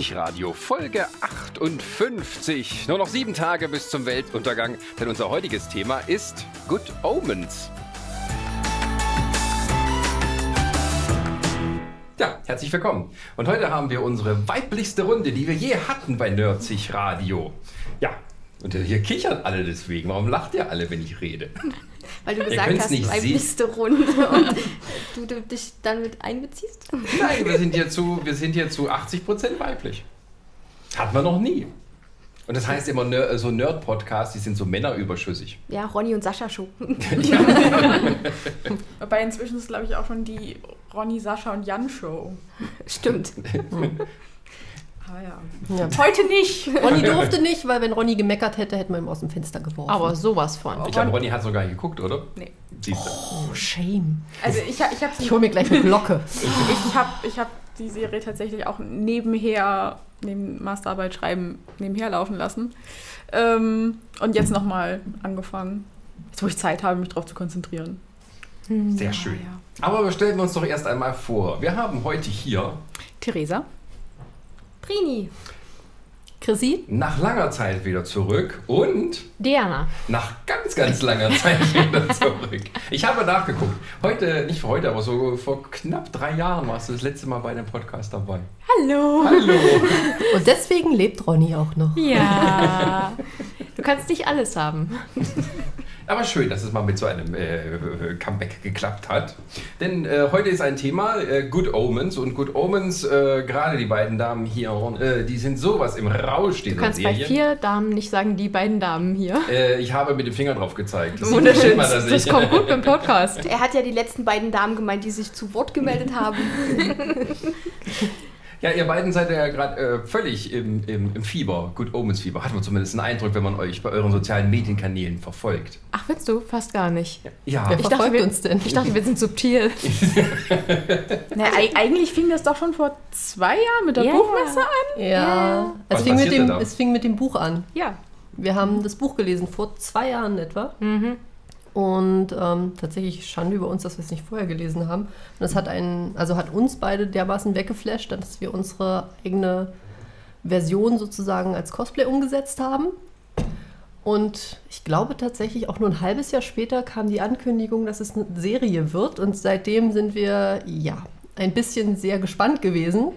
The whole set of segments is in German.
Nerdsich Radio, Folge 58. Nur noch sieben Tage bis zum Weltuntergang, denn unser heutiges Thema ist Good Omens. Ja, herzlich willkommen. Und heute haben wir unsere weiblichste Runde, die wir je hatten bei Nerdzig Radio. Ja, und hier kichern alle deswegen. Warum lacht ihr alle, wenn ich rede? Weil du gesagt hast, nicht weiblichste Runde und du, du dich dann mit einbeziehst? Nein, wir sind hier zu, wir sind hier zu 80% weiblich. Hat man noch nie. Und das heißt immer Ner so Nerd-Podcasts, die sind so männerüberschüssig. Ja, Ronny und Sascha Show. Wobei inzwischen ist, glaube ich, auch schon die Ronny, Sascha und Jan Show. Stimmt. Ah ja. Ja. Heute nicht. Ronny durfte nicht, weil wenn Ronny gemeckert hätte, hätten wir ihn aus dem Fenster geworfen. Aber sowas von. Ich glaube, Ronny hat sogar geguckt, oder? Nee. Siehst oh, shame. Also ich, ich habe Ich hole mir gleich eine Glocke. ich hab, ich hab die Serie tatsächlich auch nebenher, neben Masterarbeit schreiben, nebenher laufen lassen. Ähm, und jetzt nochmal angefangen. Jetzt, wo ich Zeit habe, mich darauf zu konzentrieren. Sehr schön. Aber wir stellen uns doch erst einmal vor. Wir haben heute hier Theresa. Prini. Chrissy? nach langer Zeit wieder zurück und Diana. nach ganz, ganz langer Zeit wieder zurück. Ich habe nachgeguckt. Heute, nicht für heute, aber so vor knapp drei Jahren warst du das letzte Mal bei dem Podcast dabei. Hallo. Hallo! Und deswegen lebt Ronny auch noch. Ja. Du kannst nicht alles haben. Aber schön, dass es mal mit so einem äh, Comeback geklappt hat. Denn äh, heute ist ein Thema, äh, Good Omens. Und Good Omens, äh, gerade die beiden Damen hier, äh, die sind sowas im Rausch Du kannst bei Serie. vier Damen nicht sagen, die beiden Damen hier. Äh, ich habe mit dem Finger drauf gezeigt. Das Wunderschön. dass Das ich- kommt gut beim Podcast. Er hat ja die letzten beiden Damen gemeint, die sich zu Wort gemeldet haben. Ja, ihr beiden seid ja gerade äh, völlig im, im, im Fieber, Good Omens Fieber. Hat man zumindest einen Eindruck, wenn man euch bei euren sozialen Medienkanälen verfolgt. Ach, willst du? Fast gar nicht. Ja, Wer Ich dachte, verfolgt wir, uns denn? Ich dachte, wir sind subtil. Na, eig- eigentlich fing das doch schon vor zwei Jahren mit der Ja, Buchmesse ja. an. Ja, Was es fing, mit dem, da? es fing mit dem Buch an. Ja. Wir haben das Buch gelesen vor zwei Jahren etwa. Mhm. Und ähm, tatsächlich Schande über uns, dass wir es nicht vorher gelesen haben. Und das hat einen, also hat uns beide dermaßen weggeflasht, dass wir unsere eigene Version sozusagen als Cosplay umgesetzt haben. Und ich glaube tatsächlich auch nur ein halbes Jahr später kam die Ankündigung, dass es eine Serie wird. Und seitdem sind wir ja ein bisschen sehr gespannt gewesen.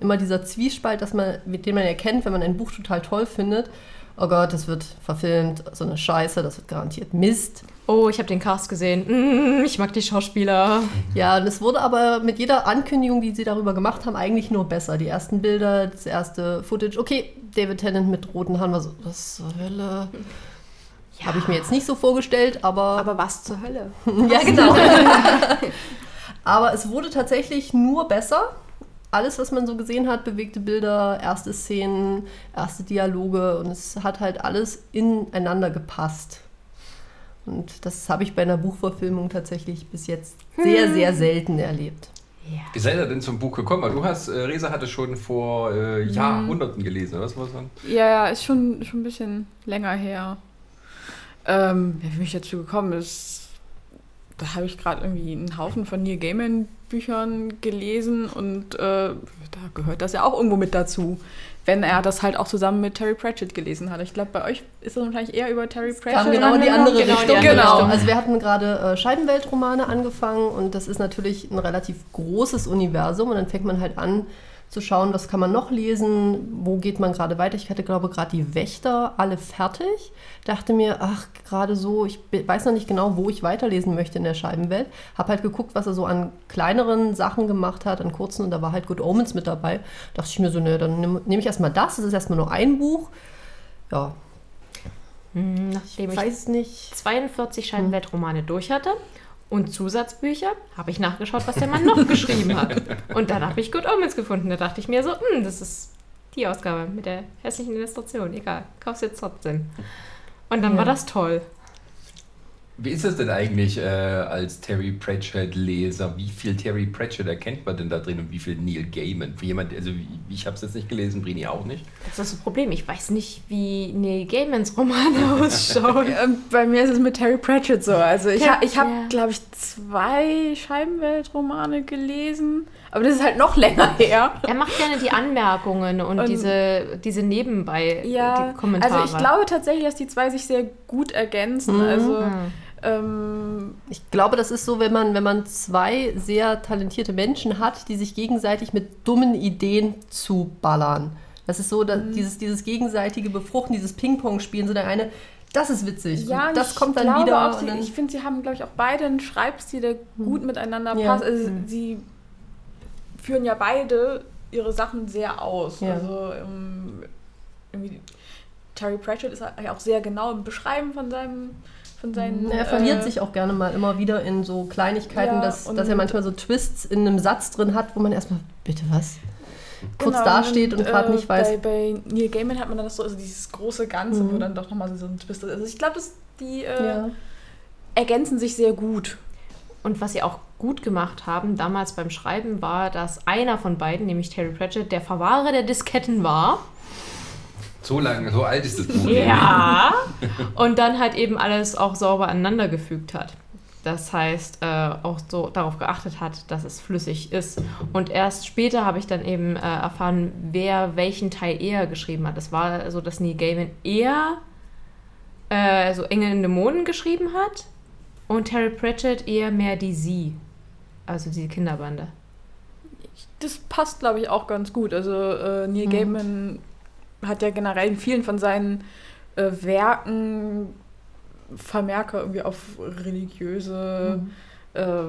Immer dieser Zwiespalt, dass man, mit dem man erkennt, wenn man ein Buch total toll findet. Oh Gott, das wird verfilmt, so eine Scheiße, das wird garantiert Mist. Oh, ich habe den Cast gesehen. Mm, ich mag die Schauspieler. Ja, und es wurde aber mit jeder Ankündigung, die sie darüber gemacht haben, eigentlich nur besser. Die ersten Bilder, das erste Footage. Okay, David Tennant mit roten Haaren war so, was zur Hölle? Habe ich mir jetzt nicht so vorgestellt, aber. Aber was zur Hölle? ja, genau. aber es wurde tatsächlich nur besser. Alles, was man so gesehen hat, bewegte Bilder, erste Szenen, erste Dialoge und es hat halt alles ineinander gepasst. Und das habe ich bei einer Buchverfilmung tatsächlich bis jetzt sehr, sehr selten erlebt. Wie seid ihr denn zum Buch gekommen? Weil Du hast, äh, Resa hatte schon vor äh, Jahrhunderten gelesen, oder was war das? Ja, ja, ist schon, schon ein bisschen länger her. Ähm, wie bin ich dazu gekommen ist, da habe ich gerade irgendwie einen Haufen von Neil Gaiman Büchern gelesen und äh, da gehört das ja auch irgendwo mit dazu. Wenn er das halt auch zusammen mit Terry Pratchett gelesen hat. Ich glaube, bei euch ist das wahrscheinlich eher über Terry Pratchett. Kam genau in die andere Genau in die Richtung. andere Genau. Richtung. Also wir hatten gerade äh, Scheibenweltromane angefangen und das ist natürlich ein relativ großes Universum und dann fängt man halt an zu schauen, was kann man noch lesen, wo geht man gerade weiter. Ich hatte, glaube gerade die Wächter alle fertig. Dachte mir, ach, gerade so, ich weiß noch nicht genau, wo ich weiterlesen möchte in der Scheibenwelt. Hab halt geguckt, was er so an kleineren Sachen gemacht hat, an kurzen und da war halt Good Omens mit dabei. Dachte ich mir so, ne, dann nehme nehm ich erstmal das, das ist erstmal nur ein Buch. Ja, Hm, Nachdem ich ich weiß nicht. 42 Scheibenweltromane durch hatte und Zusatzbücher, habe ich nachgeschaut, was der Mann noch geschrieben hat. Und dann habe ich Good Omens gefunden. Da dachte ich mir so, hm, das ist die Ausgabe mit der hässlichen Illustration. Egal, kauf's jetzt trotzdem. Und dann Ja. war das toll. Wie ist es denn eigentlich äh, als Terry Pratchett-Leser? Wie viel Terry Pratchett erkennt man denn da drin und wie viel Neil Gaiman? Für jemand, also wie- ich habe es jetzt nicht gelesen, Brini auch nicht. Das ist das Problem. Ich weiß nicht, wie Neil Gaimans Romane ausschauen. Bei mir ist es mit Terry Pratchett so. Also ich, ha, ich habe, Ja. glaube ich, zwei Scheibenweltromane gelesen. Aber das ist halt noch länger her. Er macht gerne die Anmerkungen und, Und- diese, diese nebenbei Ja, die Kommentare. also ich glaube tatsächlich, dass die zwei sich sehr gut ergänzen. Mhm. Also Hm. Ähm, Ich glaube, das ist so, wenn man, wenn man zwei sehr talentierte Menschen hat, die sich gegenseitig mit dummen Ideen zuballern. Das ist so, dass dieses, dieses gegenseitige Befruchten, dieses Ping-Pong-Spielen, so der eine, das ist witzig. ja, und das ich kommt dann glaube wieder. Auch, sie, dann, ich finde, sie haben, glaube ich, auch beide einen Schreibstil, der gut miteinander Ja. passt. Also sie führen ja beide ihre Sachen sehr aus. Ja. Also ähm, irgendwie Terry Pratchett ist ja auch sehr genau im Beschreiben von seinem von seinen. er verliert äh, sich auch gerne mal immer wieder in so Kleinigkeiten, Ja, dass, dass er manchmal so Twists in einem Satz drin hat, wo man erstmal, bitte was? Kurz Genau, dasteht und äh, gerade nicht weiß. Bei, bei Neil Gaiman hat man dann das so, also dieses große Ganze, Mhm. wo dann doch nochmal so ein Twist ist. Also ich glaube, dass die äh, ja. ergänzen sich sehr gut. Und was sie auch gut gemacht haben damals beim Schreiben war, dass einer von beiden, nämlich Terry Pratchett, der Verwahrer der Disketten war. So lange, so alt ist das Buch. Ja. Und dann halt eben alles auch sauber aneinander gefügt hat. Das heißt, äh, auch so darauf geachtet hat, dass es flüssig ist. Und erst später habe ich dann eben äh, erfahren, wer welchen Teil eher geschrieben hat. Es war so, dass Neil Gaiman eher äh, so Engel in Dämonen geschrieben hat und Terry Pratchett eher mehr die Sie. Also diese Kinderbande. Das passt, glaube ich, auch ganz gut. Also äh, Neil Mhm. Gaiman hat ja generell in vielen von seinen äh, Werken Vermerke irgendwie auf religiöse Mhm. äh,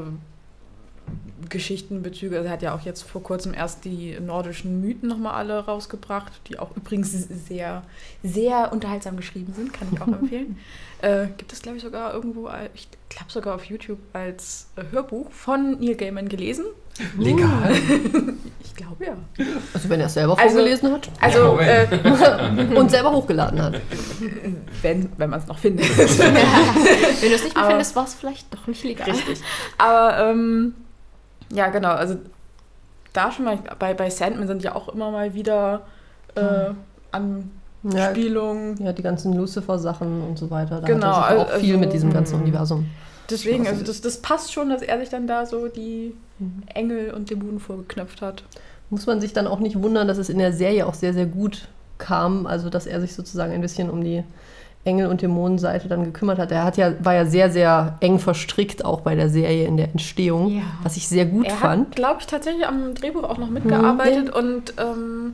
Geschichtenbezüge. Also er hat ja auch jetzt vor kurzem erst die nordischen Mythen nochmal alle rausgebracht, die auch übrigens sehr, sehr unterhaltsam geschrieben sind, kann ich auch empfehlen. Äh, gibt es, glaube ich, sogar irgendwo, ich glaube sogar auf YouTube als äh, Hörbuch von Neil Gaiman gelesen. Legal. Ich glaube ja. Also wenn er es selber Also- vorgelesen hat Also, Moment. äh, und selber hochgeladen hat. wenn, wenn man es noch findet. Wenn du es nicht mehr Aber- findest, war es vielleicht doch nicht legal. Richtig. Aber ähm, ja, genau. Also da schon mal, bei, bei Sandman sind ja auch immer mal wieder äh, Ja, Anspielungen. ja, die ganzen Lucifer-Sachen und so weiter. Da Genau, hat er sich auch also- viel mit diesem ganzen Mhm. Universum. Deswegen, also das, das passt schon, dass er sich dann da so die Mhm. Engel und Dämonen vorgeknöpft hat. Muss man sich dann auch nicht wundern, dass es in der Serie auch sehr, sehr gut kam. Also, dass er sich sozusagen ein bisschen um die Engel- und Dämonenseite dann gekümmert hat. Er hat ja, war ja sehr, sehr eng verstrickt auch bei der Serie in der Entstehung, Ja. was ich sehr gut er fand. hat, glaube ich, tatsächlich am Drehbuch auch noch mitgearbeitet und ähm,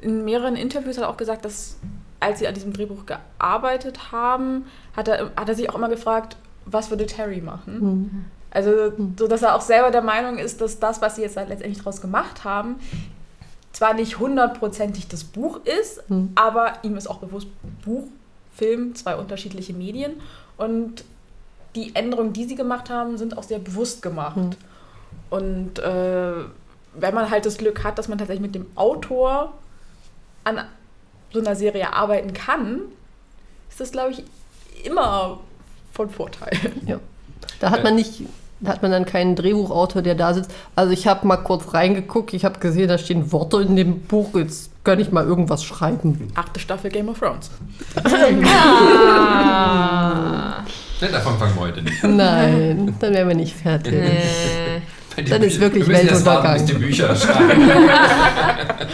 in mehreren Interviews hat er auch gesagt, dass als sie an diesem Drehbuch gearbeitet haben, hat er, hat er sich auch immer gefragt, was würde Terry machen? Mhm. Also, so dass er auch selber der Meinung ist, dass das, was sie jetzt halt letztendlich daraus gemacht haben, zwar nicht hundertprozentig das Buch ist, Mhm. aber ihm ist auch bewusst Buch, Film, zwei unterschiedliche Medien. Und die Änderungen, die sie gemacht haben, sind auch sehr bewusst gemacht. Mhm. Und äh, wenn man halt das Glück hat, dass man tatsächlich mit dem Autor an so einer Serie arbeiten kann, ist das, glaube ich, immer von Vorteil. Da hat man nicht, da hat man dann keinen Drehbuchautor, der da sitzt. Also ich habe mal kurz reingeguckt, ich habe gesehen, da stehen Worte in dem Buch, jetzt kann ich mal irgendwas schreiben. Achte Staffel Game of Thrones. Ah. Ne, davon fangen wir heute nicht. Nein, dann wären wir nicht fertig. Äh, die Dann ist wirklich wir erst warten, Weltuntergang. bis die Bücher erscheinen.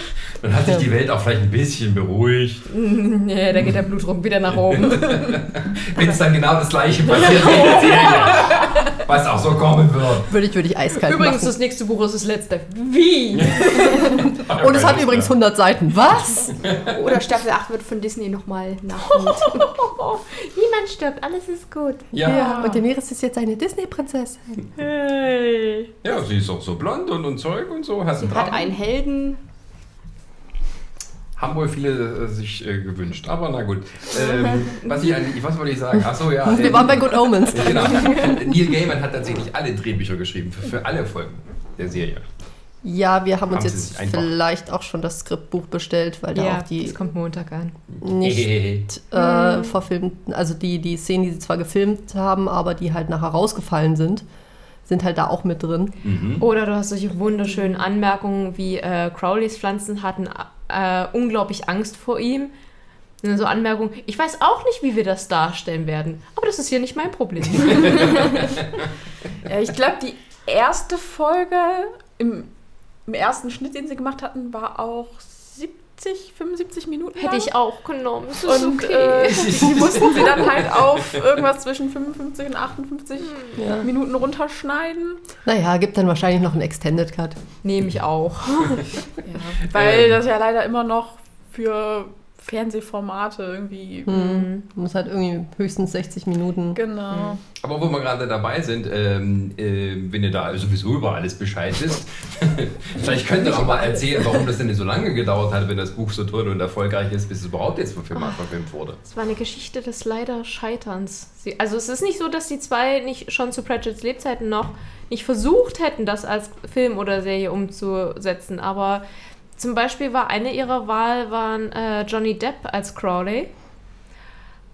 Dann hat sich die Welt auch vielleicht ein bisschen beruhigt. nee, da geht der Blutdruck wieder nach oben. Wenn es dann genau das gleiche passiert wie in der Serie. Was auch so kommen wird. Würde ich, würde ich eiskalt Übrigens, machen. das nächste Buch ist das letzte. Wie? Und es hat übrigens 100 Seiten. Was? Oder Staffel 8 wird von Disney nochmal nachgeholt. Niemand stirbt, alles ist gut. Ja. Und Daenerys ist jetzt eine Disney-Prinzessin. Hey. ja, sie ist auch so blond und, und Zeug und so. Hat, einen Hat einen Helden. Haben wohl viele äh, sich äh, gewünscht. Aber na gut. Ähm, was, ich, was wollte ich sagen? Achso, ja. Wir ähm, waren bei Good Omens. Genau. Neil Gaiman hat tatsächlich alle Drehbücher geschrieben, für, für alle Folgen der Serie. Ja, wir haben uns Haben Sie jetzt vielleicht auch schon das Skriptbuch bestellt, weil da Ja, auch die das kommt Montag an. nicht äh, verfilmten, also die, die Szenen, die sie zwar gefilmt haben, aber die halt nachher rausgefallen sind, sind halt da auch mit drin. Mhm. Oder du hast solche wunderschönen Anmerkungen wie äh, Crowleys Pflanzen hatten äh, unglaublich Angst vor ihm. Und dann so Anmerkungen, ich weiß auch nicht, wie wir das darstellen werden, aber das ist hier nicht mein Problem. Ja, ich glaube, die erste Folge im, im ersten Schnitt, den sie gemacht hatten, war auch 70, 75 Minuten. Hätte ich auch genommen. Es ist Und okay. äh, die mussten sie dann halt auf irgendwas zwischen 55 und 58 Ja. Minuten runterschneiden. Naja, gibt dann wahrscheinlich noch einen Extended Cut. Nehme ich auch. Ja, weil Ähm. das ja leider immer noch für Fernsehformate irgendwie. Hm. Muss halt irgendwie höchstens 60 Minuten. Genau. Aber wo wir gerade dabei sind, ähm, äh, wenn ihr da sowieso über alles Bescheid wisst, vielleicht könnt ihr auch mal erzählen, warum das denn so lange gedauert hat, wenn das Buch so toll und erfolgreich ist, bis es überhaupt jetzt verfilmt, verfilmt wurde. Es war eine Geschichte des leider Scheiterns. Sie, also es ist nicht so, dass die zwei nicht schon zu Pratchett's Lebzeiten noch nicht versucht hätten, das als Film oder Serie umzusetzen, aber zum Beispiel war eine ihrer Wahl waren äh, Johnny Depp als Crowley.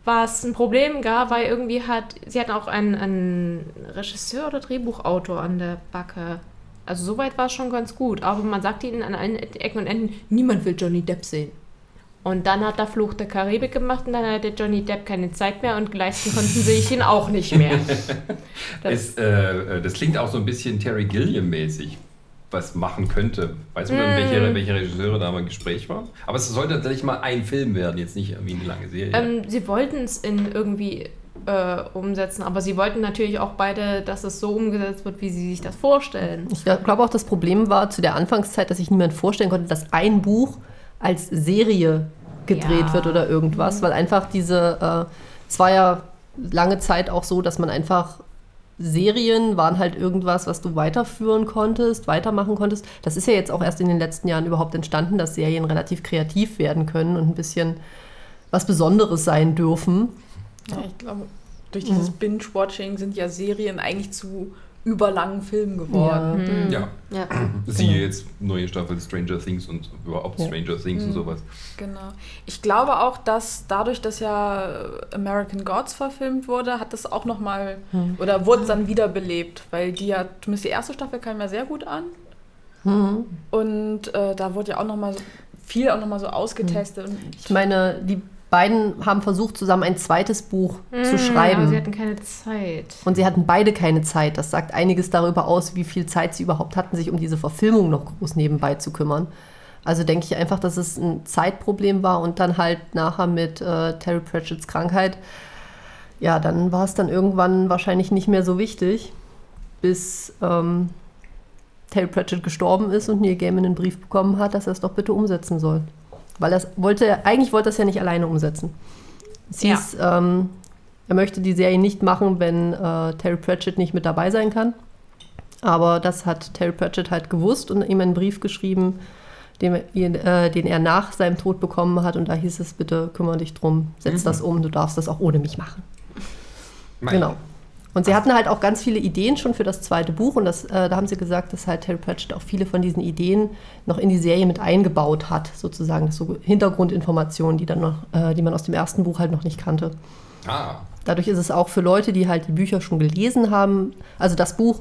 Was ein Problem gab, weil irgendwie hat, sie hatten auch einen, einen Regisseur oder Drehbuchautor an der Backe. Also soweit war es schon ganz gut, aber man sagte ihnen an allen Ecken und Enden, niemand will Johnny Depp sehen. Und dann hat er Fluch der Karibik gemacht und dann hatte Johnny Depp keine Zeit mehr und leisten konnten sie ihn auch nicht mehr. Das, Es, äh, das klingt auch so ein bisschen Terry Gilliam-mäßig, was machen könnte. Weiß man, Mm. welche, welche Regisseure da mal im Gespräch waren? Aber es sollte tatsächlich mal ein Film werden, jetzt nicht irgendwie eine lange Serie. ähm, sie wollten es in irgendwie äh, umsetzen, aber sie wollten natürlich auch beide, dass es so umgesetzt wird, wie sie sich das vorstellen. Ich glaube auch, das Problem war zu der Anfangszeit, dass sich niemand vorstellen konnte, dass ein Buch als Serie gedreht Ja. wird oder irgendwas, weil einfach diese, äh, es war ja lange Zeit auch so, dass man einfach Serien waren halt irgendwas, was du weiterführen konntest, weitermachen konntest. Das ist ja jetzt auch erst in den letzten Jahren überhaupt entstanden, dass Serien relativ kreativ werden können und ein bisschen was Besonderes sein dürfen. Ja, ich glaube, durch dieses Binge-Watching sind ja Serien eigentlich zu überlangen Filmen geworden. Hm. ja, Ja. siehe jetzt neue Staffel Stranger Things und überhaupt Ja. Stranger Things und sowas. Genau. Ich glaube auch, dass dadurch, dass ja American Gods verfilmt wurde, hat das auch nochmal, oder wurde es dann wiederbelebt, weil die ja, zumindest die erste Staffel kam ja sehr gut an. Mhm. Und äh, da wurde ja auch nochmal viel auch nochmal so ausgetestet. Und Ich meine, die beiden haben versucht, zusammen ein zweites Buch zu Hm, Aber schreiben. sie hatten keine Zeit. Und sie hatten beide keine Zeit. Das sagt einiges darüber aus, wie viel Zeit sie überhaupt hatten, sich um diese Verfilmung noch groß nebenbei zu kümmern. Also denke ich einfach, dass es ein Zeitproblem war und dann halt nachher mit äh, Terry Pratchett's Krankheit, ja, dann war es dann irgendwann wahrscheinlich nicht mehr so wichtig, bis ähm, Terry Pratchett gestorben ist und Neil Gaiman einen Brief bekommen hat, dass er es doch bitte umsetzen soll. Weil das wollte, eigentlich wollte er es ja nicht alleine umsetzen. Es Ja. hieß, ähm, er möchte die Serie nicht machen, wenn äh, Terry Pratchett nicht mit dabei sein kann. Aber das hat Terry Pratchett halt gewusst und ihm einen Brief geschrieben, den, er- äh, den er nach seinem Tod bekommen hat. Und da hieß es, bitte kümmere dich drum, setz Mhm. das um, du darfst das auch ohne mich machen. Mein- Genau. Und sie hatten halt auch ganz viele Ideen schon für das zweite Buch und das, äh, da haben sie gesagt, dass halt Terry Pratchett auch viele von diesen Ideen noch in die Serie mit eingebaut hat, sozusagen. Das so Hintergrundinformationen, die dann noch, äh, die man aus dem ersten Buch halt noch nicht kannte. Ah, Dadurch ist es auch für Leute, die halt die Bücher schon gelesen haben, also das Buch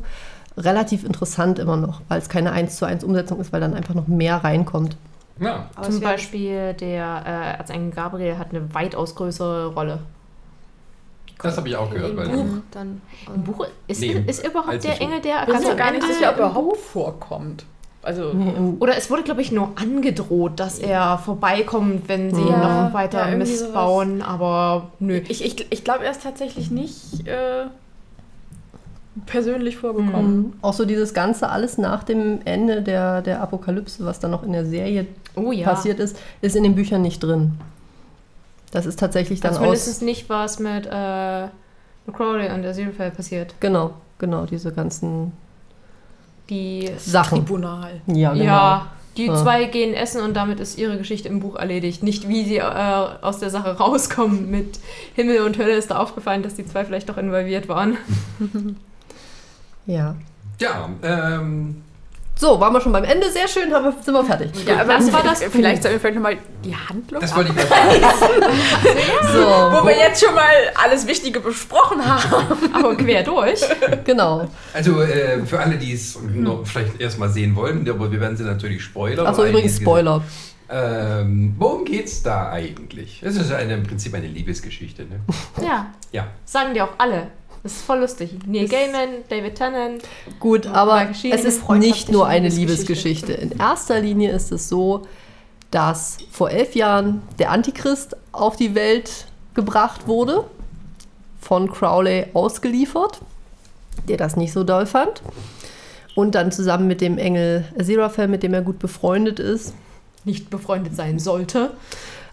relativ interessant immer noch, weil es keine 1 zu 1 Umsetzung ist, weil dann einfach noch mehr reinkommt. ja. Aber Zum Beispiel der äh, Erzengel Gabriel hat eine weitaus größere Rolle. Das habe ich auch gehört. Im Weil, Buch dann. Im Buch ist, Nee, ist überhaupt der Engel der mir am gar nicht sicher, ob er überhaupt vorkommt. Also, Im- Oder es wurde, glaube ich, nur angedroht, dass er vorbeikommt, wenn sie Ja, noch weiter ja, Mist sowas. aber nö. ich, ich, ich glaube, er ist tatsächlich nicht äh, persönlich vorgekommen. Mhm. Auch so dieses Ganze alles nach dem Ende der, der Apokalypse, was dann noch in der Serie Oh ja. passiert ist, ist in den Büchern nicht drin. Das ist tatsächlich dann Also aus. zumindest nicht, was mit äh, Crowley und Aziraphale passiert. Genau, genau, diese ganzen Die, Sachen. Tribunal. Ja, genau. ja, die Ja. zwei gehen essen und damit ist ihre Geschichte im Buch erledigt. Nicht, wie sie äh, aus der Sache rauskommen mit Himmel und Hölle ist da aufgefallen, dass die zwei vielleicht doch involviert waren. Ja. ja, ähm, So, waren wir schon beim Ende. Sehr schön, haben wir, sind wir fertig. Ja, aber das war das Vielleicht sollten wir vielleicht nochmal die Handlung Das wollte ich. So, Wo wir jetzt schon mal alles Wichtige besprochen haben. Aber quer durch. genau. Also äh, für alle, die es noch vielleicht erstmal sehen wollen, aber wir werden sie natürlich spoilern. Achso, übrigens Spoiler. Ähm, worum geht's da eigentlich? Es ist eine, im Prinzip eine Liebesgeschichte, ne? Ja, Ja. sagen die auch alle. Das ist voll lustig. Neil Gaiman, David Tennant. Gut, aber es ist nicht nur eine Liebesgeschichte. Liebesgeschichte. In erster Linie ist es so, dass vor elf Jahren der Antichrist auf die Welt gebracht wurde, von Crowley ausgeliefert, der das nicht so doll fand. Und dann zusammen mit dem Engel Seraphim, mit dem er gut befreundet ist, Nicht befreundet sein sollte.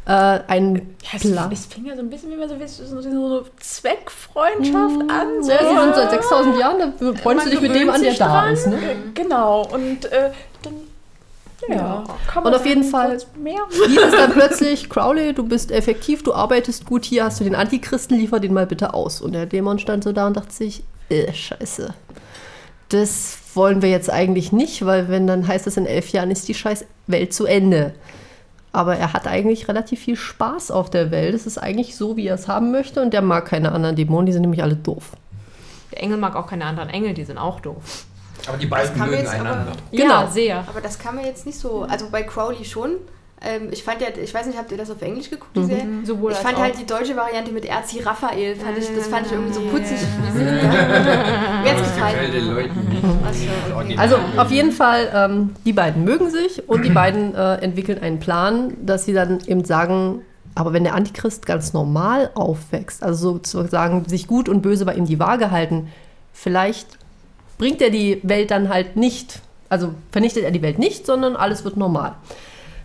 Äh, ein Ja, es, Plan. es fing ja so ein bisschen wie so, so, so eine Zweckfreundschaft an. So, Ja, ja. sind seit 6000 Jahren, da freundest du dich mit dem an, der da ist. Ne? Genau, und äh, dann. Ja, kann Und auf jeden Fall- hieß es dann plötzlich, Crowley, du bist effektiv, du arbeitest gut, hier hast du den Antichristen, liefer den mal bitte aus. Und der Dämon stand so da und dachte sich, äh, scheiße. Das wollen wir jetzt eigentlich nicht, weil wenn dann heißt es, in elf Jahren ist die scheiß Welt zu Ende. Aber er hat eigentlich relativ viel Spaß auf der Welt. Es ist eigentlich so, wie er es haben möchte und der mag keine anderen Dämonen, die sind nämlich alle doof. Der Engel mag auch keine anderen Engel, die sind auch doof. Aber die beiden kann man mögen jetzt aber- einander. Genau. Ja, sehr. Aber das kann man jetzt nicht so. Also bei Crowley schon. Ähm, ich fand ja, ich weiß nicht, habt ihr das auf Englisch geguckt, die Serie? Sowohl Ich fand auch. halt die deutsche Variante mit Erzi Raphael, fand ich, das fand ich irgendwie so putzig. Mir hat's den gefallen. Leuten nicht. Okay. Also auf jeden Fall, ähm, die beiden mögen sich und die beiden äh, entwickeln einen Plan, dass sie dann eben sagen, aber wenn der Antichrist ganz normal aufwächst, also sozusagen sich gut und böse bei ihm die Waage halten, vielleicht bringt er die Welt dann halt nicht, also vernichtet er die Welt nicht, sondern alles wird normal.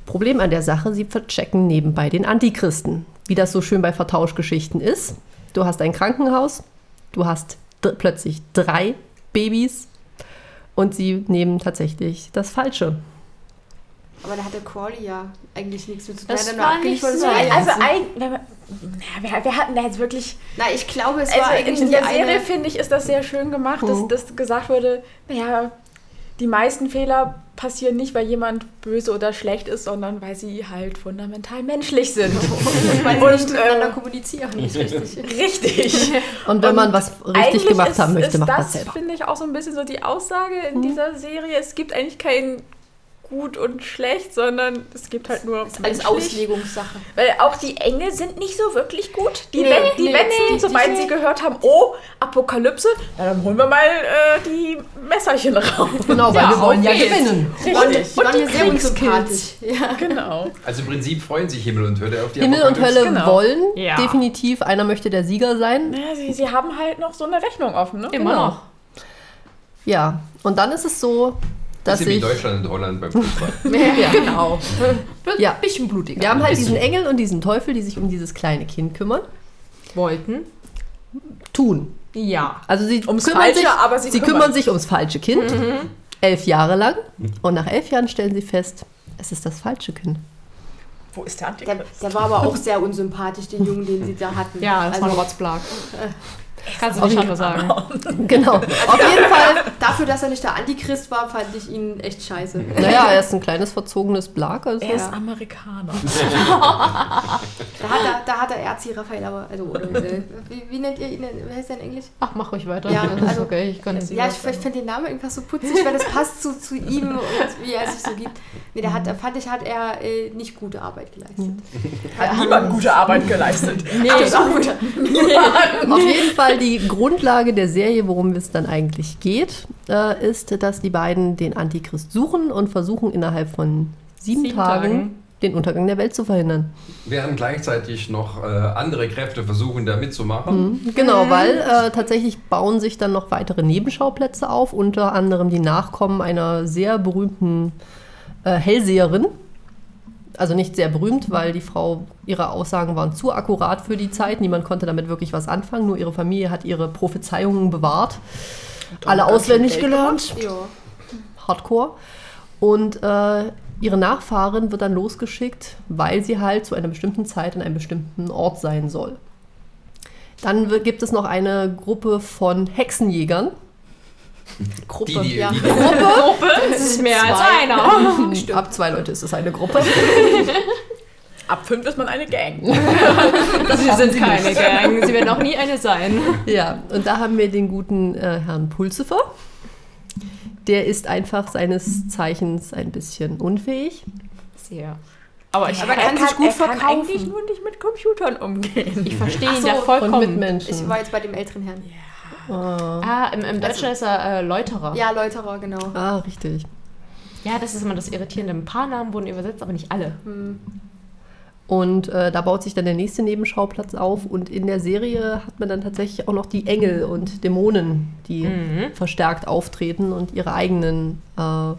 Problem an der Sache, sie verchecken nebenbei den Antichristen. Wie das so schön bei Vertauschgeschichten ist. Du hast ein Krankenhaus, du hast plötzlich drei Babys und sie nehmen tatsächlich das Falsche. Aber da hatte Crowley ja eigentlich nichts mit zu tun. Das war nicht so. war ja- Also, ein, wir, na, wir, wir hatten da jetzt wirklich. Na, ich glaube, es war Also in, eigentlich in die der Serie, finde ich, ist das sehr schön gemacht, Mhm. dass, dass gesagt wurde, naja, die meisten Fehler passieren nicht, weil jemand böse oder schlecht ist, sondern weil sie halt fundamental menschlich sind. Weil sie Und, nicht miteinander äh, kommunizieren. Nicht richtig. Richtig. Und wenn Und man was richtig gemacht ist, haben möchte, ist macht man das, es selber. finde ich, auch so ein bisschen so die Aussage in dieser Serie. Es gibt eigentlich kein gut und schlecht, sondern es gibt halt nur Alles menschlich. Auslegungssache. Weil auch die Engel sind nicht so wirklich gut. Die, Nee, wen- die nee, sobald sie gehört haben, oh, Apokalypse, na, dann holen wir mal äh, die Messerchen raus. Genau, weil Ja, wir wollen ja gewinnen. Waren, Richtig. die Kriegskills. Ja. Genau. Also im Prinzip freuen sich Himmel und Hölle auf die Himmel und Apokalypse. Hölle Genau. wollen Ja. definitiv. Einer möchte der Sieger sein. Naja, sie, sie haben halt noch so eine Rechnung offen, ne? Immer Genau. noch. Ja, und dann ist es so, Das ist wie. Deutschland und Holland beim Fußball. Ja. Genau. Ja. Bisschen blutiger. Wir haben halt diesen Engel und diesen Teufel, die sich um dieses kleine Kind kümmern. Wollten. Tun. Ja. Also sie Ums kümmern Falsche, sich, aber sie sie kümmern kümmern sich ums falsche Kind. Mhm. Elf Jahre lang. Und nach elf Jahren stellen sie fest, es ist das falsche Kind. Wo ist der Der, Antichrist? der war aber auch sehr unsympathisch, den Jungen, den sie da hatten. Ja, das war ein also, Rotzblag. Kannst du nicht anders sagen. Genau. Auf jeden Fall. Dafür, dass er nicht der Antichrist war, fand ich ihn echt scheiße. Naja, er ist ein kleines verzogenes Blag. Also Er ist Amerikaner. Da hat er, da hat er Erzi Raphael, aber, also, oder, äh, wie, wie nennt ihr ihn, denn? wie heißt er in Englisch? Ach, mach ruhig weiter. Ja, das also- okay. Ich kann Ja, was ich, ich finde den Namen irgendwas so putzig, weil das passt zu, zu ihm und wie er sich so gibt. Nee, da hat, fand ich, hat er äh, nicht gute Arbeit geleistet. Hat niemand gute Arbeit geleistet. Nee, Absolut. Auf jeden Fall die Grundlage der Serie, worum es dann eigentlich geht, äh, ist, dass die beiden den Antichrist suchen und versuchen innerhalb von sieben, Sieben Tagen, Tagen. den Untergang der Welt zu verhindern. Während gleichzeitig noch äh, andere Kräfte versuchen, da mitzumachen. Genau, weil äh, tatsächlich bauen sich dann noch weitere Nebenschauplätze auf, unter anderem die Nachkommen einer sehr berühmten äh, Hellseherin. Also nicht sehr berühmt, weil die Frau, ihre Aussagen waren zu akkurat für die Zeit. Niemand konnte damit wirklich was anfangen. Nur ihre Familie hat ihre Prophezeiungen bewahrt. Alle auswendig gelernt. Ja. Hardcore. Und äh, ihre Nachfahrin wird dann losgeschickt, weil sie halt zu einer bestimmten Zeit an einem bestimmten Ort sein soll. Dann gibt es noch eine Gruppe von Hexenjägern. Gruppe. Die, die, Ja. die, Gruppe, das ist mehr als Zwei. einer. Ab zwei Leute ist es eine Gruppe. Ab fünf ist man eine Gang. Sie sind keine Gang. Sie werden auch nie eine sein. ja, und da haben wir den guten äh, Herrn Pulsifer. Der ist einfach seines Zeichens ein bisschen unfähig. Sehr. Aber ich, Aber kann sich gut er kann verkaufen. eigentlich nur nicht mit Computern umgehen. ich verstehe ihn so, da Und vollkommen. Mitmenschen. Ich war jetzt bei dem älteren Herrn. Ah, Ah, im, im Bachelor ist er äh, Läuterer. Ja, Läuterer, genau. ah, richtig. Ja, das ist immer das Irritierende. Ein paar Namen wurden übersetzt, aber nicht alle. Hm. Und äh, da baut sich dann der nächste Nebenschauplatz auf. Und in der Serie hat man dann tatsächlich auch noch die Engel und Dämonen, die Mhm. verstärkt auftreten und ihre eigenen, äh,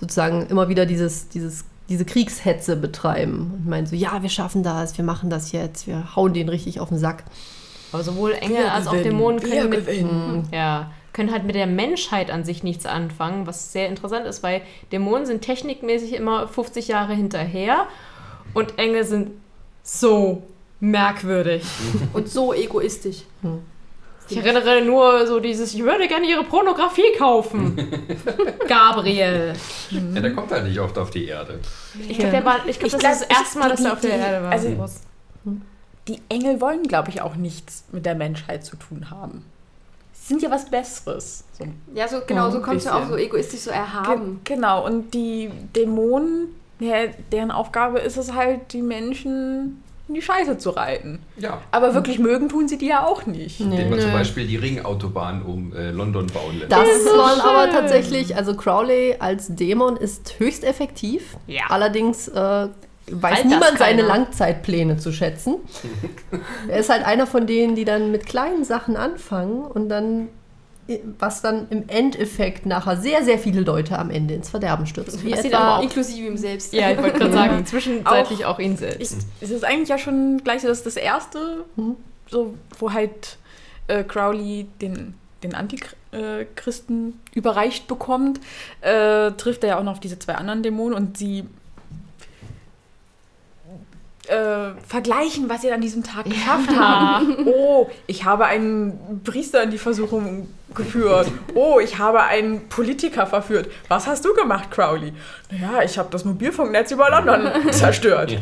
sozusagen immer wieder dieses, dieses, diese Kriegshetze betreiben. Und meinen so, ja, wir schaffen das, wir machen das jetzt, wir hauen den richtig auf den Sack. Aber sowohl Engel Wir als auch gewinnen. Dämonen Wir können mit, gewinnen. ja, können halt mit der Menschheit an sich nichts anfangen, was sehr interessant ist, weil Dämonen sind technikmäßig immer 50 Jahre hinterher und Engel sind so merkwürdig. Und so egoistisch. Ich erinnere nur so dieses, ich würde gerne ihre Pornografie kaufen. Gabriel. ja, der kommt halt nicht oft auf die Erde. Ich glaube, Ich das glaub, ist das erste Mal, dass er auf der Erde war. also- Die Engel wollen, glaube ich, auch nichts mit der Menschheit zu tun haben. Sie sind ja was Besseres. So. Ja, so genau, so es ja auch so egoistisch, so erhaben. Ge genau, und die Dämonen, ja, deren Aufgabe ist es halt, die Menschen in die Scheiße zu reiten. Ja. Aber wirklich mögen tun sie die ja auch nicht. Den man zum Beispiel die Ringautobahn um äh, London bauen lässt. Das waren aber tatsächlich, also Crowley als Dämon ist höchst effektiv. Ja. Allerdings äh, weiß das niemand seine. Langzeitpläne zu schätzen. er ist halt einer von denen, die dann mit kleinen Sachen anfangen und dann, was dann im Endeffekt nachher sehr, sehr viele Leute am Ende ins Verderben stürzt. Wie Das sieht etwa aber auch- Inklusive ihm selbst. Ja, ich wollte gerade sagen, zwischenzeitlich auch, ihn Ich, selbst. es ist eigentlich ja schon gleich so das, das erste, so, wo halt äh, Crowley den, den Antichristen überreicht bekommt, äh, trifft er ja auch noch auf diese zwei anderen Dämonen und sie äh, vergleichen, was sie an diesem Tag geschafft haben. Oh, ich habe einen Priester in die Versuchung geführt. Oh, ich habe einen Politiker verführt. Was hast du gemacht, Crowley? Naja, ich habe das Mobilfunknetz über London zerstört.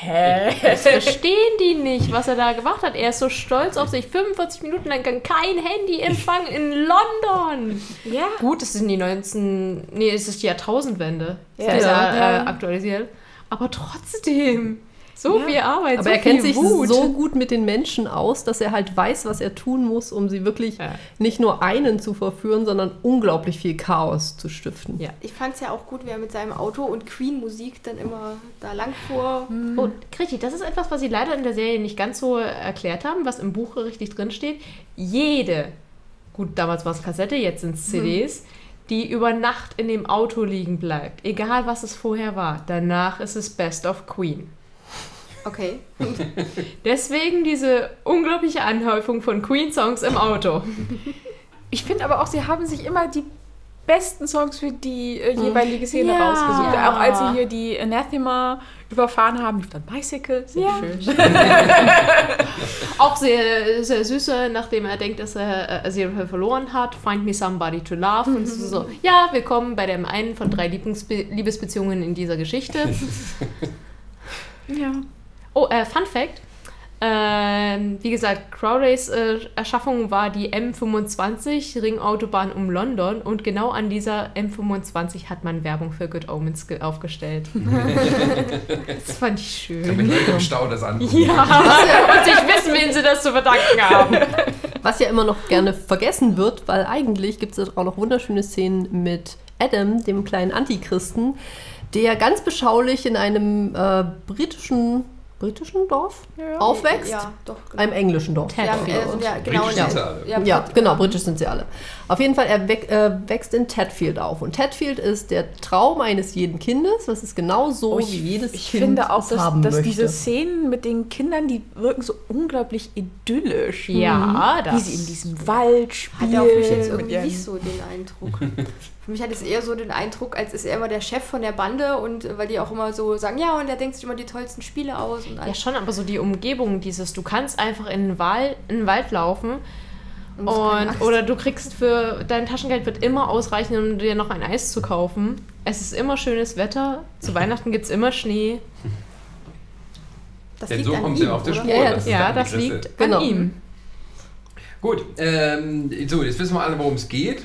Hä? Das verstehen die nicht, was er da gemacht hat. Er ist so stolz auf sich. 45 Minuten lang kein Handyempfang in London. Ja. Gut, es sind die 19... Nee, es ist die Jahrtausendwende. Ja. Ja, ist ja, Ja. Äh, aktualisiert. Aber trotzdem, so Ja. viel Arbeit, Aber so er kennt sich Wut. so gut mit den Menschen aus, dass er halt weiß, was er tun muss, um sie wirklich Ja. nicht nur einen zu verführen, sondern unglaublich viel Chaos zu stiften. Ja. Ich fand es ja auch gut, wie er mit seinem Auto und Queen-Musik dann immer da lang fuhr. Oh, Kriti, das ist etwas, was sie leider in der Serie nicht ganz so erklärt haben, was im Buch richtig drin steht. Jede, gut, damals war es Kassette, jetzt sind es CDs, die über Nacht in dem Auto liegen bleibt, egal was es vorher war, danach ist es Best of Queen. Okay. Deswegen diese unglaubliche Anhäufung von Queen-Songs im Auto. Ich finde aber auch, sie haben sich immer die besten Songs für die äh, jeweilige Szene Ja. rausgesucht. Ja. Auch als sie hier die Anathema überfahren haben, lief dann Bicycle. Sehr Ja. schön. Auch sehr, sehr süße, nachdem er denkt, dass er äh, sie verloren hat. Find me somebody to love. Und es ist so, ja, willkommen bei dem einen von drei Lieblingsbe Liebesbeziehungen in dieser Geschichte. Ja. Oh, äh, Fun Fact. Ähm, wie gesagt, Crowleys äh, Erschaffung war die M25 Ringautobahn um London und genau an dieser M25 hat man Werbung für Good Omens ge- aufgestellt. das fand ich Damit schön. Leute im Stau das angucken. Ja, und sich wissen, wen sie das zu verdanken haben. Was ja immer noch gerne vergessen wird, weil eigentlich gibt es auch noch wunderschöne Szenen mit Adam, dem kleinen Antichristen, der ganz beschaulich in einem äh, britischen, britischen Dorf aufwächst. Ja, doch. Genau. Einem englischen Dorf. Ted. ja, ja, genau. Britisch ja, sind sie alle. Ja, Ja, genau, britisch sind sie alle. Auf jeden Fall, er äh, wächst in Tedfield auf. Und Tedfield ist der Traum eines jeden Kindes. Das ist genau so, Oh, wie jedes ich Kind finde auch, es dass, haben dass möchte. diese Szenen mit den Kindern, die wirken so unglaublich idyllisch. Ja, Wie das. sie in diesem Wald spielen. Hat er auf mich jetzt irgendwie nicht so den Eindruck. Für mich hat es eher so den Eindruck, als ist er immer der Chef von der Bande und äh, weil die auch immer so sagen, ja, und er denkt sich immer die tollsten Spiele aus und Ja, schon, aber so die Umgebung, dieses, du kannst einfach in den Wald, in den Wald laufen Und oder du kriegst für dein Taschengeld wird immer ausreichen, um dir noch ein Eis zu kaufen. Es ist immer schönes Wetter. Zu Weihnachten gibt es immer Schnee. das Denn liegt so an kommen sie ihm, auf die? Spur. Ja, es Ja, da das liegt Genau. an ihm. Gut, ähm, so, jetzt wissen wir alle, worum es geht.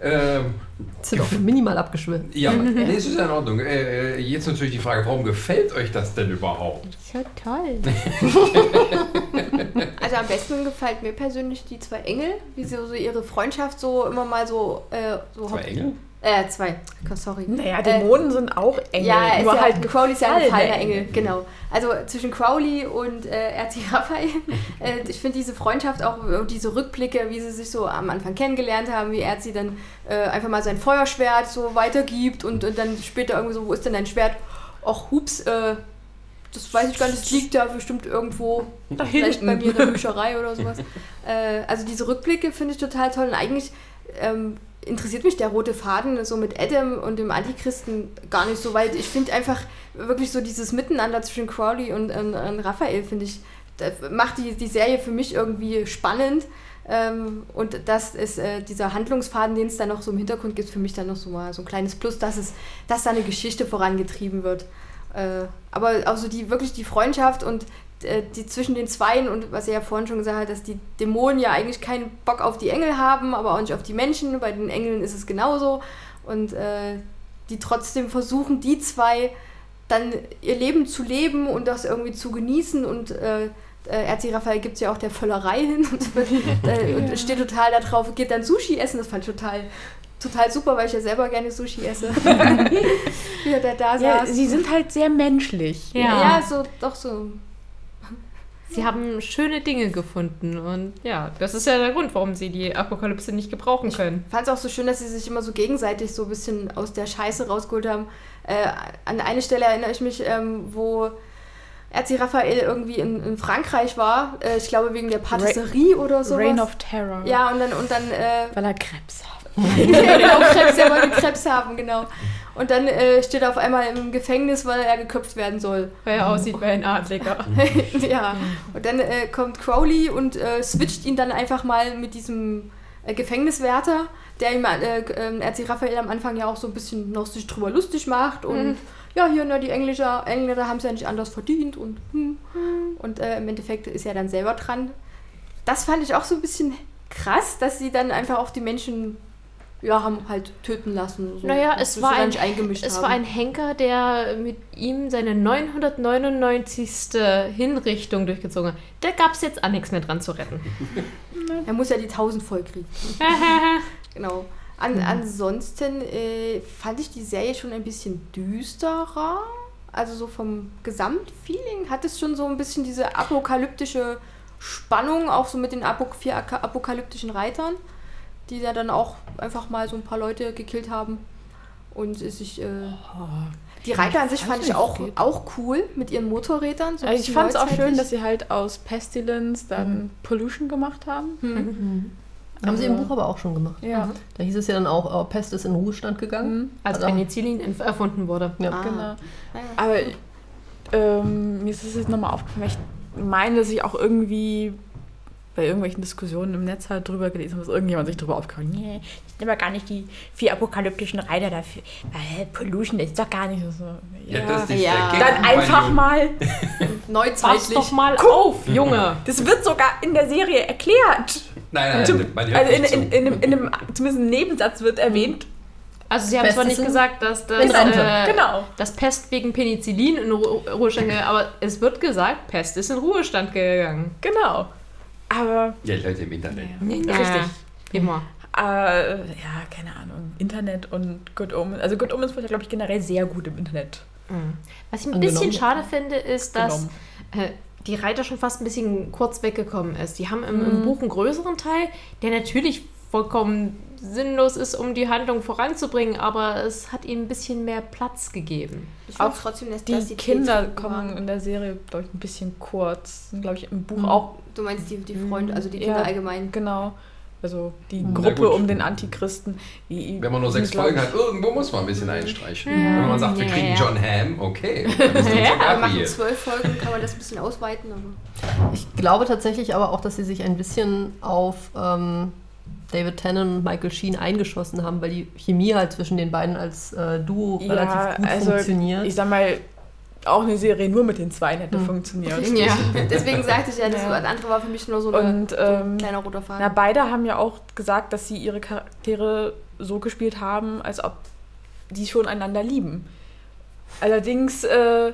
Ähm, Sind auch minimal abgeschwimmt. ja, nee, es ist ja in Ordnung. Äh, äh, jetzt natürlich die Frage, warum gefällt euch das denn überhaupt? So toll. Also am besten gefällt mir persönlich die zwei Engel, wie sie so ihre Freundschaft so immer mal so. Äh, so Zwei Engel? Äh, zwei. Sorry. Naja, Äh, Dämonen sind auch Engel. Ja, ist nur ja, halt Crowley ist ja ein gefallene gefallener Engel, genau. Also zwischen Crowley und äh, RT Raphael, äh, ich finde diese Freundschaft auch, äh, diese Rückblicke, wie sie sich so am Anfang kennengelernt haben, wie RT dann äh, einfach mal sein Feuerschwert so weitergibt und, und dann später irgendwie so, wo ist denn dein Schwert? Och, hups, äh, das weiß ich gar nicht, das liegt da bestimmt irgendwo, Da vielleicht bei hinten. mir in der Bücherei oder sowas. äh, also diese Rückblicke finde ich total toll und eigentlich ähm, interessiert mich der rote Faden so mit Adam und dem Antichristen gar nicht so, weil ich finde einfach wirklich so dieses Miteinander zwischen Crowley und, und, und Raphael, finde ich, macht die, die Serie für mich irgendwie spannend. Ähm, und das ist äh, dieser Handlungsfaden, den es da noch so im Hintergrund gibt, für mich dann noch so mal so ein kleines Plus, dass es, dass da eine Geschichte vorangetrieben wird. Äh, aber also die wirklich die Freundschaft und die zwischen den Zweien und was er ja vorhin schon gesagt hat, dass die Dämonen ja eigentlich keinen Bock auf die Engel haben, aber auch nicht auf die Menschen. Bei den Engeln ist es genauso. Und äh, die trotzdem versuchen, die zwei dann ihr Leben zu leben und das irgendwie zu genießen und äh, äh, RC Raphael gibt es ja auch der Völlerei hin und, äh, und steht total darauf, geht dann Sushi essen, das fand ich total, total super, weil ich ja selber gerne Sushi esse. Wie er da, da Ja, saß. sie sind halt sehr menschlich. ja, so, doch so. Sie haben schöne Dinge gefunden und ja, das ist ja der Grund, warum sie die Apokalypse nicht gebrauchen können. fand es auch so schön, dass sie sich immer so gegenseitig so ein bisschen aus der Scheiße rausgeholt haben. Äh, an eine Stelle erinnere ich mich, ähm, wo RC Raphael irgendwie in, in Frankreich war, äh, ich glaube wegen der Patisserie oder so. Reign of Terror. Ja, und dann, und dann äh, Weil er Krebs hat. ja, genau, Krebs, er wollte Krebs haben, genau. Und dann äh, steht er auf einmal im Gefängnis, weil er geköpft werden soll. Weil er aussieht wie ein Adliger. ja. Und dann äh, kommt Crowley und äh, switcht ihn dann einfach mal mit diesem äh, Gefängniswärter, der ihm äh, äh, RC Raphael am Anfang ja auch so ein bisschen noch sich drüber lustig macht und ja, hier, ne, die Englischer, Engländer haben es ja nicht anders verdient und hm. und äh, im Endeffekt ist er dann selber dran. Das fand ich auch so ein bisschen krass, dass sie dann einfach auch die Menschen ja, haben halt töten lassen. So, Naja, es war, ein, es haben. war ein Henker, der mit ihm seine 999. Hinrichtung durchgezogen hat. Da gab es jetzt auch nichts mehr dran zu retten. Er muss ja die 1000 voll kriegen. Genau. An, Ansonsten äh, fand ich die Serie schon ein bisschen düsterer. Also so vom Gesamtfeeling hat es schon so ein bisschen diese apokalyptische Spannung, auch so mit den Apo vier apokalyptischen Reitern, die ja dann auch einfach mal so ein paar Leute gekillt haben. Und es sich. Äh, die Reiter an sich fand ich auch, geht. auch cool mit ihren Motorrädern. So Also ich fand es auch schön, dass sie halt aus Pestilence dann Pollution gemacht haben. Hm. Haben sie im Buch aber auch schon gemacht. Ja, Da hieß es ja dann auch, äh, Pest ist in Ruhestand gegangen. Mhm. Als Also- Penicillin erf- erfunden wurde. Ja. Ah. genau. Ja. Aber ähm, mir ist es jetzt nochmal aufgefallen, ich meine, dass ich auch irgendwie bei irgendwelchen Diskussionen im Netz halt drüber gelesen dass irgendjemand sich drüber aufgehört Nee, das sind aber gar nicht die vier apokalyptischen Reiter dafür. Weil Pollution das ist doch gar nicht so. Ja, Ja, das ist Ja. der Gag Dann einfach mal. Pass Neuzeitlich. doch mal auf, Junge. Das wird sogar in der Serie erklärt. Nein, nein, Zum, man hört also in, nicht in, zu. in, einem, in einem, zumindest ein Nebensatz wird erwähnt. Also sie haben Pest zwar nicht gesagt, dass das, äh, Genau. dass Pest wegen Penicillin in Ru Ruhestand gegangen aber es wird gesagt, Pest ist in Ruhestand gegangen. Genau. Aber Ja, Leute im Internet. Ja, Richtig. Immer. Äh, ja, keine Ahnung. Internet und Good Omens. Also Good Omens wird ja, glaube ich, generell sehr gut im Internet. Was ich ein Angenommen. bisschen schade finde, ist, dass äh, die Reiter schon fast ein bisschen kurz weggekommen ist. Die haben im, Mhm. im Buch einen größeren Teil, der natürlich vollkommen sinnlos ist, um die Handlung voranzubringen, aber es hat ihnen ein bisschen mehr Platz gegeben. Ich finde Auch trotzdem, dass Die das Kinder Tätschenden kommen waren. in der Serie, glaube ich, ein bisschen kurz. Sind, glaube ich, im Buch Mhm. auch Du meinst die, die Freunde, also die Ja. Kinder allgemein. genau. Also die Na Gruppe um den Antichristen. Die, Wenn man nur sechs Folgen hat, irgendwo muss man ein bisschen einstreichen. Ja. Wenn man sagt, wir Ja, kriegen ja. John Hamm, okay. Dann ist Ja, Wir machen zwölf Folgen, kann man das ein bisschen ausweiten, aber. Ich glaube tatsächlich aber auch, dass sie sich ein bisschen auf ähm, David Tennant und Michael Sheen eingeschossen haben, weil die Chemie halt zwischen den beiden als äh, Duo Ja, relativ gut also funktioniert. Ich sag mal, auch eine Serie nur mit den Zweien hätte Hm. funktioniert. Ja. Deswegen sagte ich ja, das Ja. andere war für mich nur so, eine, Und so ein ähm, kleiner roter Faden. na, beide haben ja auch gesagt, dass sie ihre Charaktere so gespielt haben, als ob die schon einander lieben. Allerdings äh,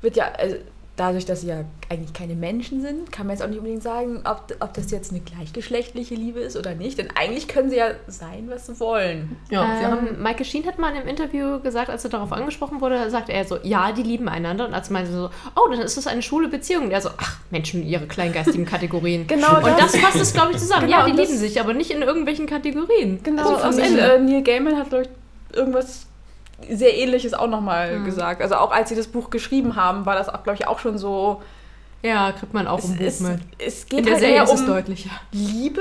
wird ja, also dadurch, dass sie ja eigentlich keine Menschen sind, kann man jetzt auch nicht unbedingt sagen, ob, ob das jetzt eine gleichgeschlechtliche Liebe ist oder nicht. Denn eigentlich können sie ja sein, was sie wollen. ja, sie haben Ähm, Michael Sheen hat mal in einem Interview gesagt, als er darauf angesprochen wurde, sagt er so, ja, die lieben einander. Und als meinte so, oh, dann ist das eine schwule Beziehung. Und er so, ach, Menschen mit ihre kleingeistigen Kategorien. Genau Und das fasst es, glaube ich, zusammen. Genau, ja, die das- lieben sich, aber nicht in irgendwelchen Kategorien. Genau, Also und äh, Neil Gaiman hat, glaube ich, irgendwas sehr ähnliches auch nochmal Mhm. gesagt. Also auch als sie das Buch geschrieben haben, war das auch, glaube ich, auch schon so. Ja, kriegt man auch Es, im Buch es, mit. es geht In der halt Serie eher ist es um deutlicher. Liebe,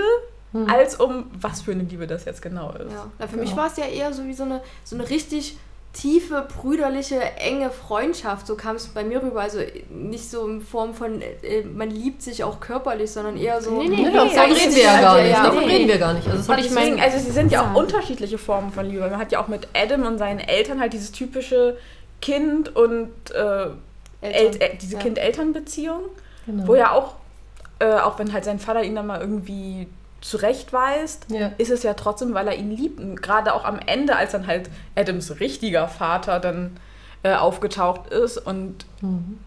Hm. als um was für eine Liebe das jetzt genau ist. Ja. Na, für Genau. mich war es ja eher so wie so eine, so eine richtig tiefe, brüderliche, enge Freundschaft. So kam es bei mir rüber. Also nicht so in Form von, äh, man liebt sich auch körperlich, sondern eher so. Nee, nee, ja, nee, davon eigentlich reden wir ja gar nicht. ja, Davon nee. reden wir gar nicht. Also, es Und ich ich mein- Deswegen, also sie sind ja auch unterschiedliche Formen von Liebe. Man hat ja auch mit Adam und seinen Eltern halt dieses typische Kind und äh, El äh, diese Ja. Kind-Eltern-Beziehung. genau. Wo ja auch, äh, auch wenn halt sein Vater ihn dann mal irgendwie zurechtweist, Ja. ist es ja trotzdem, weil er ihn liebt. Und gerade auch am Ende, als dann halt Adams richtiger Vater dann äh, aufgetaucht ist und Mhm.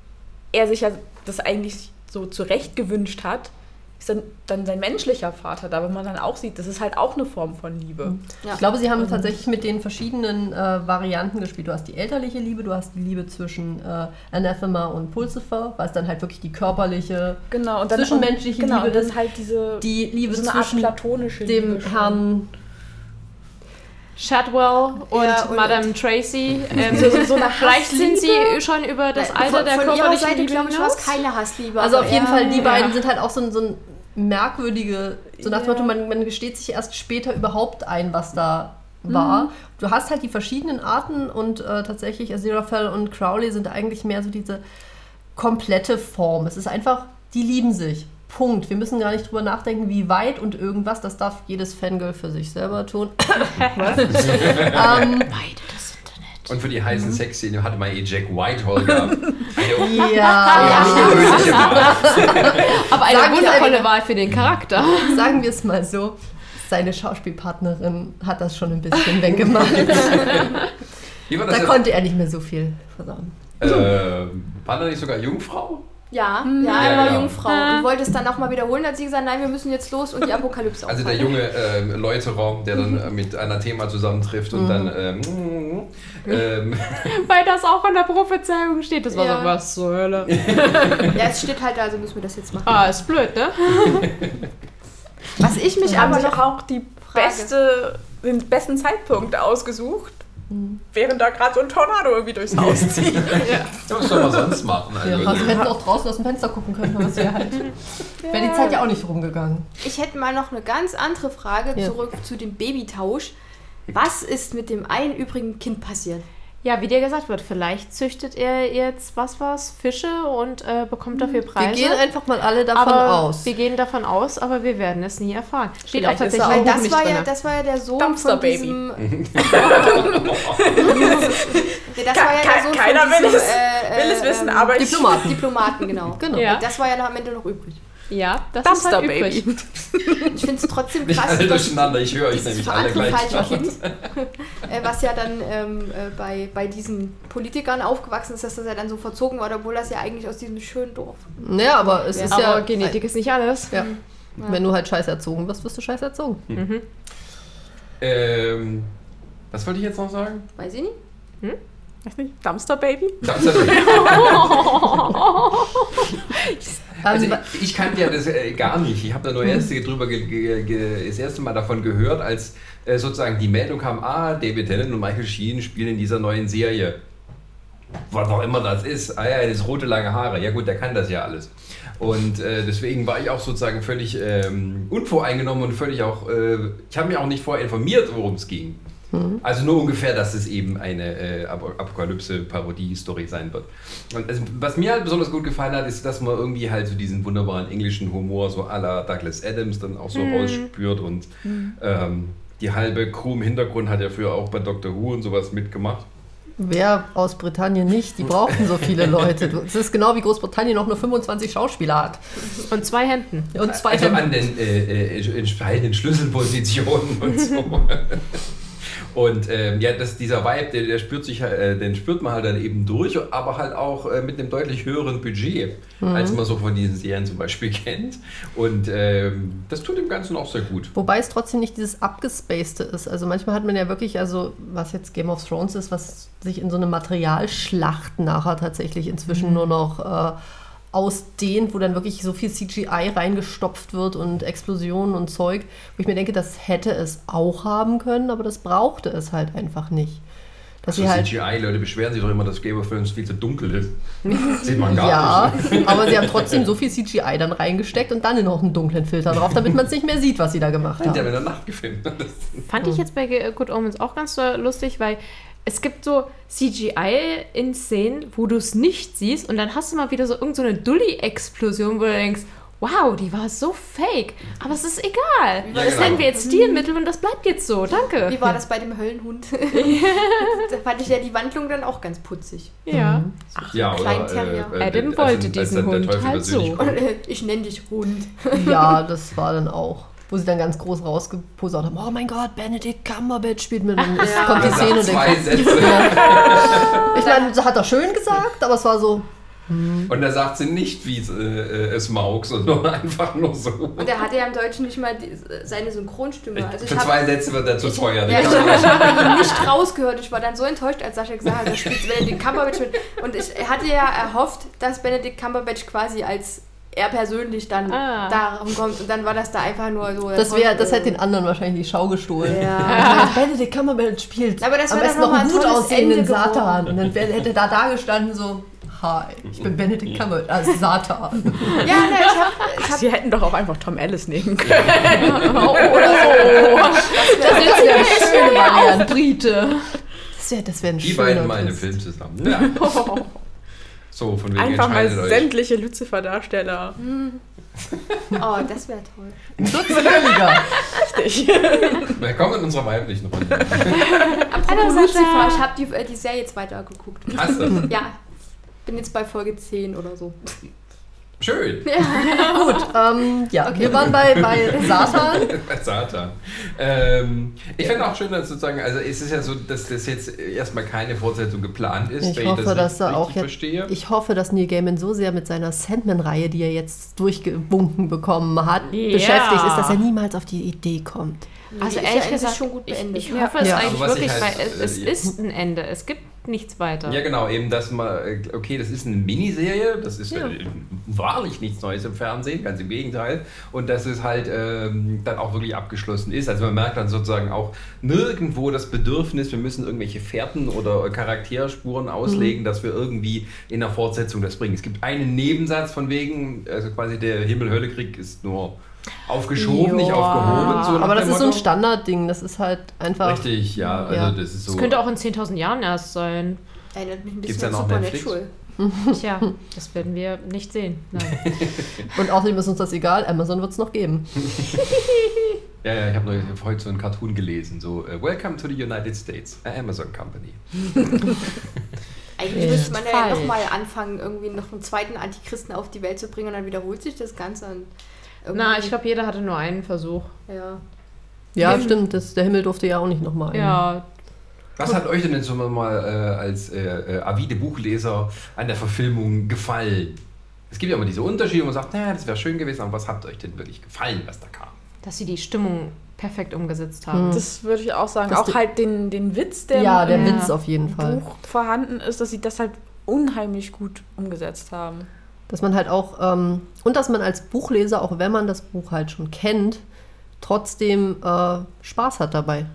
er sich ja das eigentlich so zurecht gewünscht hat, ist dann, dann sein menschlicher Vater da, wo man dann auch sieht, das ist halt auch eine Form von Liebe. Ja. Ich glaube, sie haben tatsächlich mit den verschiedenen äh, Varianten gespielt. Du hast die elterliche Liebe, du hast die Liebe zwischen äh, Anathema und Pulsifer, was dann halt wirklich die körperliche, Genau, und dann Zwischenmenschliche genau, Liebe und dann ist halt diese die Liebe so eine Art zwischen platonische dem Liebe schon. Herrn. Shadwell und, Ja, und- Madame Tracy. Ähm, So- so- so eine vielleicht sind sie schon über das Alter von, der von ihrer körperlichen Seite, Liebe glaube ich, war es keine Hassliebe. Also auf jeden Fall, die ja. beiden sind halt auch so ein, so ein merkwürdige, so nach dem Ja. Motto, man, man gesteht sich erst später überhaupt ein, was da war. Du hast halt die verschiedenen Arten und äh, tatsächlich Aziraphale und Crowley sind eigentlich mehr so diese komplette Form. Es ist einfach, die lieben sich. Punkt. Wir müssen gar nicht drüber nachdenken, wie weit und irgendwas. Das darf jedes Fangirl für sich selber tun. Was? ähm, Beide das Internet. Und für die Mhm. heißen Sexszene hatte man eh Jack Whitehall gehabt. Eine ja. Aber eine Sagen wir wundervolle Wahl für den Charakter. sagen wir es mal so. Seine Schauspielpartnerin hat das schon ein bisschen weggemacht. Da konnte er nicht mehr so viel versauen. Äh, war da nicht sogar Jungfrau? Ja, Mhm. ja, Ja, er war genau. Jungfrau und wollte es dann nochmal wiederholen. Hat sie gesagt, nein, wir müssen jetzt los und die Apokalypse Also der junge äh, Leuterer, der dann äh, mit einer Thema zusammentrifft und Mhm. dann ähm, ähm, Weil das auch in der Prophezeiung steht. Das war Ja. so was zur Hölle. Ja, es steht halt da, also müssen wir das jetzt machen. Ah, ist blöd, ne? Was ich mich aber noch auch die beste, den besten Zeitpunkt ausgesucht, während da gerade so ein Tornado irgendwie durchs Haus zieht. was soll man sonst machen? Ja, Also, also wir hätten auch draußen aus dem Fenster gucken können, aber es wäre halt. Wäre die Zeit ja auch nicht rumgegangen. Ich hätte mal noch eine ganz andere Frage Ja. zurück zu dem Babytausch. Was ist mit dem einen übrigen Kind passiert? Ja, wie dir gesagt wird, vielleicht züchtet er jetzt, was war's, Fische und äh, bekommt dafür Wir Preise. gehen einfach mal alle davon aber aus. Wir gehen davon aus, aber wir werden es nie erfahren. Steht Vielleicht auch ist er tatsächlich auch das nicht war, ja, drin. das war ja der Sohn Dumpster von Baby. diesem... nee, das war ja der Sohn Keiner von will diesem, es- äh, Will es äh, wissen, ähm, aber ich... Diplomaten. Diplomaten, genau. Genau. Ja. Das war ja noch am Ende noch übrig. Ja, das Dumpster ist halt Baby. übrig. Ich finde es trotzdem nicht krass, alle dass durcheinander, ich höre euch nämlich alle gleich. Kind, äh, was ja dann ähm, äh, bei, bei diesen Politikern aufgewachsen ist, dass das ja dann so verzogen war, obwohl das ja eigentlich aus diesem schönen Dorf. Ja, aber es Ja. ist Aber ja. Genetik ist nicht alles. Ja. Wenn du halt scheiße erzogen wirst, wirst du scheiße erzogen. Mhm. Ähm, was wollte ich jetzt noch sagen? Weiß ich nicht. Weiß nicht, Dumpster Baby? Das ist Also ich, ich kannte ja das äh, gar nicht. Ich habe da nur erst drüber ge, ge, ge, das erste Mal davon gehört, als äh, sozusagen die Meldung kam, ah, David Tennant und Michael Sheen spielen in dieser neuen Serie. Was auch immer das ist. Ah ja, das rote lange Haare. Ja gut, der kann das ja alles. Und äh, deswegen war ich auch sozusagen völlig ähm, unvoreingenommen und völlig auch, äh, ich habe mich auch nicht vorher informiert, worum es ging. Also nur ungefähr, dass es eben eine äh, Ap- Apokalypse-Parodie-Story sein wird. Und also, was mir halt besonders gut gefallen hat, ist, dass man irgendwie halt so diesen wunderbaren englischen Humor so à la Douglas Adams dann auch so rausspürt und ähm, die halbe Crew im Hintergrund hat ja früher auch bei Doctor Who und sowas mitgemacht. Wer aus Britannien nicht? Die brauchten so viele Leute. Es ist genau wie Großbritannien noch nur 25 Schauspieler hat. Und zwei Händen. Und zwei also Hemden. an den äh, äh, entscheidenden Schlüsselpositionen und so. Und ähm, ja, das, dieser Vibe, der, der spürt sich, äh, den spürt man halt dann eben durch, aber halt auch äh, mit einem deutlich höheren Budget, als man so von diesen Serien zum Beispiel kennt. Und ähm, das tut dem Ganzen auch sehr gut. Wobei es trotzdem nicht dieses abgespacede ist. Also manchmal hat man ja wirklich, also was jetzt Game of Thrones ist, was sich in so eine Materialschlacht nachher tatsächlich inzwischen nur noch äh, ausdehnt, wo dann wirklich so viel CGI reingestopft wird und Explosionen und Zeug, wo ich mir denke, das hätte es auch haben können, aber das brauchte es halt einfach nicht. Dass Also halt, CGI-Leute beschweren sich doch immer, dass Game of Thrones viel zu dunkel ist. Sieht man gar ja, nicht. aber sie haben trotzdem so viel CGI dann reingesteckt und dann noch einen dunklen Filter drauf, damit man es nicht mehr sieht, was sie da gemacht Die haben haben. in der Nacht gefilmt. Das, Fand ich jetzt bei Good Omens auch ganz so lustig, weil es gibt so CGI in Szenen, wo du es nicht siehst und dann hast du mal wieder so irgendeine so eine Dulli-Explosion, wo du denkst, wow, die war so fake. Aber es ist egal. Ja, das genau. nennen wir jetzt Stilmittel und das bleibt jetzt so. Danke. Wie war das bei dem Höllenhund? da fand ich ja die Wandlung dann auch ganz putzig. Ja. ja, kleinen Terrier. Adam wollte diesen dann der Hund halt so. äh, ich nenne dich Hund. Ja, das war dann auch, wo sie dann ganz groß rausgeposert haben, oh mein Gott, Benedict Cumberbatch spielt mit und es Ja. kommt die Er Szene sagt und zwei denkt, Sätze. ich meine, das hat er schön gesagt, aber es war so, Und da sagt sie nicht, wie es, äh, es mag, sondern einfach nur so. Und er hatte ja im Deutschen nicht mal die, seine Synchronstimme. Also ich Für hab- zwei Sätze wird er zu ich, teuer. Ja, ich man habe nicht- hab ihn nicht rausgehört. Ich war dann so enttäuscht, als Sascha gesagt hat, er spielt Benedict Cumberbatch mit. Und ich hatte ja erhofft, dass Benedict Cumberbatch quasi als er persönlich dann Ah. darum kommt. Und dann war das da einfach nur so. das, wär, das oh. hätte den anderen wahrscheinlich die Schau gestohlen. Ja. Benedict Cumberbatch spielt Aber das am besten noch noch einen ein gut aussehenden. Satan. Und dann wär, hätte da da gestanden so, hi, ich bin Benedict Cumberbatch, also Satan. Ja, ne, ich hab, ich hab Sie hätten doch auch einfach Tom Ellis nehmen können. Oder so. Das wäre eine schöne Variante. Brite. Das wäre das wär ein Die schöner beiden Twist. Film zusammen. Ja. So, von wegen Einfach mal euch. sämtliche Lucifer-Darsteller. oh, das wäre toll. Dutzendjähriger. Richtig. Willkommen in unserer weiblichen Runde. Apropos Lucifer, ich habe die, äh, die Serie jetzt weitergeguckt. Hast du? Ja, bin jetzt bei Folge 10 oder so. Schön. Gut, ähm, ja, Okay. wir waren bei, bei Satan. Bei Satan. Ähm, ich finde auch schön, dass sozusagen, also es ist ja so, dass das jetzt erstmal keine Fortsetzung geplant ist, Ich wenn hoffe, ich das dass er richtig auch jetzt, verstehe. ich hoffe, dass Neil Gaiman so sehr mit seiner Sandman-Reihe, die er jetzt durchgebunken bekommen hat, Ja. beschäftigt ist, dass er niemals auf die Idee kommt. Also ehrlich ja gesagt, schon gut ich, beendet. ich ne? hoffe es Ja. eigentlich Also ich wirklich, halt, weil es, es äh, ist ein Ende. Es gibt nichts weiter. Ja, genau, eben, dass man, äh, okay, das ist eine Miniserie, das ist Ja. äh, wahrlich nichts Neues im Fernsehen, ganz im Gegenteil. Und dass es halt ähm, dann auch wirklich abgeschlossen ist. Also man merkt dann sozusagen auch nirgendwo das Bedürfnis, wir müssen irgendwelche Fährten oder Charakterspuren auslegen, dass wir irgendwie in der Fortsetzung das bringen. Es gibt einen Nebensatz von wegen, also quasi der Himmel-Hölle-Krieg ist nur aufgeschoben, nicht Ja. aufgehoben. So Aber das ist so ein Motto. Standardding, das ist halt einfach. Richtig, ja, also Ja. das ist so. Das könnte auch in 10.000 Jahren erst sein. Erinnert mich ein Gibt's bisschen da an noch Supernatural. Tja, das werden wir nicht sehen. Nein. Und außerdem ist uns das egal, Amazon wird es noch geben. Ja, ja, ich habe heute so einen Cartoon gelesen, so äh, Welcome to the United States, a Amazon Company. Eigentlich müsste man ja nochmal anfangen, irgendwie noch einen zweiten Antichristen auf die Welt zu bringen und dann wiederholt sich das Ganze. Und irgendwie- Na, ich glaube, jeder hatte nur einen Versuch. Ja. Ja, Himmel. stimmt, das, der Himmel durfte ja auch nicht nochmal. ein. Ja, Was hat euch denn jetzt schon mal äh, als äh, äh, avide Buchleser an der Verfilmung gefallen? Es gibt ja immer diese Unterschiede, wo man sagt, naja, das wäre schön gewesen, aber was hat euch denn wirklich gefallen, was da kam? dass sie die Stimmung perfekt umgesetzt haben. Das würde ich auch sagen. Das auch halt den, den Witz, der Ja, der im. Witz auf jeden Fall. Buch vorhanden ist, dass sie das halt unheimlich gut umgesetzt haben. Dass man halt auch, ähm, und dass man als Buchleser, auch wenn man das Buch halt schon kennt, trotzdem äh, Spaß hat dabei,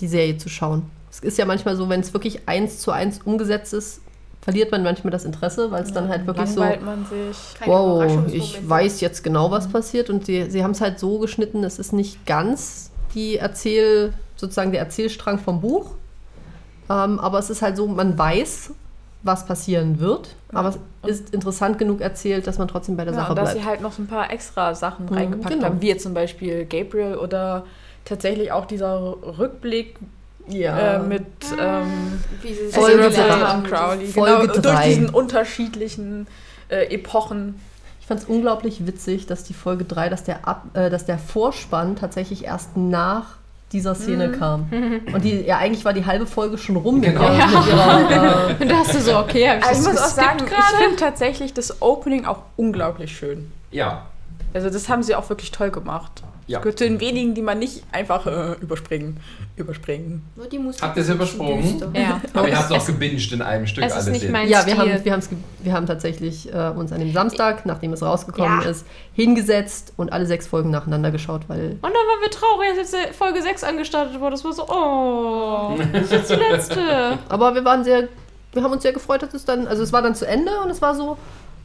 die Serie zu schauen. Es ist ja manchmal so, wenn es wirklich eins zu eins umgesetzt ist, verliert man manchmal das Interesse, weil es dann halt wirklich so, man sich. Keine wow, ich weiß jetzt genau, was passiert. Und sie, sie haben es halt so geschnitten, es ist nicht ganz die Erzähl, sozusagen der Erzählstrang vom Buch. Ähm, aber es ist halt so, man weiß, was passieren wird, aber es ist interessant genug erzählt, dass man trotzdem bei der Ja, Sache und dass bleibt. sie halt noch so ein paar extra Sachen Mhm, reingepackt genau. haben, wie jetzt zum Beispiel Gabriel oder tatsächlich auch dieser Rückblick ja. äh, mit ähm, Wie sie Folge und Crowley. Folge genau, durch diesen unterschiedlichen äh, Epochen. Ich fand es unglaublich witzig, dass die Folge 3, dass der, Ab, äh, dass der Vorspann tatsächlich erst nach dieser Szene kam. Und die, ja, eigentlich war die halbe Folge schon rum Genau. Ja. ihrer äh, Und da hast du so, okay, hab ich Also das ich muss auch sagen, ich gerade? finde tatsächlich das Opening auch unglaublich schön. Ja. Also das haben sie auch wirklich toll gemacht. Ja. Das gehört zu den wenigen, die man nicht einfach äh, überspringen. Überspringen. Nur die Musik. Habt ihr es übersprungen? Ja. Aber ihr habt Es- auch gebinged in einem Stück es ist alles nicht mein Ja, wir haben, wir, haben's wir haben tatsächlich äh, uns an dem Samstag, nachdem es rausgekommen Ja. ist, hingesetzt und alle sechs Folgen nacheinander geschaut, weil Und dann waren wir traurig, als jetzt Folge 6 angestartet wurde. Das war so, oh, das ist jetzt die letzte. aber wir waren sehr, wir haben uns sehr gefreut, dass es dann, also es war dann zu Ende und es war so,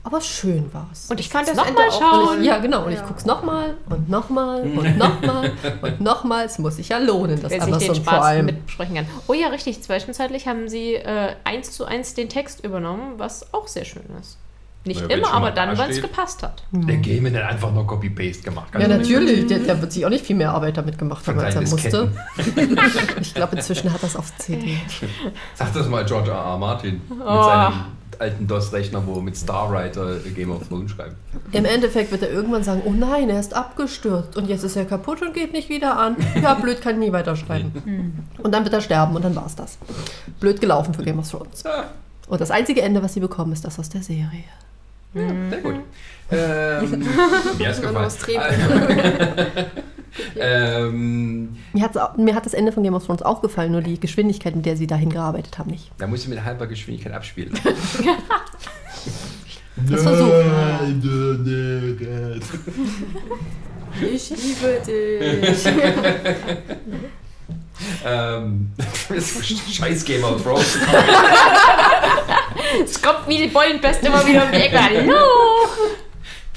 aber schön war es. Und ich kann das nochmal auch schauen. Ich, ja, genau. Und ich Ja. guck's nochmal und nochmal und nochmal und nochmal. Es muss sich ja lohnen, das Wer sich den Amazon Spaß Prime. mitbesprechen kann. Oh ja, richtig. Zwischenzeitlich haben sie äh, eins zu eins den Text übernommen, was auch sehr schön ist. Nicht Ja, immer, aber dann, wenn es gepasst hat. Der Game hat einfach nur Copy-Paste gemacht. Ganz Ja, ehrlich. natürlich. Der, der wird sich auch nicht viel mehr Arbeit damit gemacht haben, als er musste. Ich glaube, inzwischen hat er es auf CD. Sag das mal George R. R. Martin mit Oh. seinem alten DOS-Rechner, wo mit Starwriter Game of Thrones schreibt. Im Endeffekt wird er irgendwann sagen, oh nein, er ist abgestürzt und jetzt ist er kaputt und geht nicht wieder an. Ja, blöd, kann nie weiterschreiben. Und dann wird er sterben und dann war's das. Blöd gelaufen für Game of Thrones. Und das einzige Ende, was sie bekommen, ist das aus der Serie. ja, sehr gut. Ähm, mir noch gefallen. ähm, Mir, hat das Ende von Game of Thrones auch gefallen, nur die Geschwindigkeit, mit der sie dahin gearbeitet haben, nicht. da musst du mit halber Geschwindigkeit abspielen. Das versuchen. Ich liebe dich. ähm, das ist scheiß Game of Thrones. Es kommt wie die Bollenpest immer wieder um die Ecke. Hallo!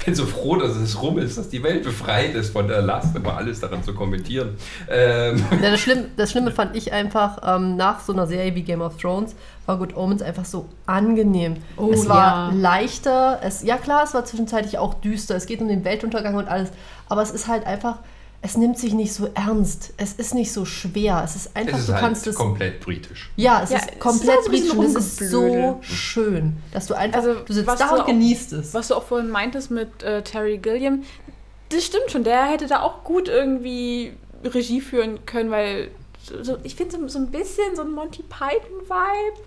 Ich bin so froh, dass es rum ist, dass die Welt befreit ist von der Last, immer alles daran zu kommentieren. Ähm, Ja, das, Schlimm, das Schlimme fand ich einfach, ähm, nach so einer Serie wie Game of Thrones war Good Omens einfach so angenehm. Oh, es war ja. leichter, es, ja klar, es war zwischenzeitlich auch düster, es geht um den Weltuntergang und alles, aber es ist halt einfach, es nimmt sich nicht so ernst, es ist nicht so schwer, es ist einfach, es ist du halt kannst es... komplett britisch. Ja, es Ja, ist es komplett ist so ein bisschen britisch und es ist so schön, dass du einfach, Also, du sitzt was da du und auch- genießt es. Was du auch vorhin meintest mit äh, Terry Gilliam, das stimmt schon. Der hätte da auch gut irgendwie Regie führen können, weil so, so, ich finde so, so ein bisschen so ein Monty Python-Vibe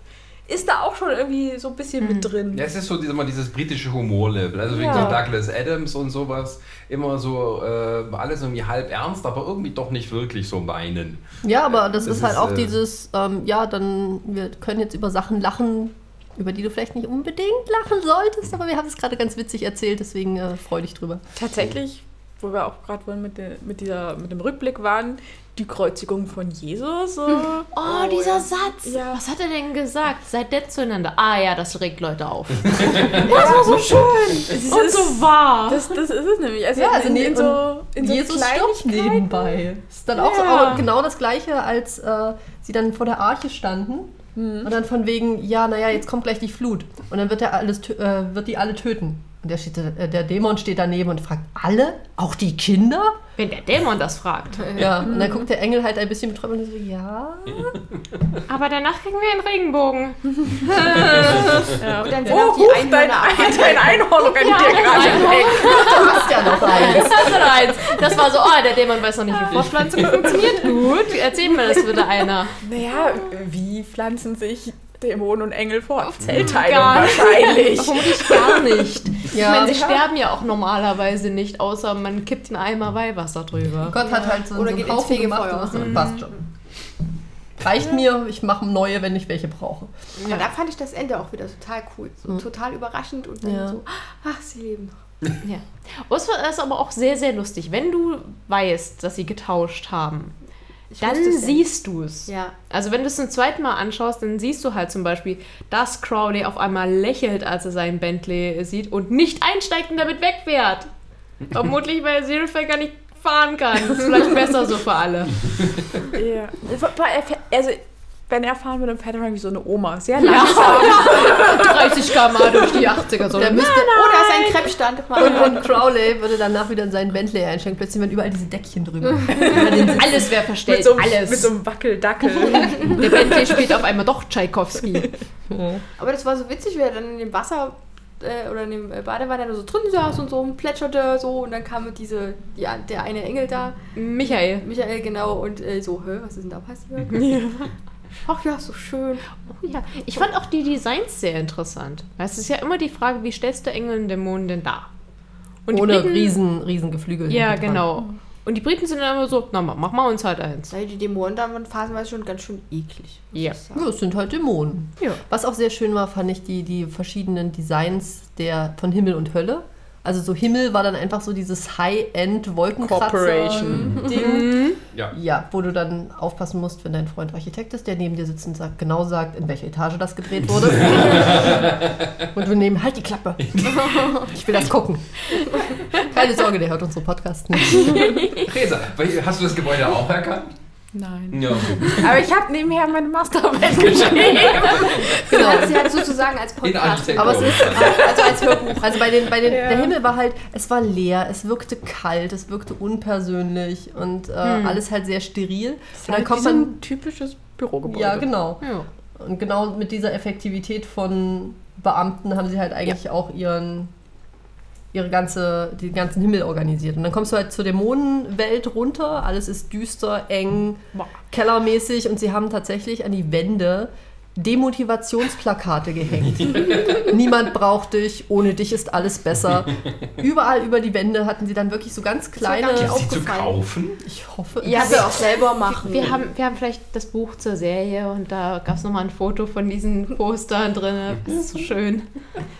ist da auch schon irgendwie so ein bisschen mit drin. Ja, es ist so dieses, immer dieses britische Humorlevel. Also wegen Ja. so Douglas Adams und sowas. Immer so äh, alles irgendwie halb ernst, aber irgendwie doch nicht wirklich so meinen. Ja, aber das, Das ist halt ist, auch äh, dieses, ähm, ja, dann, wir können jetzt über Sachen lachen, über die du vielleicht nicht unbedingt lachen solltest, aber wir haben es gerade ganz witzig erzählt, deswegen äh, freu dich drüber. Tatsächlich, wo wir auch gerade mit, der, mit, dieser, mit dem Rückblick waren, die Kreuzigung von Jesus. So. Oh, dieser Satz. Ja. Was hat er denn gesagt? Seid nett zueinander. Ah ja, das regt Leute auf. Das war so schön. Es Und ist- so wahr. Das, das ist es nämlich. Also Ja, also in, in so, in so Jesus stirbt nebenbei. Ist dann auch so Ja. genau das Gleiche, als äh, sie dann vor der Arche standen und dann von wegen, ja, naja, jetzt kommt gleich die Flut und dann wird er alles, äh, wird die alle töten. Und der, steht, äh, der Dämon steht daneben und fragt, alle? Auch die Kinder? Wenn der Dämon das fragt. Ja, und dann guckt der Engel halt ein bisschen betrübt und so, ja. Aber danach kriegen wir einen Regenbogen. Ja. Und dann sind Oh, auch die huch, Einhörner dein, dein Einhorn rennt Ja, dir das gerade weg. Du hast ja noch eins. Das war eins. Das war so, oh, der Dämon weiß noch nicht, wie Fortpflanzung funktioniert. Gut, erzähl mir das bitte einer. Naja, wie pflanzen sich Dämonen und Engel fort? Zellteilung Gar nicht. wahrscheinlich. Vermutlich gar nicht. Ich Ja, meine, sie sterben ja auch normalerweise nicht, außer man kippt einen Eimer Weihwasser drüber. Gott hat halt so, Oder so geht einen ins Haufen gemacht Fegefeuer. und das passt schon. Reicht mir, ich mache neue, wenn ich welche brauche. Aber da fand ich das Ende auch wieder total cool. So total überraschend und dann Ja. so, ach, sie leben noch. Ja. Und es war- ist aber auch sehr, sehr lustig. Wenn du weißt, dass sie getauscht haben, Ich dann siehst du es. Ja. Also wenn du es zum zweiten Mal anschaust, dann siehst du halt zum Beispiel, dass Crowley auf einmal lächelt, als er seinen Bentley sieht und nicht einsteigt und damit wegfährt. Vermutlich, weil Zero gar nicht fahren kann. Das ist vielleicht besser so für alle. Ja. Also, wenn er fahren würde, dann fährt er mal wie so eine Oma. Sehr langsam. 30 km durch die 80er. So. Der müsste, Oh, da ist ein Krebsstand. und, und Crowley würde danach wieder in seinen Bentley einsteigen. Plötzlich wären überall diese Deckchen drüber. Alles wäre verstellt. Mit so, einem- alles. mit so einem Wackeldackel. Der Bentley spielt auf einmal doch Tschaikowski. Aber das war so witzig, wie er dann in dem Wasser äh, oder in dem äh, Badewanne so drin saß und so und plätscherte so und dann kam diese, die, der eine Engel da, Michael. Michael genau, und äh, so, hä, was ist denn da passiert? Ach ja, so schön. Oh ja, ich fand auch die Designs sehr interessant. Weil Es ist ja immer die Frage, wie stellst du Engel und Dämonen denn dar? Und die Ohne Briten- riesen, riesen Geflügel. Ja, genau. Und die Briten sind dann immer so, na, mach mal uns halt eins. Weil die Dämonen da waren phasenweise schon ganz schön eklig. Ja. Ja, es sind halt Dämonen. Ja. Was auch sehr schön war, fand ich die, die verschiedenen Designs der, von Himmel und Hölle. Also so Himmel war dann einfach so dieses High-End Wolkenkratzer Corporation. Ding. Ja. Ja, wo du dann aufpassen musst, wenn dein Freund Architekt ist, der neben dir sitzt und sagt, genau sagt, in welcher Etage das gedreht wurde. und du neben, halt die Klappe. Ich will das gucken. Keine Sorge, der hört unsere Podcasts nicht. Resa, hast du das Gebäude auch erkannt? Nein. Ja. Aber ich habe nebenher meine Masterarbeit geschrieben. Genau. Sie hat sozusagen als In Podcast. Aber es ist, Also als Hörbuch. Also bei den, bei den, Ja. der Himmel war halt, es war leer, es wirkte kalt, es wirkte unpersönlich und äh, alles halt sehr steril. Und dann kommt so man, ein typisches Bürogebäude. ja genau. Ja. Und genau mit dieser Effektivität von Beamten haben sie halt eigentlich auch ihren, ihre ganze, den ganzen Himmel organisiert. Und dann kommst du halt zur Dämonenwelt runter, alles ist düster, eng, Boah. kellermäßig und sie haben tatsächlich an die Wände Demotivationsplakate gehängt. Niemand braucht dich, ohne dich ist alles besser. Überall über die Wände hatten sie dann wirklich so ganz kleine. Gibt sie zu kaufen? Ich hoffe. Ja, wir auch selber machen. Wir haben, wir haben vielleicht das Buch zur Serie und da gab es nochmal ein Foto von diesen Postern drin. Das ist so schön.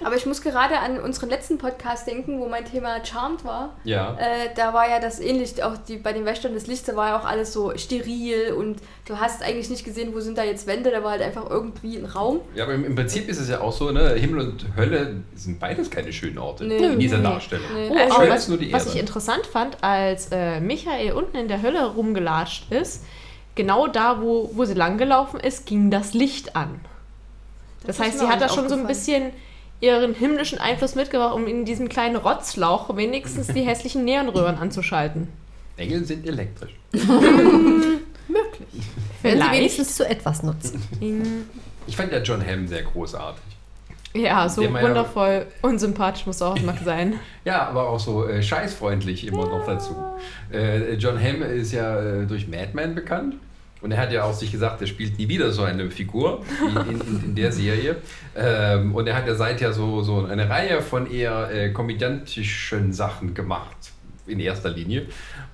Aber ich muss gerade an unseren letzten Podcast denken, wo mein Thema Charmed war. Ja. Äh, da war ja das ähnlich, auch die, bei den Wächtern des Lichts, da war ja auch alles so steril und du hast eigentlich nicht gesehen, wo sind da jetzt Wände, da war halt einfach irgendwie ein Raum. Ja, aber im, Prinzip ist es ja auch so, ne? Himmel und Hölle sind beides keine schönen Orte Nee. in dieser Nee. Darstellung. Nee. Oh, Schön ist was, nur die was ich interessant fand, als äh, Michael unten in der Hölle rumgelatscht ist, genau da, wo, wo sie langgelaufen ist, ging das Licht an. Das, Das heißt, sie hat da schon so ein bisschen ihren himmlischen Einfluss mitgebracht, um in diesem kleinen Rotzlauch wenigstens die hässlichen Neonröhren anzuschalten. Engel sind elektrisch. möglich. Wenn sie Vielleicht. wenigstens zu etwas nutzen. Ich fand ja John Hamm sehr großartig. Ja, so Der war ja- wundervoll unsympathisch muss auch mal sein. Ja, aber auch so äh, scheißfreundlich immer noch dazu. Äh, John Hamm ist ja äh, durch Madman bekannt. Und er hat ja auch sich gesagt, er spielt nie wieder so eine Figur wie in, in, in der Serie. Ähm, und er hat ja seither so, so eine Reihe von eher äh, komödiantischen Sachen gemacht, in erster Linie.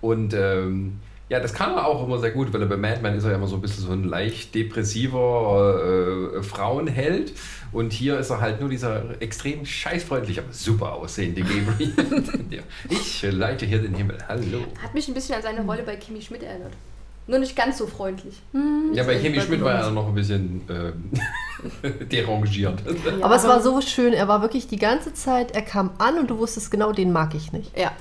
Und ähm, ja, das kann er auch immer sehr gut, weil er bei Madman ist er ja immer so ein bisschen so ein leicht depressiver äh, Frauenheld. Und hier ist er halt nur dieser extrem scheißfreundliche, aber super aussehende Gabriel. Ich leite hier den Himmel. Hallo. Hat mich ein bisschen an seine Rolle bei Kimi Schmidt erinnert. Nur nicht ganz so freundlich. Ja, bei Chemie Schmidt war er noch ein bisschen ähm, derangiert. Ja, Aber es war so schön, er war wirklich die ganze Zeit, er kam an und du wusstest genau, den mag ich nicht. Ja.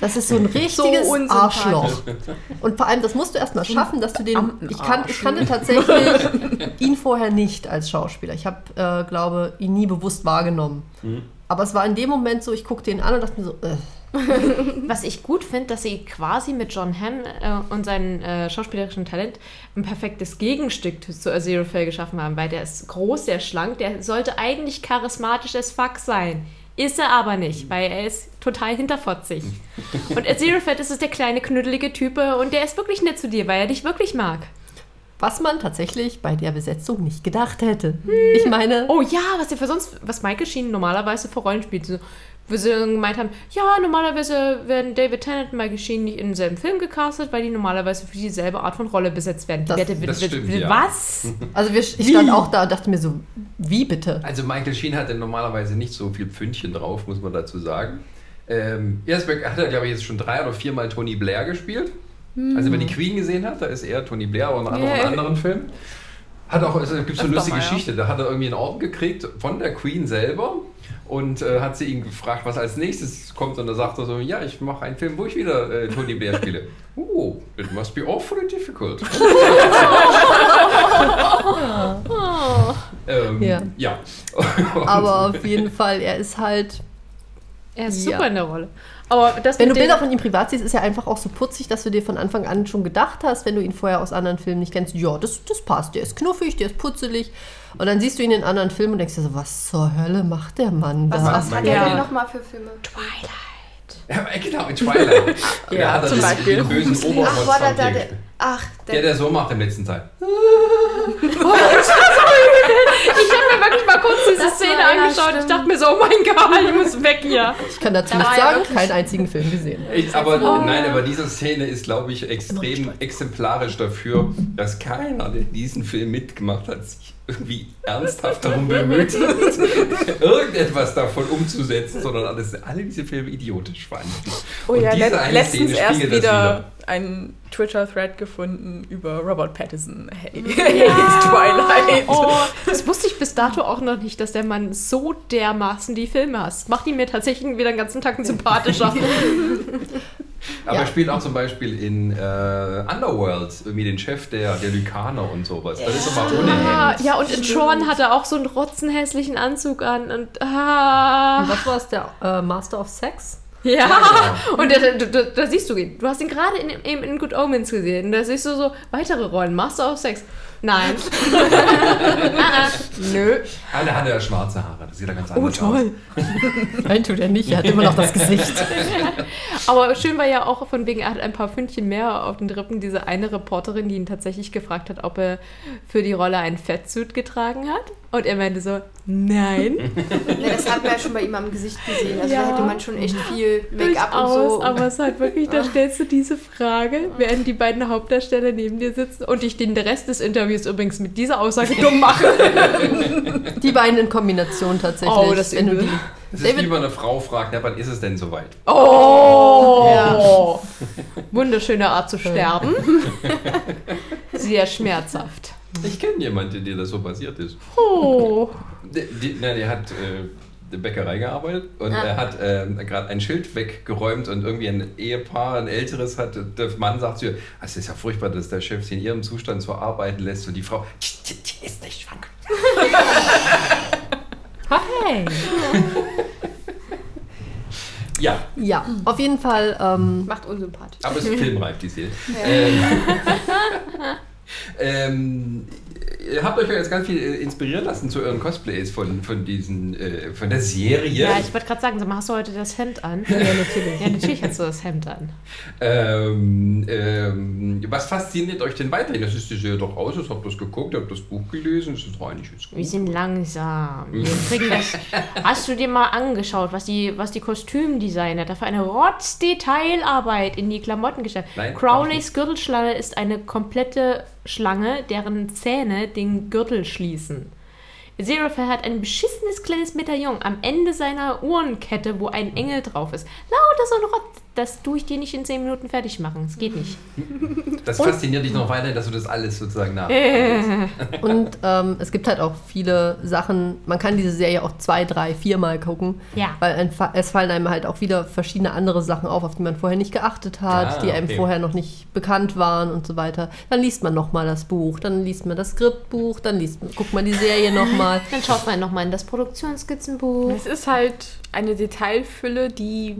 Das ist so ein richtiges unsympathisch. Arschloch. Und vor allem, das musst du erstmal schaffen, dass du den. Ich, kan ich kannte tatsächlich ihn vorher nicht als Schauspieler. Ich habe, äh, glaube, ihn nie bewusst wahrgenommen. Aber es war in dem Moment so, ich guckte ihn an und dachte mir so, äh, Was ich gut finde, dass sie quasi mit John Hamm äh, und seinem äh, schauspielerischen Talent ein perfektes Gegenstück zu Aziraphale geschaffen haben, weil der ist groß, der ist schlank, der sollte eigentlich charismatisch as fuck sein. Ist er aber nicht, weil er ist total hinterfotzig. Und Aziraphale ist es der kleine, knüddelige Type und der ist wirklich nett zu dir, weil er dich wirklich mag. was man tatsächlich bei der Besetzung nicht gedacht hätte. Ich meine, Oh ja, was er für sonst, was Michael Sheen normalerweise für Rollen spielt. So, wo sie gemeint haben, ja, normalerweise werden David Tennant und Michael Sheen nicht in denselben Film gecastet, weil die normalerweise für dieselbe Art von Rolle besetzt werden. Das- Wette, das stimmt, ja. Was? also wir, ich stand auch da und dachte mir so, wie bitte? Also Michael Sheen hatte normalerweise nicht so viel Pfündchen drauf, muss man dazu sagen. Ähm, erst hat er, glaube ich, jetzt schon drei oder viermal Tony Blair gespielt. Also wenn die Queen gesehen hat, da ist er Tony Blair oder in Ja. anderen Filmen. Hat auch, es gibt so eine lustige mal, ja. Geschichte, da hat er irgendwie einen Orden gekriegt von der Queen selber und äh, hat sie ihn gefragt, was als nächstes kommt und da sagt er so, ja, ich mache einen Film, wo ich wieder äh, Tony Blair spiele. Oh, it must be awfully difficult. ähm, Ja. ja. Aber auf jeden Fall, er ist halt. Er ist Ja. super in der Rolle. Aber das Wenn du Bilder von ihm privat siehst, ist er einfach auch so putzig, dass du dir von Anfang an schon gedacht hast, wenn du ihn vorher aus anderen Filmen nicht kennst, ja, das, das passt, der ist knuffig, der ist putzelig. Und dann siehst du ihn in anderen Filmen und denkst dir so, was zur Hölle macht der Mann Was, da? was hat Ja. er denn nochmal für Filme? Ja, genau, in Twilight. Ja, hat er zum das, Beispiel. bösen Ach, war da, da, der, ach, Der, der, der so macht im letzten Teil. Ich habe mir wirklich mal kurz diese Das Szene ja, angeschaut. ich stimmt. dachte mir so, oh mein Gott, ich muss weg hier. Ich kann dazu Da nicht war er sagen, wirklich- keinen einzigen Film gesehen. Ich, aber Oh. nein, aber diese Szene ist, glaube ich, extrem exemplarisch dafür, dass keiner, der diesen Film mitgemacht hat, sich irgendwie ernsthaft darum bemüht, irgendetwas davon umzusetzen, sondern alles, alle diese Filme idiotisch fanden. Oh Und ja, diese let eine letztens Szene erst das wieder einen Twitter-Thread gefunden über Robert Pattinson. Hey, hates Twilight. Oh, das wusste ich bis dato auch noch nicht, dass der Mann so dermaßen die Filme hasst. Macht ihn mir tatsächlich wieder den ganzen Tag sympathischer. Aber Ja. er spielt auch zum Beispiel in äh, Underworld irgendwie den Chef der, der Lykaner und sowas. Das ist aber ohne ah, ja, und in Sean hat er auch so einen rotzenhässlichen Anzug an. Und ah. Und was war es, der äh, Master of Sex? Ja, genau. und da, da, da, da siehst du ihn. Du hast ihn gerade in, in, in Good Omens gesehen. Da siehst du so weitere Rollen. Master of Sex. Nein. ah. Nö. Ah, da hat er schwarze Haare. Das sieht er ganz Oh, anders aus. toll. Nein, tut er nicht, er hat immer noch das Gesicht. Aber schön war ja auch von wegen, er hat ein paar Fündchen mehr auf den Rippen. Diese eine Reporterin, die ihn tatsächlich gefragt hat, ob er für die Rolle einen Fettsuit getragen hat. Und er meinte so, nein. ne, das hat man ja schon bei ihm am Gesicht gesehen. Also Ja. da hätte man schon echt viel Make-up und so. aber es ist halt wirklich, da stellst du diese Frage, während die beiden Hauptdarsteller neben dir sitzen und ich den Rest des Interviews übrigens mit dieser Aussage dumm mache. Die beiden in Kombination tatsächlich. Oh, das ist wenn du übel. die Das ist wie wenn eine Frau fragt, ja, wann ist es denn soweit? Oh! Wunderschöne Art zu sterben. Sehr schmerzhaft. Ich kenne jemanden, der das so passiert ist. Oh. Der, die, na, der hat äh, der Bäckerei gearbeitet und Ah. er hat äh, gerade ein Schild weggeräumt und irgendwie ein Ehepaar, ein älteres, hat der Mann sagt zu ihr, es ist ja furchtbar, dass der Chef sie in ihrem Zustand so arbeiten lässt und die Frau, die, die, ist nicht schwank. Hey. Ja, Ja, auf jeden Fall. Ähm, Macht unsympathisch. aber es ist filmreif, die Serie. Ja. Ähm, ähm, ihr habt euch ja jetzt ganz viel äh, inspirieren lassen zu euren Cosplays von, von diesen, äh, von der Serie. Ja, ich wollte gerade sagen, sag mal, hast du heute das Hemd an? Ja, natürlich. Ja, natürlich hast du das Hemd an. Ähm, ähm, was fasziniert euch denn weiterhin? Das ist die Serie doch aus, ihr habt das geguckt, ihr habt das Buch gelesen, das ist doch eigentlich jetzt Wir gut. sind langsam. Wir kriegen das. Hast du dir mal angeschaut, was die, was die Kostümdesigner da für eine Rotzdetailarbeit in die Klamotten gestellt Nein, Crowleys Gürtelschlange ist eine komplette Schlange, deren Zähne den Gürtel schließen. Zerofel hat ein beschissenes kleines Medaillon am Ende seiner Uhrenkette, wo ein Engel drauf ist. Lauter so ein Rott. Das tue ich dir nicht in 10 Minuten fertig machen. Das geht nicht. Das fasziniert dich noch weiter, dass du das alles sozusagen nach. und ähm, es gibt halt auch viele Sachen. Man kann diese Serie auch zwei, drei, viermal gucken. Ja. Weil es fallen einem halt auch wieder verschiedene andere Sachen auf, auf die man vorher nicht geachtet hat, Ah, die einem okay. vorher noch nicht bekannt waren und so weiter. Dann liest man nochmal das Buch, dann liest man das Skriptbuch, dann liest, guckt man die Serie nochmal. Dann schaut man nochmal in das Produktionsskizzenbuch. Es ist halt eine Detailfülle, die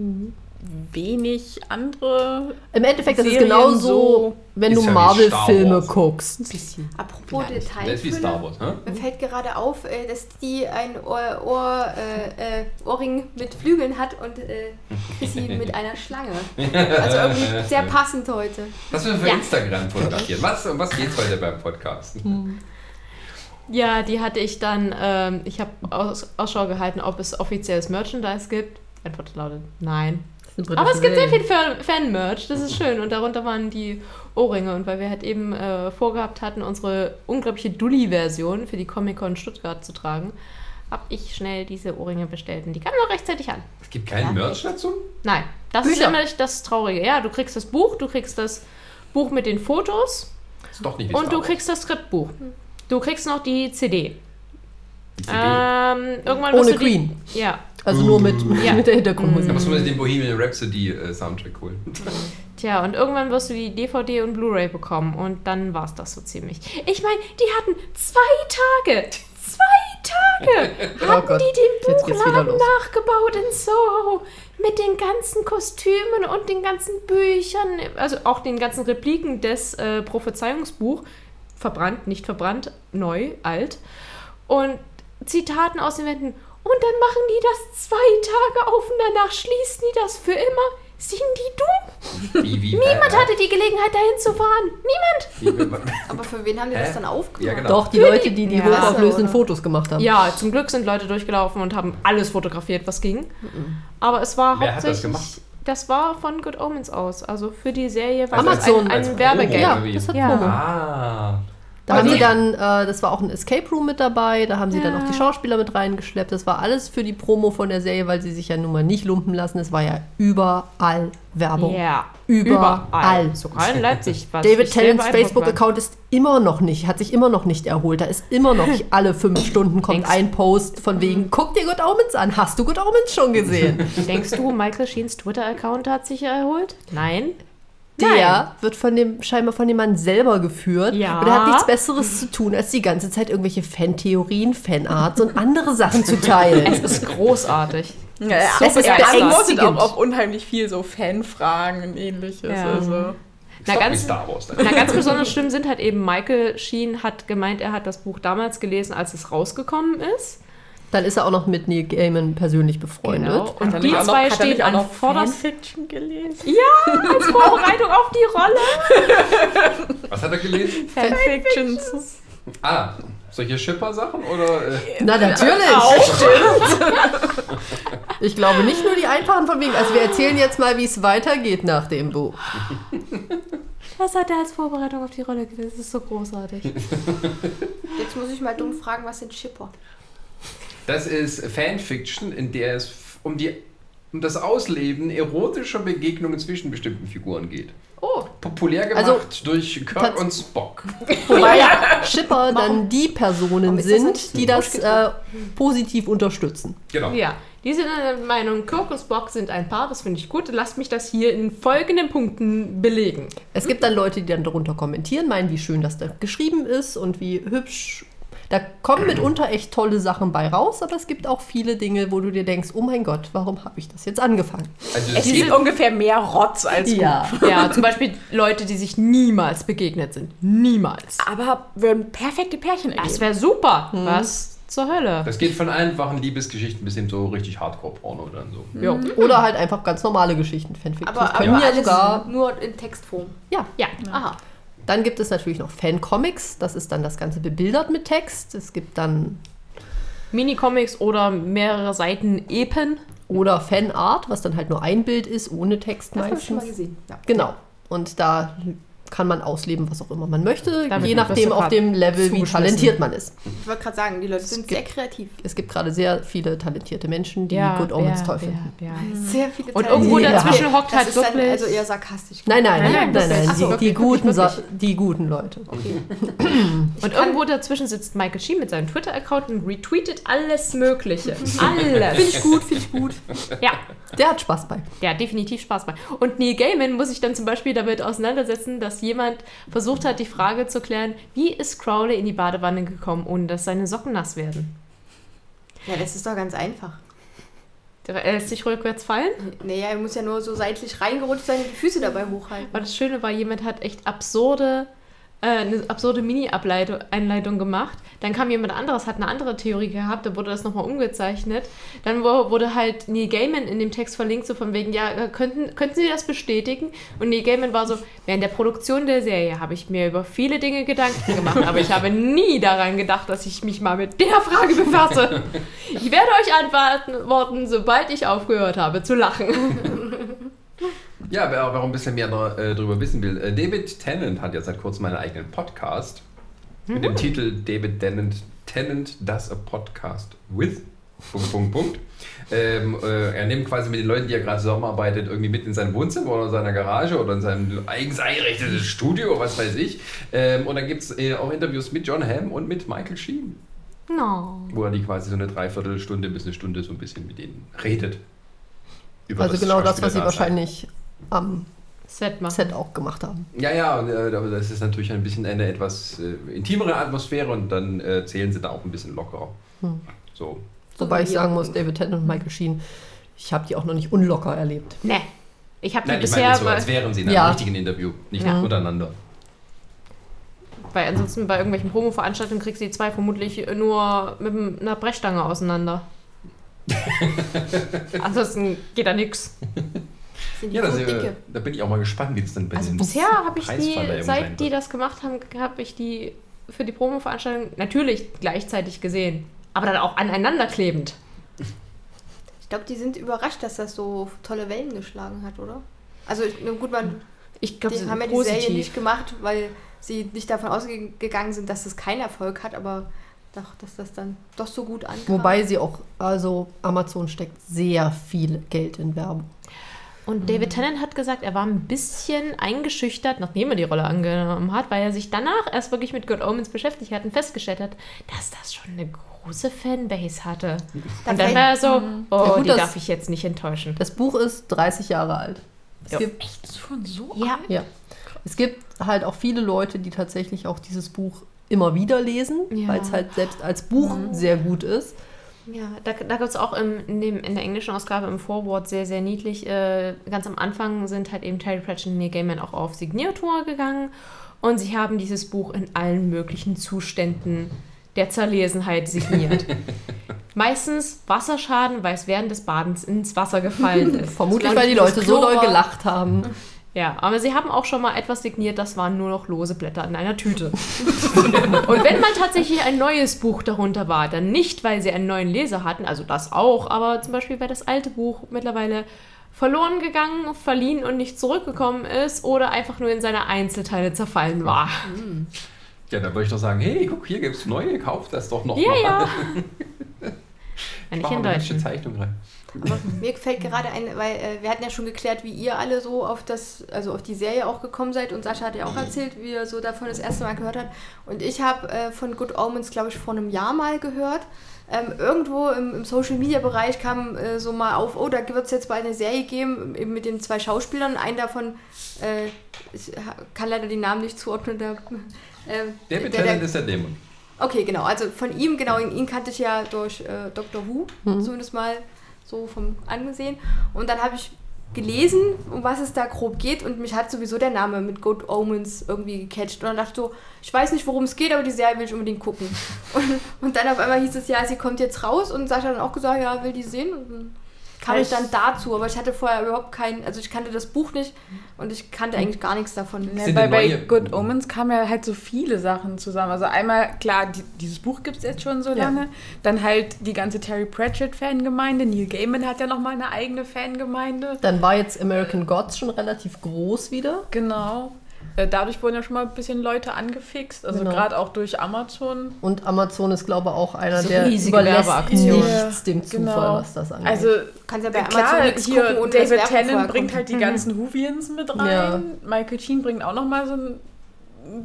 wenig andere. Im Endeffekt ist es Serien genauso, so- wenn Ist du ja Marvel-Filme guckst. Apropos Das ist wie. Star Wars, ne? Mir fällt gerade auf, äh, dass die ein Ohr, Ohr, äh, äh, Ohrring mit Flügeln hat und äh, Chrissy mit einer Schlange. Also irgendwie sehr passend heute. Was wir für Ja. Instagram fotografieren. Was, um was geht's heute beim Podcast? Ja, die hatte ich dann, ähm, ich habe Aus, Ausschau gehalten, ob es offizielles Merchandise gibt. Antwort lautet nein. Aber es gibt sehr viel Fan- Fan-Merch, das ist schön. Und darunter waren die Ohrringe. Und weil wir halt eben äh, vorgehabt hatten, unsere unglaubliche Dulli-Version für die Comic-Con Stuttgart zu tragen, habe ich schnell diese Ohrringe bestellt. Und die kamen noch rechtzeitig an. Es gibt keinen Ja. Merch dazu? Nein, das ist Bücher. immer das Traurige. Ja, du kriegst das Buch, du kriegst das Buch mit den Fotos Ist doch nicht und du kriegst das Skriptbuch. Du kriegst noch die CD. Die CD. Ähm, irgendwann Ohne du die. Ja. Also nur mit, Ja. mit der Hintergrundmusik. Da muss man den Bohemian Rhapsody äh, Soundtrack holen. Tja, und irgendwann wirst du die DVD und Blu-ray bekommen und dann war es das so ziemlich. Ich meine, die hatten zwei Tage, zwei Tage Oh hatten Gott, die den Buchladen nachgebaut in Soho mit den ganzen Kostümen und den ganzen Büchern, also auch den ganzen Repliken des äh, Prophezeiungsbuch, verbrannt, nicht verbrannt, neu, alt und Zitaten aus den Wänden. Und dann machen die das zwei Tage auf und danach schließen die das für immer. Sind die dumm? Wie, wie, Niemand hatte die Gelegenheit, dahin zu fahren. Niemand. Aber für wen haben die Hä? das dann aufgemacht? Ja, genau. Doch, die Leute, die die Ja. hochauflösenden? Fotos gemacht haben. Ja, zum Glück sind Leute durchgelaufen und haben alles fotografiert, was ging. Aber es war Wer hat das hauptsächlich. gemacht? Das war von Good Omens aus. Also für die Serie war Also das Amazon ein, ein. Werbegag. Ja, das hat Ja. Promo. Ah. Da Also- haben sie dann, äh, das war auch ein Escape Room mit dabei, da haben sie dann Ja. auch die Schauspieler mit reingeschleppt. Das war alles für die Promo von der Serie, weil sie sich ja nun mal nicht lumpen lassen. Es war ja überall Werbung. Ja, Überall. Sogar in Leipzig. Was David Tennants. Facebook-Account ist immer noch nicht, hat sich immer noch nicht erholt. Da ist immer noch alle fünf Stunden kommt Denkst- ein Post von wegen, guck dir Good Omens an. Hast du Good Omens schon gesehen? Denkst du, Michael Sheens Twitter-Account hat sich erholt? Nein. Der wird von dem, scheinbar von dem Mann selber geführt. Ja. Und er hat nichts Besseres zu tun, als die ganze Zeit irgendwelche Fantheorien, Fanarts und andere Sachen zu teilen. Es ist großartig. Ja, So es ist beängstigend. beantwortet auch auf unheimlich viel so Fanfragen und ähnliches. Ja. Also. Ist Na, ganz, Wars. na, ganz besonders schlimm sind halt eben, Michael Sheen hat gemeint, er hat das Buch damals gelesen, als es rausgekommen ist. Dann ist er auch noch mit Neil Gaiman persönlich befreundet. Genau. Und er die auch zwei stehen auch an Fanfiction gelesen? Ja, als Vorbereitung auf die Rolle. Was hat er gelesen? Fanfictions. Ah, solche Schipper-Sachen oder? Äh, Na, natürlich. Ich glaube nicht nur die einfachen von wegen. Also wir erzählen jetzt mal, wie es weitergeht nach dem Buch. Was hat er als Vorbereitung auf die Rolle gelesen? Das ist so großartig. Jetzt muss ich mal dumm fragen, was sind Shipper? Das ist Fanfiction, in der es um, die, um das Ausleben erotischer Begegnungen zwischen bestimmten Figuren geht. Oh, Populär gemacht Also, durch Kirk und Spock. Wobei ja Schipper dann die Personen sind, die das äh, positiv unterstützen. Genau. Ja, die sind der Meinung, Kirk und Spock sind ein Paar, das finde ich gut. Lasst mich das hier in folgenden Punkten belegen. Es gibt dann Leute, die dann darunter kommentieren, meinen, wie schön das da geschrieben ist und wie hübsch. Da kommen mitunter echt tolle Sachen bei raus, aber es gibt auch viele Dinge, wo du dir denkst, oh mein Gott, warum habe ich das jetzt angefangen? Also Es das gibt ungefähr mehr Rotz als gut. Ja, zum Beispiel Leute, die sich niemals begegnet sind. Niemals. Aber würden perfekte Pärchen Das ergeben. wäre super. Was zur Hölle? das geht von einfachen Liebesgeschichten bis hin so richtig Hardcore-Porno dann so. Jo. Oder halt einfach ganz normale Geschichten, Fanfiction. aber, können aber ja sogar. nur in Textform. Ja. Ja. Aha. Dann gibt es natürlich noch Fancomics, das ist dann das Ganze bebildert mit Text. Es gibt dann Minicomics oder mehrere Seiten Epen. oder Fanart, was dann halt nur ein Bild ist, ohne Text Das habe ich schon mal meistens. gesehen. Ja. Genau. Und da kann man ausleben, was auch immer man möchte, Damit je nachdem auf dem Level, wie talentiert man ist. Ich wollte gerade sagen, die Leute sind sehr kreativ. Es gibt gerade sehr viele talentierte Menschen, die Good Omens toll finden. ja. Sehr viele Und irgendwo Ja. dazwischen hockt Das halt ist dann wirklich. also eher sarkastisch. Nein, nein, Nein, nein, nein, nein, das nein, ist- die, so, die, guten, die guten Leute. Und irgendwo dazwischen sitzt Michael Sheen mit seinem Twitter-Account und retweetet alles Mögliche. Alles. Finde ich gut, finde ich gut. Ja, Der hat Spaß bei. der hat definitiv Spaß bei. Und Neil Gaiman muss sich dann zum Beispiel damit auseinandersetzen, dass jemand versucht hat, die Frage zu klären, wie ist Crowley in die Badewanne gekommen, ohne dass seine Socken nass werden? Ja, das ist doch ganz einfach. Er lässt sich rückwärts fallen. Naja, er muss ja nur so seitlich reingerutscht sein und die Füße dabei hochhalten. Aber das Schöne war, jemand hat echt absurde, äh, eine absurde Mini-Einleitung gemacht. Dann kam jemand anderes, hat eine andere Theorie gehabt, da wurde das nochmal umgezeichnet. Dann wurde halt Neil Gaiman in dem Text verlinkt, so von wegen, ja, äh, könnten, könnten Sie das bestätigen? Und Neil Gaiman war so, während der Produktion der Serie habe ich mir über viele Dinge Gedanken gemacht, aber ich habe nie daran gedacht, dass ich mich mal mit der Frage befasse. Ich werde euch antworten, sobald ich aufgehört habe zu lachen. Ja, wer, wer auch ein bisschen mehr da, äh, darüber wissen will. Äh, David Tennant hat ja seit kurzem einen eigenen Podcast mit dem Titel David Tennant, Tennant Does a Podcast with. Punkt, Punkt, Punkt. Ähm, äh, er nimmt quasi mit den Leuten, die er gerade zusammenarbeitet, irgendwie mit in sein Wohnzimmer oder in seiner Garage oder in seinem eigens eingerichtetes Studio, was weiß ich. Ähm, und dann gibt es äh, auch Interviews mit John Hamm und mit Michael Sheen, No. wo er die quasi so eine Dreiviertelstunde bis eine Stunde so ein bisschen mit denen redet. Über Also genau das, was sie wahrscheinlich am Set machen. Set auch gemacht haben. Ja, ja, und, äh, aber das ist natürlich ein bisschen eine etwas äh, intimere Atmosphäre und dann äh, zählen sie da auch ein bisschen lockerer. Hm. So. Wobei ich sagen muss, David Tennant und Michael Sheen, ich habe die auch noch nicht unlocker erlebt. Ne. Ich habe die Nein, ich bisher meine so, als wären sie in einem Ja. richtigen Interview, nicht Ja. untereinander. bei ansonsten bei irgendwelchen Promo-Veranstaltungen kriegst du die zwei vermutlich nur mit einer Brechstange auseinander. Ansonsten geht da nix. Sind die Ja, das, so dicke? da bin ich auch mal gespannt, wie das dann bei Also den bisher habe ich die, seit die das gemacht haben, habe ich die für die Promo-Veranstaltung natürlich gleichzeitig gesehen. Aber dann auch aneinander klebend. Ich glaube, die sind überrascht, dass das so tolle Wellen geschlagen hat, oder? Also gut, man, Ich sie haben ja die Serie nicht gemacht, weil sie nicht davon ausgegangen sind, dass es keinen Erfolg hat, aber doch, dass das dann doch so gut ankam. Wobei sie auch, also Amazon steckt sehr viel Geld in Werbung. Und David Tennant hat gesagt, er war ein bisschen eingeschüchtert, nachdem er die Rolle angenommen hat, weil er sich danach erst wirklich mit Good Omens beschäftigt hat und festgestellt hat, dass das schon eine große Fanbase hatte. Da und dann war er so, oh, Ja, gut, die das- darf ich jetzt nicht enttäuschen. Das Buch ist 30 Jahre alt. Es Ja. gibt Echt schon so? Ja, Ja. Es gibt halt auch viele Leute, die tatsächlich auch dieses Buch immer wieder lesen, Ja. weil es halt selbst als Buch sehr gut ist. Ja, da, da gibt es auch im, in, dem, in der englischen Ausgabe im Vorwort sehr, sehr niedlich. Äh, ganz am Anfang sind halt eben Terry Pratchett und Neil Gaiman auch auf Signiertour gegangen und sie haben dieses Buch in allen möglichen Zuständen der Zerlesenheit signiert. Meistens Wasserschaden, weil es während des Badens ins Wasser gefallen ist. Vermutlich, weil die Leute so doll gelacht haben. Ja, aber sie haben auch schon mal etwas signiert, das waren nur noch lose Blätter in einer Tüte. und wenn mal tatsächlich ein neues Buch darunter war, dann nicht, weil sie einen neuen Leser hatten, also das auch, aber zum Beispiel, weil das alte Buch mittlerweile verloren gegangen, verliehen und nicht zurückgekommen ist oder einfach nur in seine Einzelteile zerfallen war. Ja, dann würde ich doch sagen, hey, guck, hier gibt es neue, kauf das doch noch Ja, mal. ja. Eine. Zeichnung rein. Aber mir gefällt gerade ein, weil äh, wir hatten ja schon geklärt, wie ihr alle so auf das, also auf die Serie auch gekommen seid und Sascha hat ja auch erzählt, wie er so davon das erste Mal gehört hat. Und ich habe äh, von Good Omens, glaube ich, vor einem Jahr mal gehört. Ähm, irgendwo im, im Social Media Bereich kam äh, so mal auf, oh, da wird es jetzt bald eine Serie geben, eben mit den zwei Schauspielern. Einen davon, äh, ich kann leider die Namen nicht zuordnen, der, äh, David der- der- Tennant ist der Dämon. Okay, genau. Also von ihm, genau, ihn, ihn kannte ich ja durch äh, Doctor Who, zumindest mal so vom Angesehen. Und dann habe ich gelesen, um was es da grob geht und mich hat sowieso der Name mit Good Omens irgendwie gecatcht. Und dann dachte ich so, ich weiß nicht, worum es geht, aber die Serie will ich unbedingt gucken. Und, und dann auf einmal hieß es, ja, sie kommt jetzt raus und Sascha hat dann auch gesagt, ja, will die sehen. Und dann kam ich dann dazu, aber ich hatte vorher überhaupt keinen, also ich kannte das Buch nicht und ich kannte eigentlich gar nichts davon. Ja, Sind bei, bei Good Omens kamen ja halt so viele Sachen zusammen. Also einmal, klar, die, dieses Buch gibt es jetzt schon so Ja. lange. Dann halt die ganze Terry Pratchett-Fangemeinde. Neil Gaiman hat ja nochmal eine eigene Fangemeinde. Dann war jetzt American Gods schon relativ groß wieder. Genau. Äh, Dadurch wurden ja schon mal ein bisschen Leute angefixt. Also Genau. gerade auch durch Amazon. Und Amazon ist, glaube ich, auch einer, So der überlässt nichts dem Zufall, Genau. was das angeht. Also Du kannst ja bei Amazon klar, nichts hier gucken, David Tennant bringt halt die ganzen Whovians mit rein. Ja. Michael Sheen bringt auch nochmal so ein,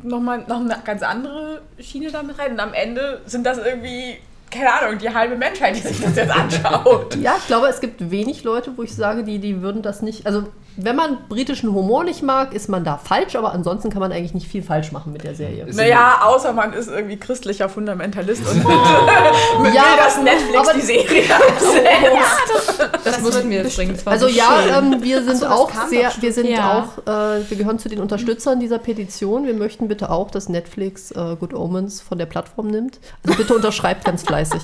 noch mal, noch eine ganz andere Schiene damit rein. Und am Ende sind das irgendwie, keine Ahnung, die halbe Menschheit, die sich das jetzt anschaut. Ja, ich glaube, es gibt wenig Leute, wo ich sage, die, die würden das nicht. Also, wenn man britischen Humor nicht mag, ist man da falsch, aber ansonsten kann man eigentlich nicht viel falsch machen mit der Serie. Naja, außer man ist irgendwie christlicher Fundamentalist und will, Ja, dass Netflix aber- die Serie absetzt. Das, wussten wir jetzt bringen. Also ja, ähm, wir sind so, das auch sehr, wir sind Ja. auch, äh, wir gehören zu den Unterstützern dieser Petition. Wir möchten bitte auch, dass Netflix äh, Good Omens von der Plattform nimmt. Also bitte unterschreibt ganz fleißig.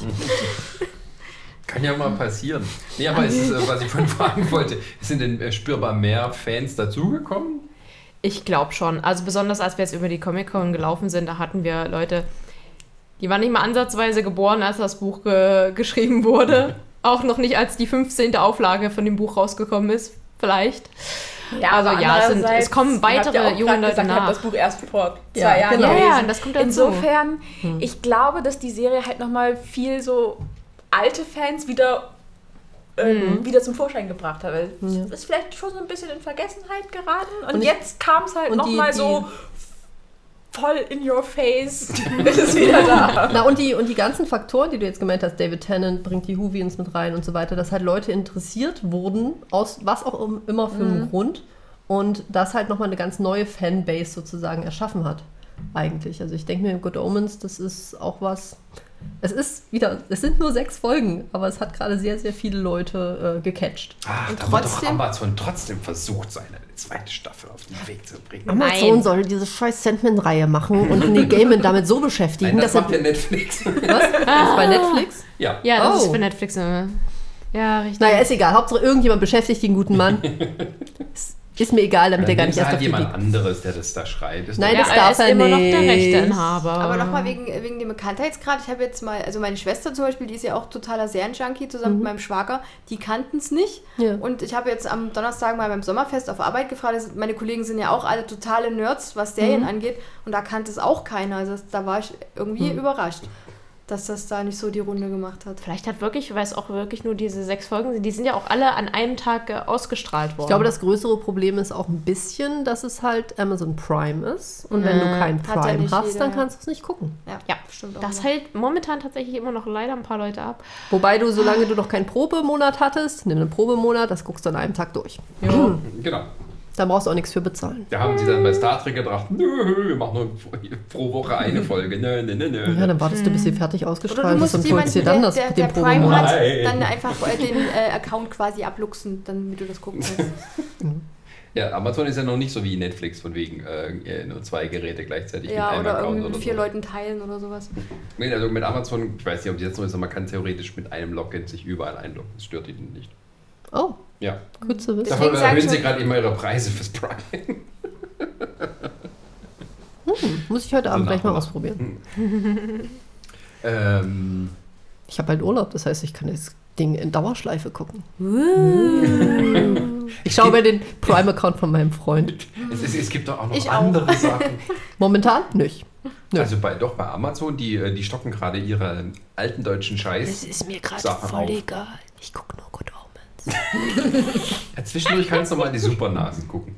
Kann ja mal passieren. Nee, aber es ist, äh, was ich vorhin fragen wollte, sind denn äh, spürbar mehr Fans dazugekommen? Ich glaube schon. Also besonders als wir jetzt über die Comic-Con gelaufen sind, da hatten wir Leute, die waren nicht mal ansatzweise geboren, als das Buch ge geschrieben wurde. Auch noch nicht, als die 15. Auflage von dem Buch rausgekommen ist. Vielleicht. also aber ja, es, sind, es kommen weitere ja junge Leute gesagt, ihr habt nach. das Buch erst vor zwei Ja, Jahren genau. Ja, ja, das kommt dazu. Insofern, ich glaube, dass die Serie halt nochmal viel so alte Fans wieder, ähm, Mhm. wieder zum Vorschein gebracht hat. Weil Ja. Ist vielleicht schon so ein bisschen in Vergessenheit geraten. Und, Und ich- jetzt kam es halt nochmal so voll in your face. ist es wieder da. Na, und die, und die ganzen Faktoren, die du jetzt gemeint hast, David Tennant bringt die Whovians mit rein und so weiter, dass halt Leute interessiert wurden, aus was auch im- immer für einen Grund. Und das halt nochmal eine ganz neue Fanbase sozusagen erschaffen hat, eigentlich. Also ich denke mir, Good Omens, das ist auch was. Es ist wieder, es sind nur sechs Folgen, aber es hat gerade sehr, sehr viele Leute äh, gecatcht. Ach, Und da wird doch trotzdem- Amazon trotzdem versucht, seine zweite Staffel auf den Weg zu bringen. Amazon Nein. soll diese scheiß Sandman-Reihe machen und Neil Gaiman damit so beschäftigen, Nein, das dass er. macht ja Netflix. Was? Das ist bei Netflix? ja. Ja, das Oh. ist für Netflix. Ja, richtig. Naja, ist egal. Hauptsache irgendjemand beschäftigt den guten Mann. ist, mir egal, damit er gar nicht erst halt auf die jemand anderes, der das da schreibt. Ist Nein, doch ja, das egal. er darf ist er immer noch der nicht. Rechteinhaber. Aber nochmal wegen, wegen dem Bekanntheitsgrad. Ich habe jetzt mal, also meine Schwester zum Beispiel, die ist ja auch totaler Serienjunkie zusammen mit meinem Schwager. Die kannten es nicht. Ja. Und ich habe jetzt am Donnerstag mal beim Sommerfest auf Arbeit gefragt. das- Meine Kollegen sind ja auch alle totale Nerds, was Serien angeht. Und da kannte es auch keiner. Also das, da war ich irgendwie überrascht, dass das da nicht so die Runde gemacht hat. Vielleicht hat wirklich, weil es auch wirklich nur diese sechs Folgen sind, die sind ja auch alle an einem Tag äh, ausgestrahlt worden. Ich glaube, das größere Problem ist auch ein bisschen, dass es halt Amazon Prime ist. Und wenn du kein Hat ja Prime nicht hast, jeder, dann ja. kannst du es nicht gucken. Ja, Ja, stimmt auch. das hält momentan tatsächlich immer noch leider ein paar Leute ab. Wobei du, solange du noch keinen Probemonat hattest, nimm einen Probemonat, das guckst du an einem Tag durch. Genau. Da brauchst du auch nichts für bezahlen. Da haben sie dann bei Star Trek gedacht, nö, wir machen nur pro Woche eine Folge. Nö, nö, nö, nö. Ja, dann wartest du, bis sie fertig Oder ausgestrahlt ist musst und holst dir dann der, das der, den der Prime hat, dann einfach äh, den äh, Account quasi abluchsen, damit du das gucken kannst. Ja, Amazon ist ja noch nicht so wie Netflix, von wegen äh, nur zwei Geräte gleichzeitig ja, mit einem oder Account irgendwie mit oder vier so. Leuten teilen oder sowas. Nee, also mit Amazon, ich weiß nicht, ob es jetzt noch ist, aber man kann theoretisch mit einem Login sich überall einloggen. Das stört ihn nicht. Oh, Ja. gut zu wissen. Deswegen sag ich erhöhen sie gerade immer ihre Preise fürs Prime. Muss ich heute Abend gleich mal ausprobieren. ähm, Ich habe halt Urlaub, das heißt, ich kann das Ding in Dauerschleife gucken. Ich schaue bei den Prime-Account von meinem Freund. es, es, es gibt doch auch noch Ich auch. andere Sachen. Momentan nicht. Nö. Also bei, doch bei Amazon, die, äh, die stocken gerade ihre alten deutschen Scheiß. ist mir gerade Sachen auf. egal. Ich gucke nur Good Omens. Ja, zwischendurch kannst du mal die Supernasen gucken.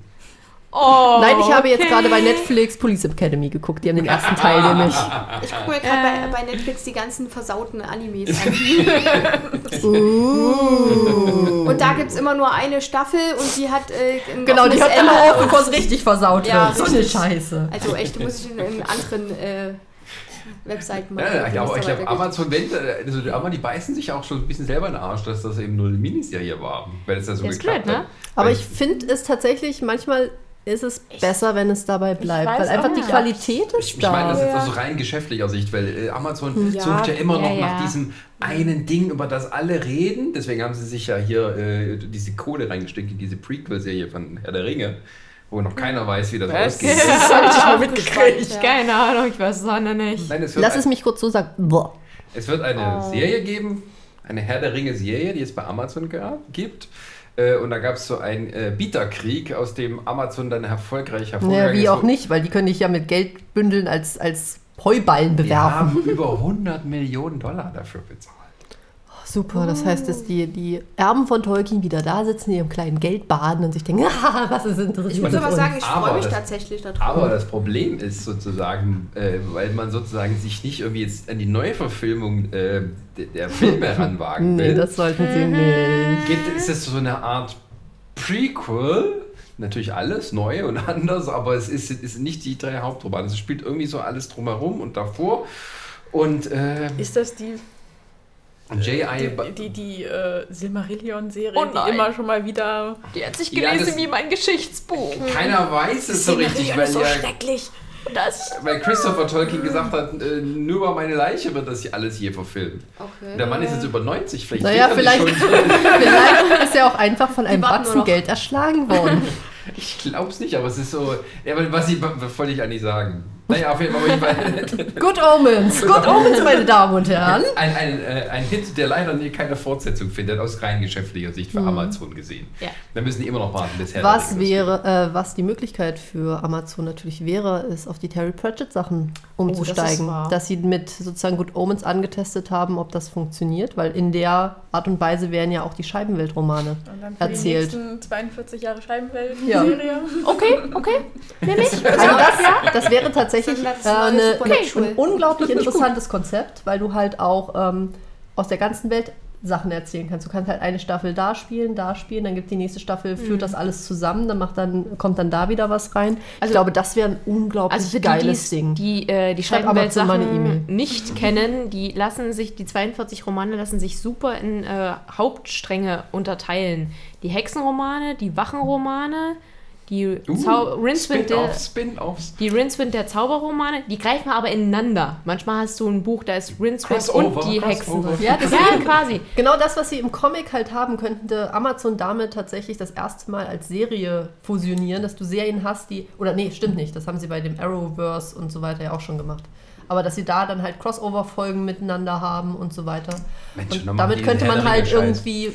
Oh, Nein, ich habe jetzt okay. gerade bei Netflix Police Academy geguckt. Die haben den ersten Teil nämlich. Ich gucke mir gerade Äh. bei, bei Netflix die ganzen versauten Animes an. Uh. Und da gibt es immer nur eine Staffel und die hat äh, ein Genau, die hört immer auf, bevor es richtig versaut Ja, wird. So eine. Scheiße. Also echt, muss ich in, in anderen äh, Webseiten mal Ja, ich glaube, ich da glaub. Amazon, wenn, also die, die beißen sich auch schon ein bisschen selber in den Arsch, dass das eben nur eine Miniserie war, weil es ja so Ja, geklappt blöd, hat. ne? Aber Weil- ich finde es tatsächlich, manchmal ist es besser, wenn es dabei bleibt. Weil einfach die. Qualität ist Ich, ich meine das da. jetzt aus rein geschäftlicher Sicht, weil äh, Amazon Ja, sucht ja immer ja, noch nach diesem einen Ding, über das alle reden. Deswegen haben sie sich ja hier äh, diese Kohle reingesteckt in diese Prequel-Serie von Herr der Ringe, wo noch keiner weiß, wie das Was? ausgeht. Das habe ich mal mitgekriegt. Keine Ahnung, ich weiß es auch noch nicht. Nein, es Lass ein, es mich kurz so sagen. Boah. es wird eine Oh. Serie geben, eine Herr der Ringe-Serie, die es bei Amazon gibt. Äh, Und da gab es so einen äh, Bieterkrieg, aus dem Amazon dann erfolgreich hervorgegangen wie ist. auch nicht, weil die können dich ja mit Geldbündeln als, als Heuballen Wir bewerfen. haben über 100 Millionen Dollar dafür bezahlt. Super, das heißt, dass die, die Erben von Tolkien wieder da sitzen, in ihrem kleinen Geld baden und sich denken, ah, was ist interessiert Ich muss aber sagen, ich freue mich das- tatsächlich darauf. Aber das Problem ist sozusagen, äh, weil man sozusagen sich nicht irgendwie jetzt an die Neuverfilmung äh, der, der Filme heranwagen Nee, will, das sollten sie nicht. gibt, ist es so eine Art Prequel. Natürlich alles neu und anders, aber es ist, ist nicht die drei Hauptromane. Es spielt irgendwie so alles drumherum und davor. Und äh, Ist das die, J.I. Die, die, die äh, Silmarillion-Serie, Oh die immer schon mal wieder... Die hat sich Ja, gelesen das- wie mein Geschichtsbuch. keiner weiß es so richtig, weil ja schrecklich. Das weil Christopher Tolkien gesagt hat, äh, nur über meine Leiche wird das hier alles hier verfilmt. Okay. Der Mann ist jetzt über 90, vielleicht Naja, vielleicht, vielleicht ist er auch einfach von einem Batzen. Geld erschlagen worden. Ich glaub's nicht, aber es ist so. Ja, was, ich, was wollte ich eigentlich sagen? Naja, auf jeden Fall. Auf jeden Fall Good Omens, Good Omens, meine Damen und Herren. ein, ein, äh, ein Hit, der leider nie keine Fortsetzung findet, aus rein geschäftlicher Sicht für Mhm. Amazon gesehen. Ja. Da müssen die immer noch warten, bis Herr Was wäre, äh, was die Möglichkeit für Amazon natürlich wäre, ist auf die Terry Pratchett Sachen umzusteigen. wahr. dass sie mit sozusagen Good Omens angetestet haben, ob das funktioniert, weil in der Art und Weise wären ja auch die Scheibenweltromane. Erzählt. die nächsten 42 Jahre Ja. Scheibenwelt-Serie. Okay, okay. Nehme ich. Also das, das wäre tatsächlich Das ist äh, ein eine, neues ein, unglaublich interessantes Konzept, weil du halt auch ähm, aus der ganzen Welt Sachen erzählen kannst. Du kannst halt eine Staffel da spielen, da spielen, dann gibt die nächste Staffel, führt das alles zusammen, dann macht dann kommt dann da wieder was rein. ich Also- glaube, das wäre ein unglaublich Also die, geiles die's- Ding. die äh, die Schreib Amazon mal eine Scheibenwelt-Sachen E-Mail. nicht kennen, die lassen sich, die 42 Romane lassen sich super in äh, Hauptstränge unterteilen. Die Hexenromane, die Wachenromane, die Uh, Zau Rincewind der, Spin-offs, die Rincewind der Zauberromane, die greifen aber ineinander. Manchmal hast du ein Buch, da ist Rincewind und die Hexen drin. Ja, das Ja, quasi. Genau das, was sie im Comic halt haben, könnte Amazon damit tatsächlich das erste Mal als Serie fusionieren, dass du Serien hast, die. Oder nee, stimmt nicht. Das haben sie bei dem Arrowverse und so weiter ja auch schon gemacht. Aber dass sie da dann halt Crossover-Folgen miteinander haben und so weiter. Mensch, Und damit könnte man halt irgendwie.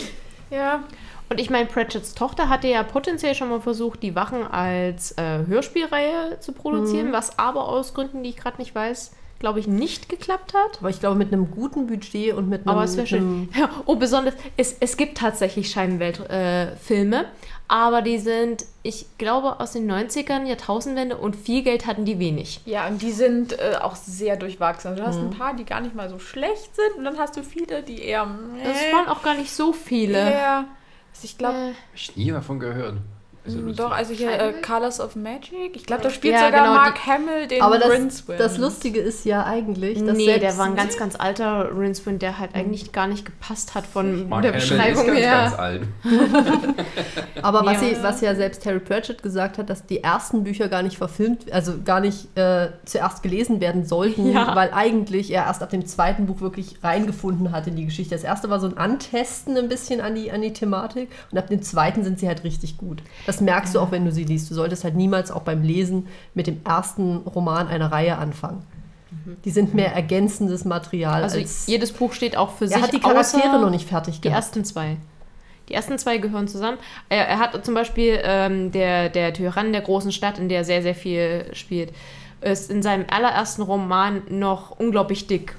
Ja, Und ich meine, Pratchett's Tochter hatte ja potenziell schon mal versucht, die Wachen als äh, Hörspielreihe zu produzieren, was aber aus Gründen, die ich gerade nicht weiß, glaube ich, nicht geklappt hat. Aber ich glaube, mit einem guten Budget und mit einem. Aber es wäre schön. Ja, oh, besonders, es, es gibt tatsächlich Scheibenwelt-Filme, äh, aber die sind, ich glaube, aus den 90ern, Jahrtausendwende und viel Geld hatten die wenig. ja, und die sind äh, auch sehr durchwachsen. Also du hast Mhm. ein paar, die gar nicht mal so schlecht sind und dann hast du viele, die eher. Das waren auch gar nicht so viele. Ja. Also ich glaube, Äh, Hab ich nie davon gehört. Also lustig. doch, also hier äh? Colors of Magic. Ich glaube, da spielt Ja, sogar genau, Mark Hamill den Aber das, Rincewind. das Lustige ist ja eigentlich, dass nee, der war ein ganz, ganz alter Rincewind, der halt eigentlich gar nicht gepasst hat von Mark der Hamill Beschreibung ist ganz, her. ganz alt. Aber was, Ja. sie, was ja selbst Terry Pratchett gesagt hat, dass die ersten Bücher gar nicht verfilmt, also gar nicht äh, zuerst gelesen werden sollten, Ja. weil eigentlich er erst ab dem zweiten Buch wirklich reingefunden hat in die Geschichte. Das erste war so ein Antesten ein bisschen an die, an die Thematik und ab dem zweiten sind sie halt richtig gut. Das merkst du auch, wenn du sie liest. Du solltest halt niemals auch beim Lesen mit dem ersten Roman einer Reihe anfangen. Die sind mehr ergänzendes Material. Also als, jedes Buch steht auch für sich. er hat die Charaktere noch nicht fertig Die gehabt. ersten zwei. Die ersten zwei gehören zusammen. Er, er hat zum Beispiel ähm, der, der Tyrann der großen Stadt, in der er sehr, sehr viel spielt, ist in seinem allerersten Roman noch unglaublich dick.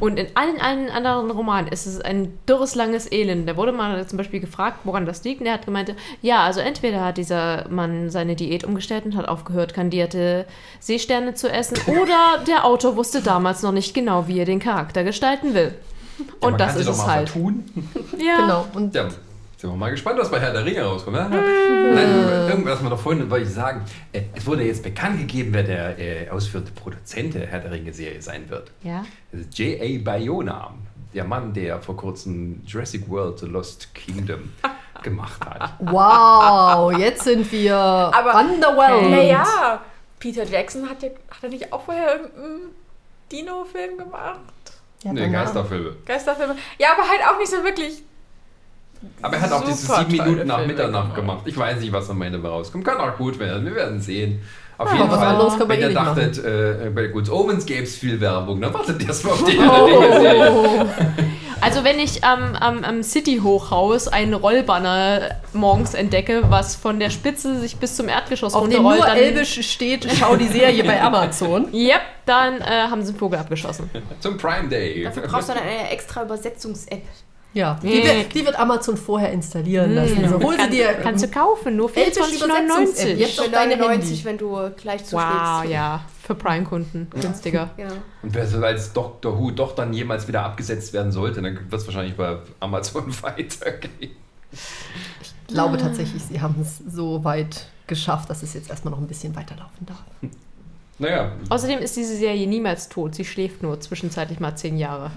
Und in allen, allen anderen Romanen ist es ein dürres, langes Elend. Da wurde mal zum Beispiel gefragt, woran das liegt. Und er hat gemeint, ja, also entweder hat dieser Mann seine Diät umgestellt und hat aufgehört, kandierte Seesterne zu essen, oder der Autor wusste damals noch nicht genau, wie er den Charakter gestalten will. Ja, Und man das ist es halt. vertun. Ja. Genau. Und Ja, sind wir mal gespannt, was bei Herr der Ringe rauskommt. Ne? Nein, irgendwas mal noch vorhin wollte ich sagen. Äh, es wurde jetzt bekannt gegeben, wer der äh, ausführende Produzent der Herr der Ringe-Serie sein wird. Ja. Das ist J.A. Bayona, der Mann, der vor kurzem Jurassic World The Lost Kingdom gemacht hat. wow, jetzt sind wir Aber- underwhelmed. Naja, Peter Jackson hat, ja, hat er nicht auch vorher irgendeinen Dino-Film gemacht? Ja, Nee. Geisterfilme. Geisterfilme. Ja, aber halt auch nicht so wirklich. Aber er hat auch diese sieben Minuten nach Filme Mitternacht gemacht. Ich weiß nicht, was am Ende rauskommt. Kann auch gut werden. Wir werden sehen. Auf Ja, jeden Fall, wenn eh ihr dachtet, äh, bei Good Omens gäbe es viel Werbung, dann wartet erstmal auf die. Oh. Also wenn ich am, am, am City-Hochhaus einen Rollbanner morgens entdecke, was von der Spitze sich bis zum Erdgeschoss Auf dem runterrollt, nur dann, Elbisch steht, schau die Serie bei Amazon. Yep, dann äh, haben sie einen Vogel abgeschossen. Zum Prime Day. Dafür brauchst du dann eine extra Übersetzungs-App. Ja, die, Nee. wird, die wird Amazon vorher installieren lassen. Also hol sie Kann, dir. kannst du kaufen, nur Elbisch Übersetzungs-App. 24,99. Jetzt auf Für deine 99, Handy. wenn du gleich zuschlägst. Wow, ja, für Prime-Kunden günstiger. Genau. Und wer so als Doctor Who doch dann jemals wieder abgesetzt werden sollte, dann wird es wahrscheinlich bei Amazon weitergehen. Ich glaube tatsächlich, sie haben es so weit geschafft, dass es jetzt erstmal noch ein bisschen weiterlaufen darf. Naja, Außerdem ist diese Serie niemals tot. Sie schläft nur zwischenzeitlich mal zehn Jahre.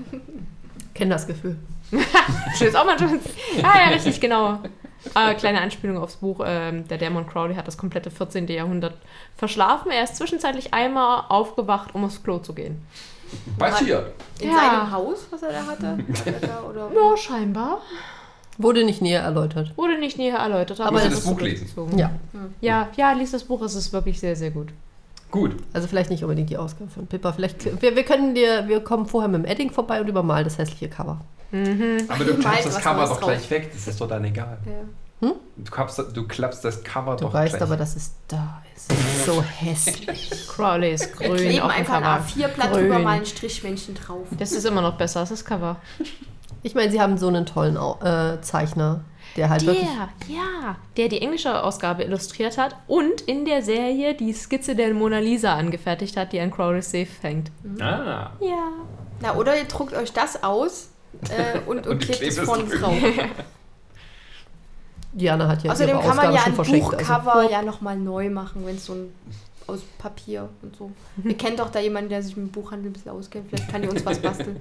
Kenn das Gefühl. Steht auch mal schon. Ah ja, richtig, genau. Äh, kleine Anspielung aufs Buch. Ähm, der Dämon Crowley hat das komplette 14. Jahrhundert verschlafen. Er ist zwischenzeitlich einmal aufgewacht, um aufs Klo zu gehen. passiert. In Ja. seinem Haus, was er da hatte? Er da, oder? Ja, scheinbar. Wurde nicht näher erläutert. Wurde nicht näher erläutert. Aber das das ist Buch lesen. Ja. Ja, ja, lies das Buch, es ist wirklich sehr, sehr gut. Gut. Also vielleicht nicht unbedingt die Ausgabe von Pippa. Vielleicht, wir, wir können dir, wir kommen vorher mit dem Edding vorbei und übermalen das hässliche Cover. Aber du klappst das Cover doch drauf. gleich weg. Das ist doch dann egal. Ja. Du, klappst, du klappst das Cover Du doch weißt gleich aber, dass es da ist. So hässlich. Crowley ist Wir grün kleben auf dem einfach ein Cover. A4-Blatt Grün. drüber, mal ein Strichmännchen drauf. Das ist immer noch besser als das Cover. Ich meine, sie haben so einen tollen äh, Zeichner, der halt wirklich. Der, ja, der die englische Ausgabe illustriert hat und in der Serie die Skizze der Mona Lisa angefertigt hat, die an Crowley's Safe hängt. Ah. Ja. Na, oder ihr druckt euch das aus äh, und, und, Und klebt es drüber. drauf. Diana hat ja Außerdem ihre kann man Ausgabe ja schon ein. Also. Buchcover ja nochmal neu machen, wenn es so ein aus Papier und so. Ihr kennt doch da jemanden, der sich mit dem Buchhandel ein bisschen auskennt. Vielleicht kann die uns was basteln.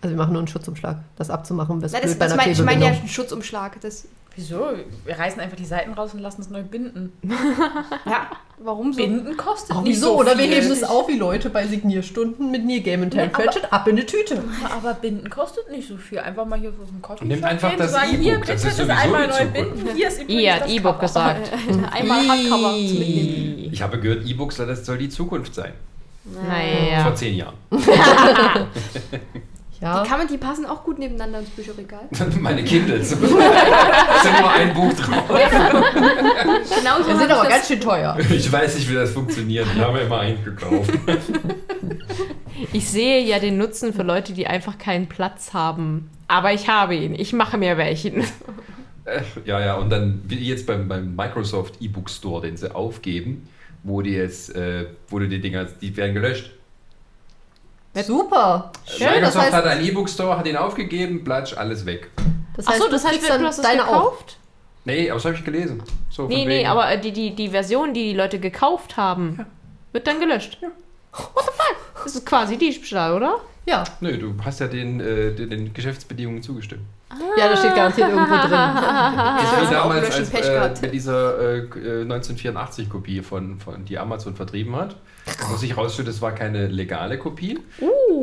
also wir machen nur einen Schutzumschlag. Das abzumachen, das Na, das, blöd bei das einer mein, ich meine ja einen Schutzumschlag. Das, Wieso? Wir reißen einfach die Seiten raus und lassen es neu binden. ja, warum so? Binden kostet Ach, nicht wieso? so Oder wir viel. heben es auf wie Leute bei Signierstunden mit Near Game and Ja, Time aber- Pratchett ab in eine Tüte. Aber Binden kostet nicht so viel. Einfach mal hier auf dem Kopf. Nehmt einfach das sagen, E-Book, hier, das bitte ist das sowieso einmal die neu Zukunft. binden. Hier ist übrigens Ihr hat das E-Book Cover. gesagt. Einmal Hardcover Mitnehmen. Ich habe gehört, E-Books, das soll die Zukunft sein. Vor Naja. zehn Jahren. Ja. Die, kann man, die passen auch gut nebeneinander ins Bücherregal. Meine Kindles. da ist ja nur ein Buch drauf. Genau so Die sind ich aber ganz schön teuer. Ich weiß nicht, wie das funktioniert. Ich habe immer einen gekauft. Ich sehe ja den Nutzen für Leute, die einfach keinen Platz haben. Aber ich habe ihn. Ich mache mir welchen. Äh, Ja, ja, und dann wie jetzt beim, beim Microsoft E-Book Store, den sie aufgeben, wo die jetzt, äh, wo du die Dinger, die werden gelöscht. Super. Schön, das Microsoft heißt, hat einen E-Book Store, hat ihn aufgegeben, platsch, alles weg. das Achso, heißt, das du heißt, du hast es deine auch. gekauft? Nee, aber das habe ich gelesen. So, Nee, nee, wegen- aber äh, die, die, die Version, die die Leute gekauft haben, wird dann gelöscht. What the fuck? Das ist quasi Diebstahl, oder? Ja. Nö, du hast ja den, äh, den, den Geschäftsbedingungen zugestimmt. Ja, das steht garantiert irgendwo drin. Das auch damals, als, äh, mit dieser äh, äh, 1984-Kopie, von, von, die Amazon vertrieben hat. Wo sich rausstellt, es war keine legale Kopie.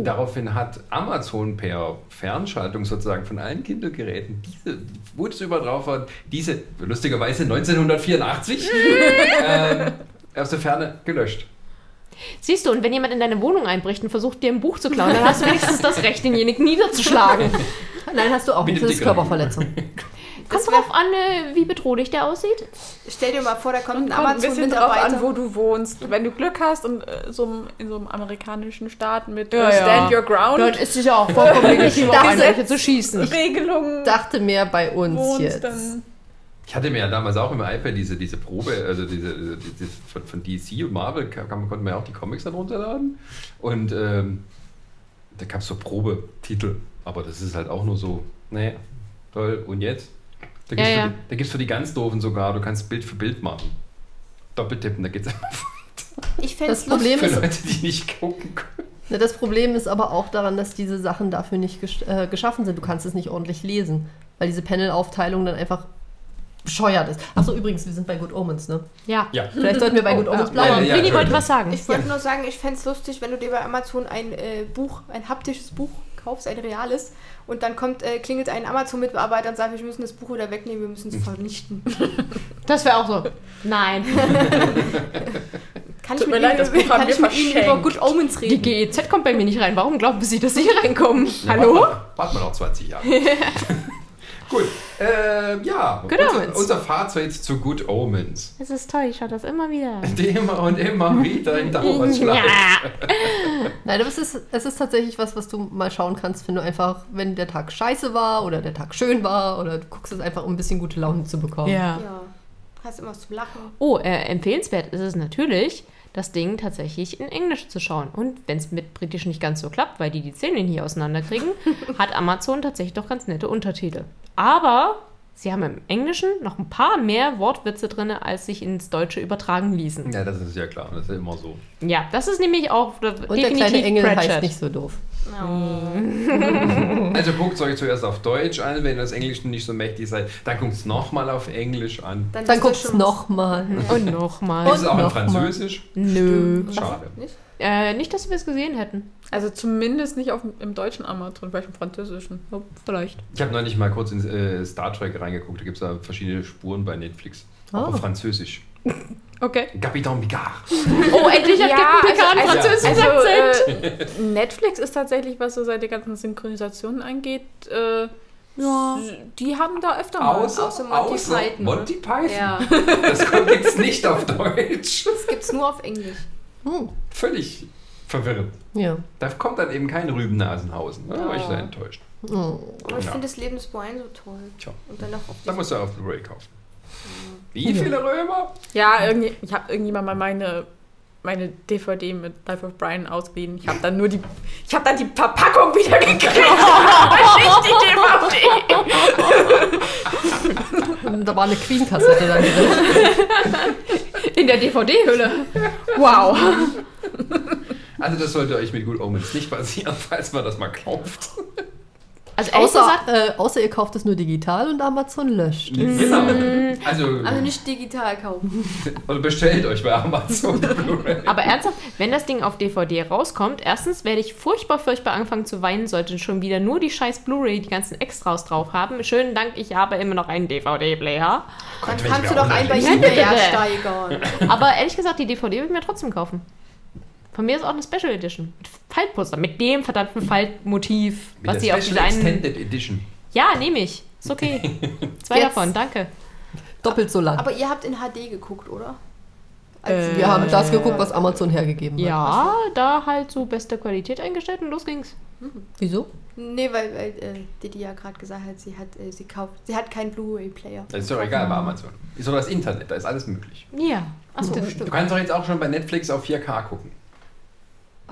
Daraufhin hat Amazon per Fernschaltung sozusagen von allen Kindle-Geräten diese, wo das überall drauf war, diese, lustigerweise 1984, ähm, aus der Ferne gelöscht. Siehst du, und wenn jemand in deine Wohnung einbricht und versucht, dir ein Buch zu klauen, dann hast du wenigstens das Recht, denjenigen niederzuschlagen. Nein, hast du auch nicht. Das ist. Körperverletzung. Kommt drauf an, äh, wie bedrohlich der aussieht. Stell dir mal vor, da kommt ein Kommt ein bisschen drauf Amazon-Mitarbeiter. an, wo du wohnst. Wenn du Glück hast und äh, so in so einem amerikanischen Staat mit Ja, äh, ja. Stand Your Ground Dann ist es ja auch vollkommen legitim, auf zu schießen. Regelungen Dachte mehr bei uns wohnst, jetzt. dann Ich hatte mir ja damals auch im iPad diese, diese Probe, also diese, diese von, von DC und Marvel, kann, man, konnte man ja auch die Comics dann runterladen. Und ähm, da gab es so Probetitel, aber das ist halt auch nur so, naja, toll, und jetzt? Da Ja, gibt's ja. Für, gibt es für die ganz doofen sogar, du kannst Bild für Bild machen. Doppeltippen, da geht's einfach Ich fände Das es Problem für ist, Leute, die nicht gucken können. Ne, das Problem ist aber auch daran, dass diese Sachen dafür nicht gesch äh, geschaffen sind. Du kannst es nicht ordentlich lesen, weil diese Panel-Aufteilung dann einfach bescheuert ist. Achso, übrigens, wir sind bei Good Omens, ne? Ja. Ja. Vielleicht sollten wir bei Good Omens Aber Ja, bleiben. ja, Winnie wollte was sagen. Ich wollte nur sagen, ich fände es lustig, wenn du dir bei Amazon ein äh, Buch, ein haptisches Buch kaufst, ein reales, und dann kommt, äh, klingelt ein Amazon-Mitarbeiter und sagt, wir müssen das Buch wieder wegnehmen, wir müssen es vernichten. Das wäre auch so. Nein. Kann Tut ich mir leid, Ihnen, das Buch haben wir ich Ihnen über verschenkt. Good Omens Die reden? GEZ kommt bei mir nicht rein. Warum glauben Sie, dass Sie hier reinkommen? Ja, Hallo? Warte mal noch 20 Jahre. Gut, ähm, ja, Good unser, Omens. unser Fazit zu Good Omens. Es ist toll, ich schaue das immer wieder. an. Immer und immer wieder in Dauerschleife. Ja. Nein, aber es ist, es ist tatsächlich was, was du mal schauen kannst, wenn du einfach, wenn der Tag scheiße war oder der Tag schön war oder du guckst es einfach, um ein bisschen gute Laune zu bekommen. ja. Ja, hast immer was zum Lachen. Oh, äh, empfehlenswert ist es natürlich, das Ding tatsächlich in Englisch zu schauen. Und wenn es mit Britisch nicht ganz so klappt, weil die die Zähne hier auseinanderkriegen, hat Amazon tatsächlich doch ganz nette Untertitel. Aber sie haben im Englischen noch ein paar mehr Wortwitze drin, als sich ins Deutsche übertragen ließen. Ja, das ist ja klar, das ist immer so. Ja, das ist nämlich auch äh, Und der kleine Engel Pratchett. heißt nicht so doof. Also guckt es euch zuerst auf Deutsch an, wenn ihr das Englisch nicht so mächtig seid. Dann guckt es nochmal auf Englisch an. Dann schon, du was- nochmal. Und nochmal. Gibt es auch in. Französisch? Nö. Schade. Nicht? Äh, nicht, dass wir es gesehen hätten. Also zumindest nicht auf, dem- im deutschen Amazon, vielleicht im französischen. Oh, vielleicht. Ich habe neulich mal kurz in äh, Star Trek reingeguckt, da gibt es da verschiedene Spuren bei Netflix. Auch Ah. auf Französisch. Okay. Capitaine Picard. Oh, endlich hat Ja, Captain Picard einen also- französischen also, Akzent. äh, Netflix ist tatsächlich, was so seine ganzen Synchronisationen angeht, äh, Ja. die haben da öfter mal. Außer, außer Monty außer Python. Monty Python. Ja, Das kommt jetzt nicht auf Deutsch. das gibt's nur auf Englisch. Hm. Völlig verwirrend. Ja. Da kommt dann eben kein Rübennasenhausen. Da war ich sehr enttäuscht. Oh. Aber ich Ja. finde das Leben des Brian so toll. Tja. Und dann noch auf Da musst du auf Blu-ray kaufen. Wie viele Römer? Ja, irgendwie, ich habe irgendjemand mal meine, meine DVD mit Life of Brian ausgeliehen. Ich habe dann nur die, ich habe dann die Verpackung wieder gekriegt, nicht die DVD. Da war eine Queen-Kassette dann drin. In der DVD-Hülle. Wow. Also das sollte euch mit Good Omens nicht passieren, falls man das mal kauft. Also Außer, gesagt, äh, außer ihr kauft es nur digital und Amazon löscht. Genau. Also, Also nicht digital kaufen. also bestellt euch bei Amazon aber ernsthaft, wenn das Ding auf DVD rauskommt, erstens werde ich furchtbar, furchtbar anfangen zu weinen, sollte schon wieder nur die scheiß Blu-ray die ganzen Extras drauf haben. Schönen Dank, ich habe immer noch einen DVD-Player. Dann kannst du doch einen bei eBay ersteigern. Aber ehrlich gesagt, die DVD würde ich mir trotzdem kaufen. Von mir ist auch eine Special Edition. Mit Faltposter, mit dem verdammten Faltmotiv, Mit was der sie auf Special dieser einen. Extended Edition. Ja, nehme ich. Ist okay. Zwei Jetzt. davon, danke. Doppelt so lang. Aber ihr habt in HD geguckt, oder? Äh, Wir haben das geguckt, was Amazon hergegeben hat. Ja, da halt so beste Qualität eingestellt und los ging's. Wieso? Nee, weil, weil äh, Didi ja gerade gesagt hat, sie hat, äh, sie kauft, sie hat keinen Blu-ray-Player. Das ist doch egal bei Amazon. Ist doch das Internet, da ist alles möglich. Ja. Achso, Du kannst doch jetzt auch schon bei Netflix auf 4K gucken.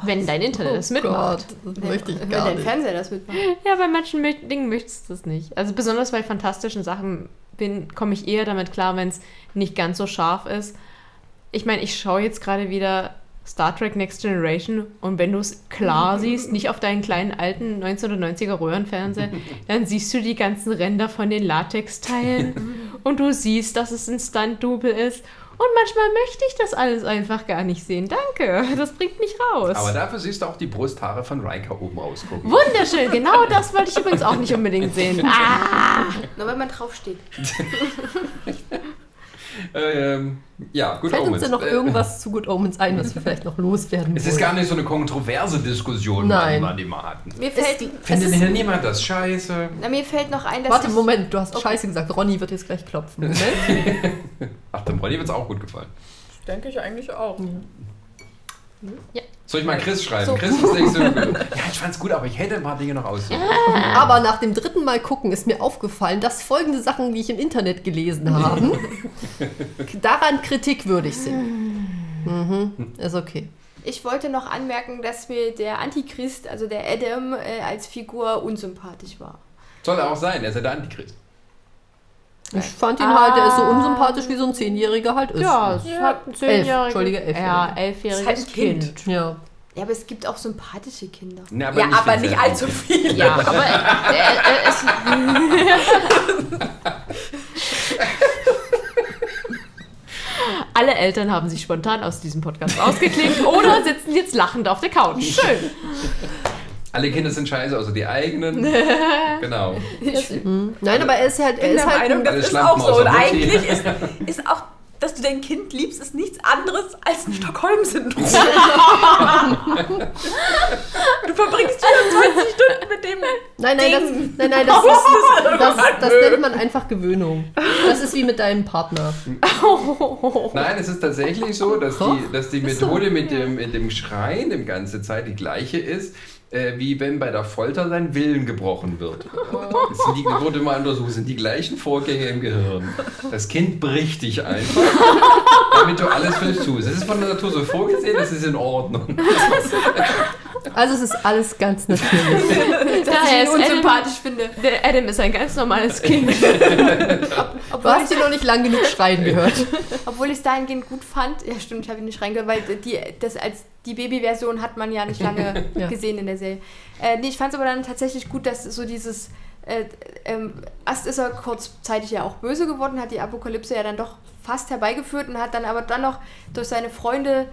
Wenn dein Internet es mitmacht. Oh Gott, das möchte ich Wenn gar dein nicht. Fernseher das mitmacht. Ja, bei manchen Dingen möchtest du das nicht. Also besonders bei fantastischen Sachen bin, komme ich eher damit klar, wenn es nicht ganz so scharf ist. Ich meine, ich schaue jetzt gerade wieder Star Trek Next Generation und wenn du es klar siehst, nicht auf deinen kleinen alten 1990er Röhrenfernseher, dann siehst du die ganzen Ränder von den Latexteilen und du siehst, dass es ein Stunt-Double ist. Und manchmal möchte ich das alles einfach gar nicht sehen. Danke, das bringt mich raus. Aber dafür siehst du auch die Brusthaare von Riker oben rausgucken. Wunderschön, genau das wollte ich übrigens auch nicht unbedingt sehen. Ah! Nur wenn man draufsteht. Ähm, ja, gut Fällt uns Omens. denn noch Äh, irgendwas zu Good Omens ein, was wir vielleicht noch loswerden Es ist gar nicht so eine kontroverse Diskussion, Nein. Die wir hatten. Mir fällt, Findet denn niemand das scheiße? na, mir fällt noch ein, dass Warte, ich, Moment, du hast Okay. Scheiße gesagt. Ronny wird jetzt gleich klopfen. Moment. Ach, dem Ronny wird es auch gut gefallen. Denke ich eigentlich auch. Soll ich mal Chris schreiben? So. Chris ist nicht so gut. Ja, ich fand's gut, aber ich hätte ein paar Dinge noch aussuchen. Aber nach dem dritten Mal gucken ist mir aufgefallen, dass folgende Sachen, die ich im Internet gelesen habe, daran kritikwürdig sind. Mhm, ist okay. ich wollte noch anmerken, dass mir der Antichrist, also der Adam, äh, als Figur unsympathisch war. Soll er auch sein, er ist ja der Antichrist. Ich fand ihn halt, der ist so unsympathisch, wie so ein Zehnjähriger halt ist. Ja, es hat ein zehnjähriges. Entschuldige, elfjährige. Ja, elfjähriges Ist halt ein Kind. Kind. Ja. Ja, aber es gibt auch sympathische Kinder. Nee, ja, aber nicht allzu viel. Ja, aber äh, äh, es, alle Eltern haben sich spontan aus diesem Podcast ausgeklinkt oder sitzen jetzt lachend auf der Couch. Schön. Alle Kinder sind scheiße, außer die eigenen. genau. Mhm. Nein, aber er ist halt, er ist halt Meinung, das ist auch so. Und eigentlich ist, ist auch, dass du dein Kind liebst, ist nichts anderes als ein Stockholm-Syndrom. du verbringst 24 Stunden mit dem. Nein, nein, das, nein, nein, das, ist, das, das nennt man einfach Gewöhnung. Das ist wie mit deinem Partner. Nein, es ist tatsächlich so, dass die, dass die. Methode mit dem, mit dem Schreien die ganze Zeit die gleiche ist, äh, wie wenn bei der Folter sein Willen gebrochen wird. Das sind die, wurde mal untersucht, das sind die gleichen Vorgänge im Gehirn. Das Kind bricht dich einfach, damit du alles für dich tust. Es ist von der Natur so vorgesehen, das ist in Ordnung. Also es ist alles ganz natürlich. Dass Daher ich ist ihn Adam, unsympathisch finde. der Adam ist ein ganz normales Kind. Du hast ihn noch nicht lang genug schreien gehört. Obwohl ich es dahingehend gut fand. Ja, stimmt, ich habe ihn nicht reingehört, weil die, das als die Babyversion hat man ja nicht lange Ja. gesehen in der Serie. Äh, nee, ich fand es aber dann tatsächlich gut, dass so dieses. Äh, ähm, erst ist er kurzzeitig ja auch böse geworden, hat die Apokalypse ja dann doch fast herbeigeführt und hat dann aber dann noch durch seine Freunde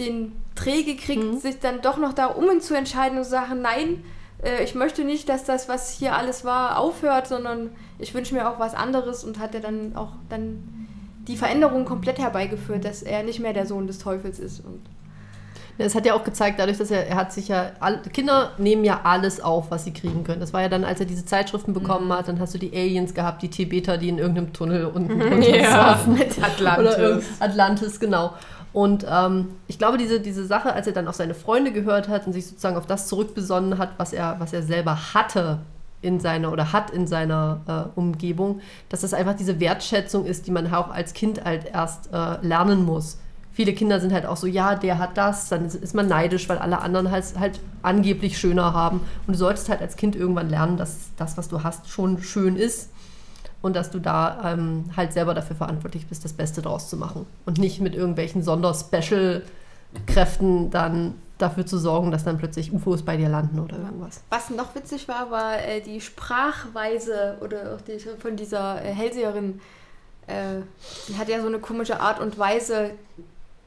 den Dreh gekriegt, sich dann doch noch da um ihn zu entscheiden und zu sagen, nein, äh, ich möchte nicht, dass das, was hier alles war, aufhört, sondern ich wünsche mir auch was anderes und hat er dann auch dann die Veränderung komplett herbeigeführt, dass er nicht mehr der Sohn des Teufels ist. Und Es hat ja auch gezeigt, dadurch, dass er, er hat sich ja, all, Kinder nehmen ja alles auf, was sie kriegen können. Das war ja dann, als er diese Zeitschriften bekommen hat, dann hast du die Aliens gehabt, die Tibeter, die in irgendeinem Tunnel unten drunter Ja. saßen. Atlantis. Atlantis, genau. Und ähm, ich glaube, diese, diese Sache, als er dann auf seine Freunde gehört hat und sich sozusagen auf das zurückbesonnen hat, was er, was er selber hatte in seiner oder hat in seiner äh, Umgebung, dass das einfach diese Wertschätzung ist, die man auch als Kind halt erst äh, lernen muss. Viele Kinder sind halt auch so, ja, der hat das, dann ist, man neidisch, weil alle anderen halt, halt angeblich schöner haben. Und du solltest halt als Kind irgendwann lernen, dass das, was du hast, schon schön ist und dass du da ähm, halt selber dafür verantwortlich bist, das Beste draus zu machen. Und nicht mit irgendwelchen Sonder-Special-Kräften dann dafür zu sorgen, dass dann plötzlich UFOs bei dir landen oder irgendwas. was noch witzig war, war äh, die Sprachweise oder auch die, von dieser äh, Hellseherin. Äh, die hat ja so eine komische Art und Weise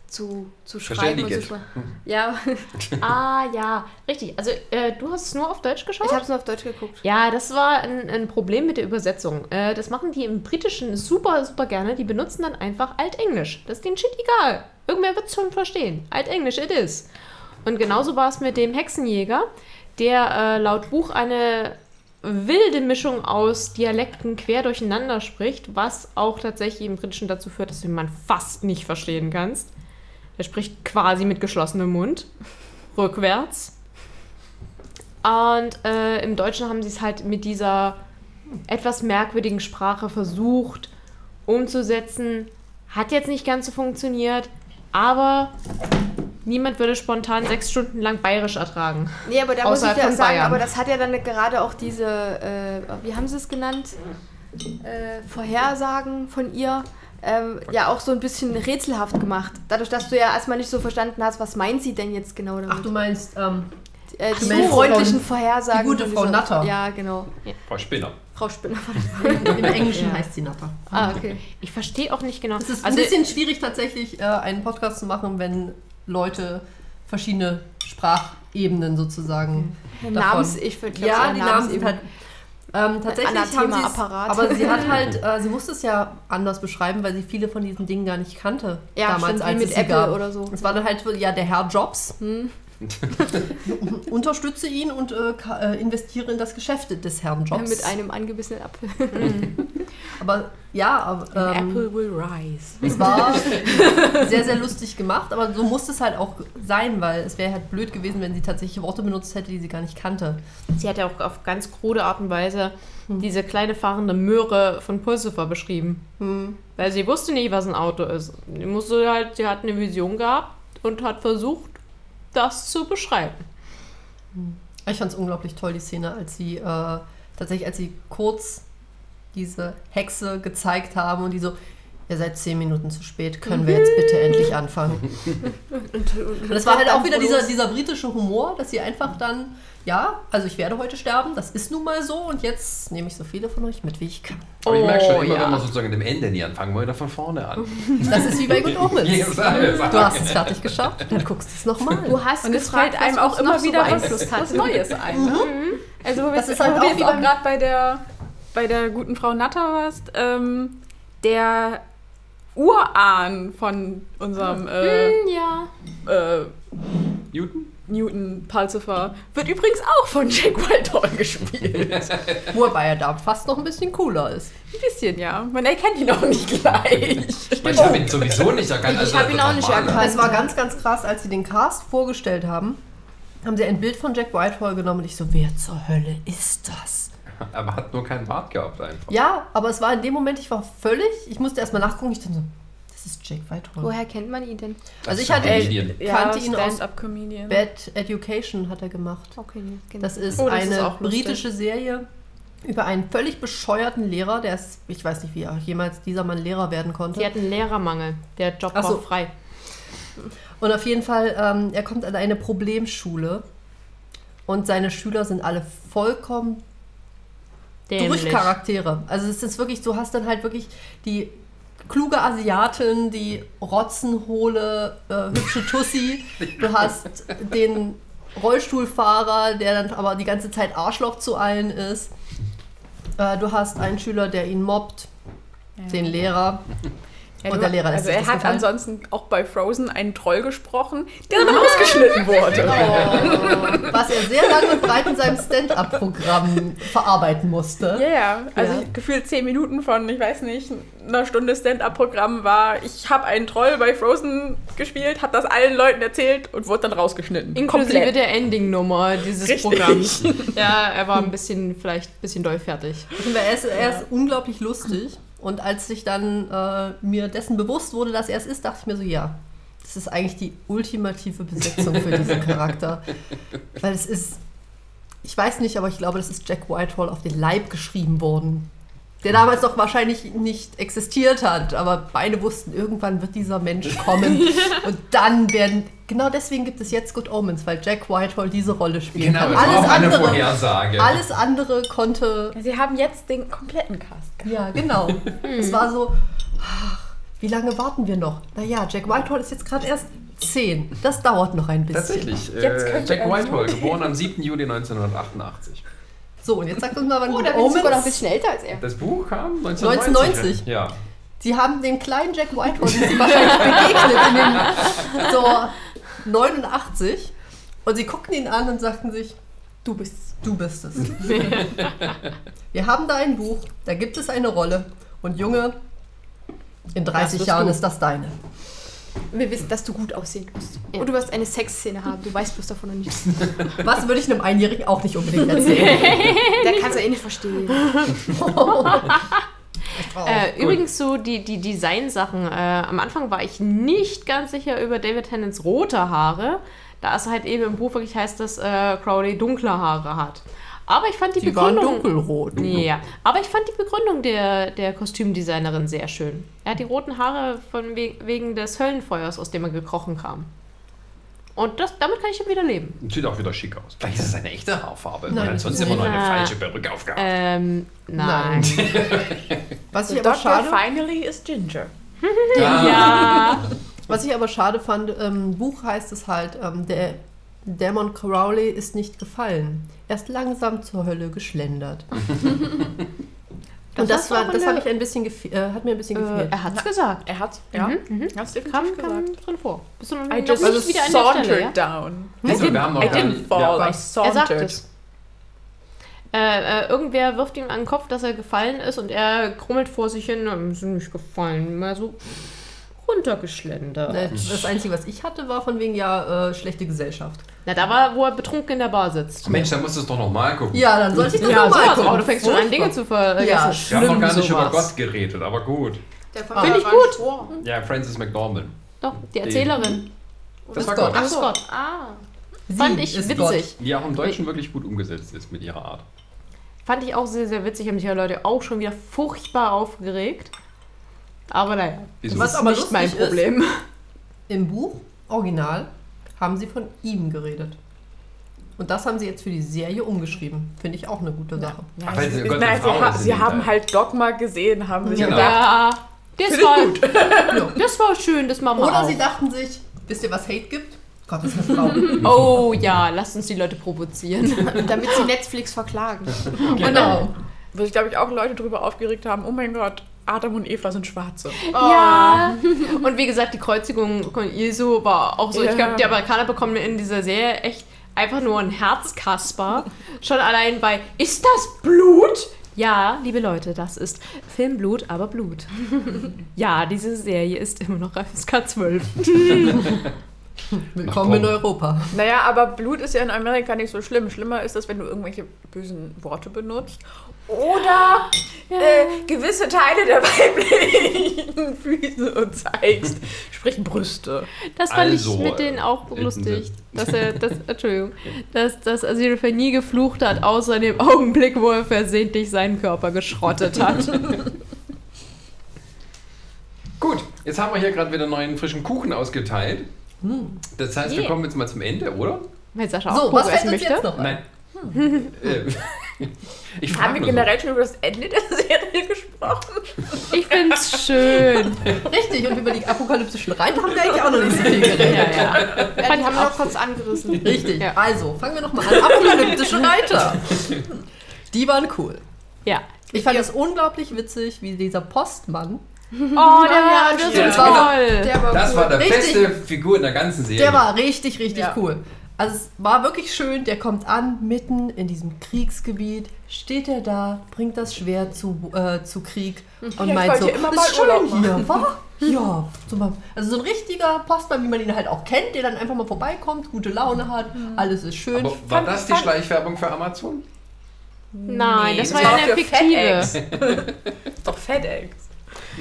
zu, zu schreiben und zu sprechen. Ja, Ah, ja, richtig. Also, äh, du hast es nur auf Deutsch geschaut? ich habe es nur auf Deutsch geguckt. Ja, das war ein, ein Problem mit der Übersetzung. Äh, das machen die im Britischen super, super gerne. Die benutzen dann einfach Altenglisch. Das ist denen shit egal. Irgendwer wird es schon verstehen. Altenglisch, it is. Und genauso war es mit dem Hexenjäger, der äh, laut Buch eine wilde Mischung aus Dialekten quer durcheinander spricht, was auch tatsächlich im Britischen dazu führt, dass du jemanden fast nicht verstehen kannst. Er spricht quasi mit geschlossenem Mund, rückwärts. Und äh, im Deutschen haben sie es halt mit dieser etwas merkwürdigen Sprache versucht umzusetzen. Hat jetzt nicht ganz so funktioniert, aber niemand würde spontan sechs Stunden lang bayerisch ertragen. Nee, aber da muss ich ja sagen, Bayern. aber das hat ja dann gerade auch diese, äh, wie haben sie es genannt? Äh, Vorhersagen von ihr. Ähm, ja, auch so ein bisschen rätselhaft gemacht. Dadurch, dass du ja erstmal nicht so verstanden hast, was meint sie denn jetzt genau damit? Ach, du meinst, ähm, äh, die meinst freundlichen Frau- Vorhersagen. die gute Frau dieser- Natter. Ja, genau. Frau Spinner. Frau Spinner. im Englischen Ja. heißt sie Natter. ah, okay. Ich verstehe auch nicht genau. Es ist also, ein bisschen schwierig tatsächlich, äh, einen Podcast zu machen, wenn Leute verschiedene Sprachebenen sozusagen davon- Namens, ich finde, Ja, die Namen sind eben- halt. Ähm, tatsächlich haben sie aber sie hat halt, äh, sie musste es ja anders beschreiben, weil sie viele von diesen Dingen gar nicht kannte. Ja, damals, stimmt, als mit es Apple gab. oder so. Es war dann halt, ja, der Herr Jobs. Hm. Unterstütze ihn und äh, äh, investiere in das Geschäft des Herrn Jobs. Mit einem angebissenen Apfel. aber ja, aber, ähm, Apple will rise. es war sehr, sehr lustig gemacht, aber so musste es halt auch sein, weil es wäre halt blöd gewesen, wenn sie tatsächlich Worte benutzt hätte, die sie gar nicht kannte. sie hat ja auch auf ganz krude Art und Weise diese kleine fahrende Möhre von Pulsifer beschrieben. Hm. Weil sie wusste nicht, was ein Auto ist. Sie musste halt, sie hat eine Vision gehabt und hat versucht, das zu beschreiben. Ich fand es unglaublich toll, die Szene, als sie äh, tatsächlich, als sie kurz diese Hexe gezeigt haben und die so, ihr seid zehn Minuten zu spät, können wir jetzt bitte endlich anfangen. Und das war halt auch wieder dieser, dieser britische Humor, dass sie einfach dann, ja, also ich werde heute sterben, das ist nun mal so und jetzt nehme ich so viele von euch mit, wie ich kann. Aber ich merke schon, Oh, immer ja. wenn wir sozusagen dem Ende nie anfangen, wollen wir da von vorne an. Das ist wie bei Good Omens. Du hast es fertig geschafft, dann guckst du es nochmal. Du hast Und es gefragt, fällt einem auch immer noch so wieder was, was Neues ein. Ne? Also, wo wir, Das ist halt auch wir wieder so- gerade bei der, bei der guten Frau Natter warst, ähm, der Urahn von unserem äh, Hm, ja. äh, Newton? Newton Pulsifer wird übrigens auch von Jack Whitehall gespielt. Wobei er da fast noch ein bisschen cooler ist. Ein bisschen, ja. Man erkennt ihn auch nicht gleich. Ich habe ihn sowieso nicht erkannt. Ich hab ihn auch nicht erkannt. Es war ganz, ganz krass, als sie den Cast vorgestellt haben, haben sie ein Bild von Jack Whitehall genommen und ich so, wer zur Hölle ist das? Aber hat nur keinen Bart gehabt einfach. Ja, aber es war in dem Moment, ich war völlig, ich musste erstmal nachgucken, ich dachte so, das ist Jack Whitehall. Woher kennt man ihn denn? Also ich Das hatte- ist ein Comedian. kannte ihn aus Stand-Up-Comedian. Bad Education hat er gemacht. Okay, kenn Das ich. ist Oh, das eine ist auch britische Serie über einen völlig bescheuerten Lehrer, der ist, ich weiß nicht, wie er jemals dieser Mann Lehrer werden konnte. Sie hat einen Lehrermangel. Der Job Ach so. war frei. Und auf jeden Fall, ähm, er kommt an eine Problemschule und seine Schüler sind alle vollkommen Dämlich. Durchcharaktere. Also es ist wirklich, du hast dann halt wirklich die kluge Asiatin, die rotzenhohle, äh, hübsche Tussi. Du hast den Rollstuhlfahrer, der dann aber die ganze Zeit Arschloch zu allen ist. Äh, du hast einen Schüler, der ihn mobbt, den Lehrer. Ja, Und der Lehrer lässt also er das hat gefallen? ansonsten auch bei Frozen einen Troll gesprochen, der dann ausgeschnitten wurde. Oh, was er sehr lang und breit in seinem Stand-up-Programm verarbeiten musste. Ja, ja. Also Ja. gefühlt zehn Minuten von, ich weiß nicht, einer Stunde Stand-up-Programm war, ich habe einen Troll bei Frozen gespielt, habe das allen Leuten erzählt und wurde dann rausgeschnitten. Inklusive Komplett. der Ending-Nummer dieses Richtig. Programms. Ja, er war ein bisschen, vielleicht ein bisschen doll fertig. Er ist, er ist unglaublich lustig. Und als ich dann äh, mir dessen bewusst wurde, dass er es ist, dachte ich mir so, ja, das ist eigentlich die ultimative Besetzung für diesen Charakter. Weil es ist, ich weiß nicht, aber ich glaube, das ist Jack Whitehall auf den Leib geschrieben worden. Der damals noch wahrscheinlich nicht existiert hat, aber beide wussten, irgendwann wird dieser Mensch kommen. und dann werden, genau deswegen gibt es jetzt Good Omens, weil Jack Whitehall diese Rolle spielen Genau, kann. das war Alles auch eine andere, Vorhersage. alles andere konnte Sie haben jetzt den kompletten Cast. ja, genau. es war so, ach, wie lange warten wir noch? Naja, Jack Whitehall ist jetzt gerade erst 10. Das dauert noch ein bisschen. Tatsächlich. Äh, Jack Whitehall, geboren am 7. Juli 1988. So, und jetzt sagt uns mal, wann Oh, Good ich sogar noch ein Omens... bisschen älter als er. Das Buch kam 1990. 1990. Ja. Sie haben den kleinen Jack Whitehall sind sie wahrscheinlich begegnet in den so 89 und sie guckten ihn an und sagten sich, Du bist. du bist es. Wir haben da ein Buch, da gibt es eine Rolle und Junge, in 30 bist Jahren du. ist das deine. Wir wissen, dass du gut aussehen wirst. Und du wirst eine Sexszene haben. Du weißt bloß davon noch nichts. Was würde ich einem Einjährigen auch nicht unbedingt erzählen. Der kann es ja eh nicht verstehen. Äh, übrigens so die, die Design-Sachen. Äh, am Anfang war ich nicht ganz sicher über David Tennants rote Haare. Da es halt eben im Buch wirklich heißt, dass äh, Crowley dunkle Haare hat. Aber ich fand die Die waren Begründung... dunkelrot. Ja, aber ich fand die Begründung der, der Kostümdesignerin sehr schön. Er hat die roten Haare von we wegen des Höllenfeuers, aus dem er gekrochen kam. Und das, damit kann ich ja wieder leben. Sieht auch wieder schick aus. Vielleicht ist es eine echte Haarfarbe. Nein, Man hat sonst immer noch eine falsche Perücke aufgehabt. Ähm, nein. Was ich, Dr. aber schade, Finally ist Ginger. ja. was ich aber schade fand, im Buch heißt es halt, ähm, der Dämon Crowley ist nicht gefallen. Er ist langsam zur Hölle geschlendert. Und das, du auch war, das der- hab ich ein bisschen äh, hat mir ein bisschen Äh, gefehlt. er hat's gesagt. Er hat, ja, Mhm, hat's definitiv Kam, gesagt. kam drin vor. Bist du noch I just nicht wieder an der sauntered Stelle, ja? down. Also, wir haben noch I didn't fall, ja. I Er sauntered. sagt es. Äh, äh, irgendwer wirft ihm an den Kopf, dass er gefallen ist und er krummelt vor sich hin. "Ähm, Ist nicht gefallen. Mal so runtergeschlendert. Ne, Das Einzige, was ich hatte, war von wegen ja äh, schlechte Gesellschaft. Na, da war, wo er betrunken in der Bar sitzt. Mensch, dann musst du es doch noch mal gucken. Ja, dann sollte ich das Ja, nochmal gucken. auch. Du fängst schon an, Dinge zu vergessen. Ja, Wir haben Schlimm, noch gar nicht über sowas. Gott geredet, aber gut. Der Finde ich gut. Ja, Francis McDormand. Doch, die Erzählerin. Das ist war Gott. Gott. Ach so. Gott. Ah. Sie Fand ich ist witzig. Gott. Die auch im Deutschen wirklich gut umgesetzt ist mit ihrer Art. Fand ich auch sehr, sehr witzig. Haben sich ja Leute auch schon wieder furchtbar aufgeregt. Aber naja, Wieso? Was das ist aber nicht mein lustig ist- Problem. Im Buch, original, haben sie von ihm geredet. Und das haben sie jetzt für die Serie umgeschrieben. Finde ich auch eine gute Sache. Ja, weil sie sie, Gott nein, sie, ha sie haben halt Dogma gesehen, haben sich Genau. gedacht, Ja, das war, gut. das war schön, das machen wir Oder auch. sie dachten sich, wisst ihr, was Hate gibt? Gott ist eine Frau. Oh ja, lasst uns die Leute provozieren. Damit sie Netflix verklagen. genau. Wo sich, glaube ich, auch Leute darüber aufgeregt haben, oh mein Gott, Adam und Eva sind Schwarze. Ja. Und wie gesagt, die Kreuzigung von Jesu war auch so. Ich Ja. glaube, die Amerikaner bekommen in dieser Serie echt einfach nur ein Herzkasper. Schon allein bei, ist das Blut? Ja, liebe Leute, das ist Filmblut, aber Blut. ja, diese Serie ist immer noch FSK 12. Willkommen in Europa. Naja, aber Blut ist ja in Amerika nicht so schlimm. Schlimmer ist es, wenn du irgendwelche bösen Worte benutzt. Oder äh, gewisse Teile der weiblichen Füße zeigst. Sprich Brüste. Das fand Also, ich mit denen auch lustig. sitzt. Dass er, das, Entschuldigung, dass, dass Aziraphale nie geflucht hat, außer in dem Augenblick, wo er versehentlich seinen Körper geschrottet hat. Gut, jetzt haben wir hier gerade wieder neuen frischen Kuchen ausgeteilt. Das heißt, wir Yeah. kommen jetzt mal zum Ende, oder? Wenn Sascha So, auch was Kuchen fällt essen uns möchte. jetzt noch ein? Nein. Äh, ich Haben wir nur so. generell schon über das Ende der Serie gesprochen? Ich find's schön. Richtig, und über die apokalyptischen Reiter haben wir eigentlich auch noch nicht so viel geredet. Ja, ja. Ja, die haben wir noch kurz angerissen. Richtig, Ja. also fangen wir nochmal an. Apokalyptische Reiter. Die waren cool. Ja. Ich fand es unglaublich witzig, wie dieser Postmann Oh, der war, ja, der ist war- toll. Der war Das cool. war der Richtig. beste Figur in der ganzen Serie. Der war richtig, richtig Ja. cool. Also es war wirklich schön, der kommt an, mitten in diesem Kriegsgebiet, steht er da, bringt das Schwert zu, äh, zu Krieg und Ja, ich meint wollte so, immer ist mal schön Urlaub machen." hier, wa? Ja, so mal, also so ein richtiger Postmann, wie man ihn halt auch kennt, der dann einfach mal vorbeikommt, gute Laune hat, alles ist schön. Aber war das die Schleichwerbung für Amazon? Nein, das Nee, war das ja war eine für fiktive. FedEx. Doch FedEx.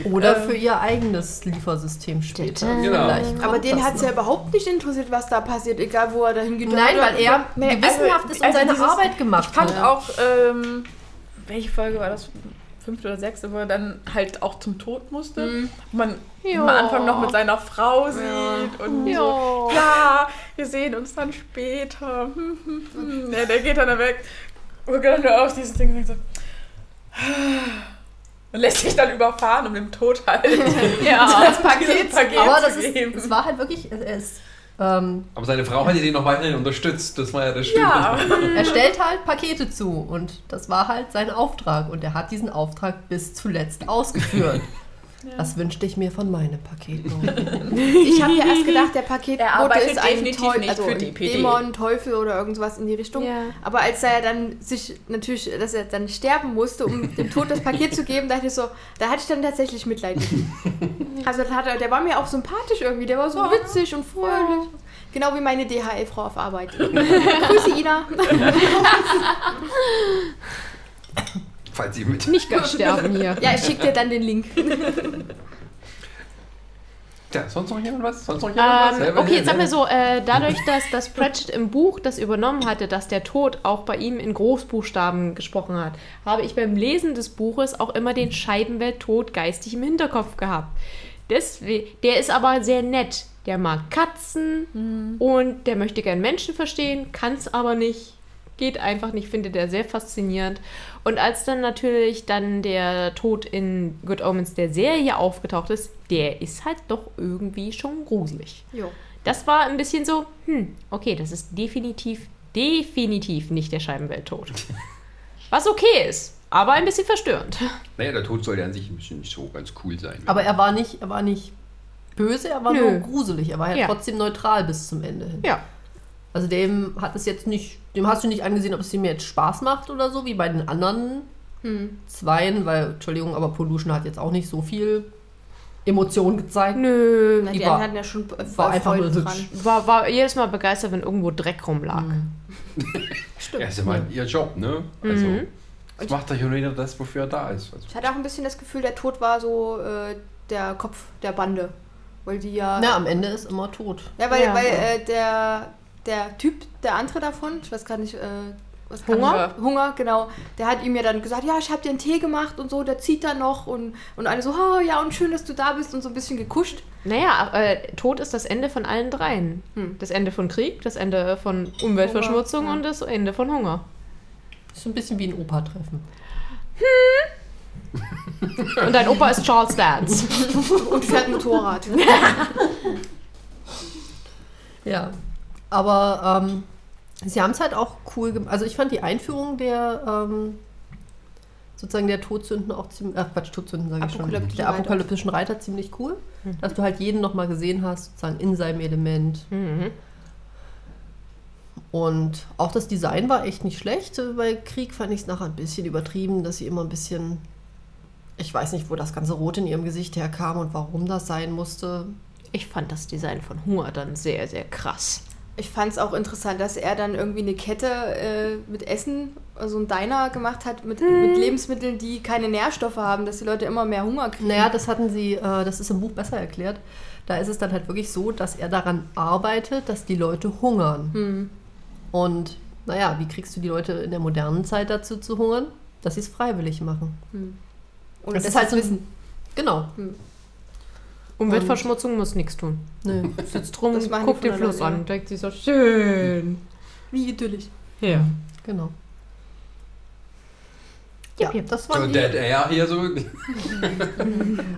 Oder für ihr eigenes Liefersystem später. Genau. Aber den hat es ja überhaupt nicht interessiert, was da passiert, egal wo er dahin geht. Nein, weil er Nee, gewissenhaft also- ist und also seine dieses- Arbeit gemacht Ich fand hat. auch, ähm, welche Folge war das? Fünfte oder sechste, wo er dann halt auch zum Tod musste. Wo man Ja. am Anfang noch mit seiner Frau sieht und Ja. so, ja, wir sehen uns dann später. Hm, hm, hm. Ja, der geht dann da weg und geht dann nur auf dieses Ding und so, und lässt sich dann überfahren, um dem Tod halt Ja. das Paket, Paket Aber zu das ist, geben. es war halt wirklich, ist, ähm, Aber seine Frau hat ihn noch weiterhin unterstützt. Das war ja das Schöne. ja, er stellt halt Pakete zu und das war halt sein Auftrag und er hat diesen Auftrag bis zuletzt ausgeführt. Das wünschte ich mir von meinem Paket. Ich habe ja erst gedacht, der Paketbote Er ist ein definitiv Teufel, nicht also für die PD. Dämon, Teufel oder irgendwas in die Richtung. Ja. Aber als er dann sich natürlich, dass er dann sterben musste, um dem Tod das Paket zu geben, dachte ich so, da hatte ich dann tatsächlich Mitleid. Also hat er, der war mir auch sympathisch irgendwie, der war so witzig und fröhlich. Genau wie meine DHL-Frau auf Arbeit. Grüße Ina. Falls sie mit. Nicht ganz sterben hier. Ja, ich schicke dir dann den Link. Tja, sonst noch jemand was? Sonst noch jemand was? Ähm, Selber okay, jetzt sagen wir so, äh, dadurch, dass das Pratchett im Buch das übernommen hatte, dass der Tod auch bei ihm in Großbuchstaben gesprochen hat, habe ich beim Lesen des Buches auch immer den Scheibenwelt-Tod geistig im Hinterkopf gehabt. Deswegen, der ist aber sehr nett. Der mag Katzen und der möchte gern Menschen verstehen, kann es aber nicht. Geht einfach nicht, finde der sehr faszinierend. Und als dann natürlich dann der Tod in Good Omens der Serie aufgetaucht ist, der ist halt doch irgendwie schon gruselig. Jo. Das war ein bisschen so, hm, okay, das ist definitiv, definitiv nicht der Scheibenwelttod. Was okay ist, aber ein bisschen verstörend. Naja, der Tod soll ja an sich ein bisschen nicht so ganz cool sein. Aber er war nicht, er war nicht böse, er war Nö. nur gruselig. Er war halt Ja. trotzdem neutral bis zum Ende hin. Ja. Also dem hat es jetzt nicht, dem hast du nicht angesehen, ob es ihm jetzt Spaß macht oder so, wie bei den anderen Hm. Zweien, weil, Entschuldigung, aber Pollution hat jetzt auch nicht so viel Emotion gezeigt. Nö, Na, Die die war- anderen hatten ja schon war einfach Freude nur dran. hübsch. war, war jedes Mal begeistert, wenn irgendwo Dreck rumlag. Stimmt. Ja, ist ja mal ihr Job, ne? Also, Mhm. das macht doch jeder das, wofür er da ist. Also, Ich hatte auch ein bisschen das Gefühl, der Tod war so äh, der Kopf der Bande. Weil die ja. Na, am Ende ist immer tot. Ja, weil, Ja. weil äh, der, der Typ, der andere davon, ich weiß gar nicht, äh, was kann Hunger? ich- Hunger, genau. Der hat ihm ja dann gesagt, ja, ich habe dir einen Tee gemacht und so, der zieht da noch und, und alle so, oh, ja, und schön, dass du da bist und so ein bisschen gekuscht. Naja, äh, Tod ist das Ende von allen dreien. Hm. Das Ende von Krieg, das Ende von Umweltverschmutzung Hunger, ja. und das Ende von Hunger. Ist so ein bisschen wie ein Opa-Treffen. Und dein Opa ist Charles Dance. Und fährt Motorrad. Ja. Aber ähm, sie haben es halt auch cool gemacht. Also ich fand die Einführung der ähm, sozusagen der Todsünden auch ziemlich, ach Quatsch, Todsünden sage ich schon, der Reiter. apokalyptischen Reiter ziemlich cool. Dass du halt jeden nochmal gesehen hast, sozusagen in seinem Element. Mhm. Und auch das Design war echt nicht schlecht. Bei Krieg fand ich es nachher ein bisschen übertrieben, dass sie immer ein bisschen, ich weiß nicht, wo das ganze Rot in ihrem Gesicht herkam und warum das sein musste. Ich fand das Design von Hunger dann sehr, sehr krass. Ich fand es auch interessant, dass er dann irgendwie eine Kette äh, mit Essen, also ein Diner gemacht hat mit, mit Lebensmitteln, die keine Nährstoffe haben, dass die Leute immer mehr Hunger kriegen. Naja, das hatten sie, äh, das ist im Buch besser erklärt. Da ist es dann halt wirklich so, dass er daran arbeitet, dass die Leute hungern. Hm. Und naja, wie kriegst du die Leute in der modernen Zeit dazu zu hungern? Dass sie es freiwillig machen. Und Das das ist halt so ein- Wissen. Genau. Umweltverschmutzung muss nichts tun. Nö. Sitzt rum, guckt den Fluss an und denkt sich so, schön. Wie idyllisch. Ja. Genau. Ja, Ja, das so war Dead Air hier so.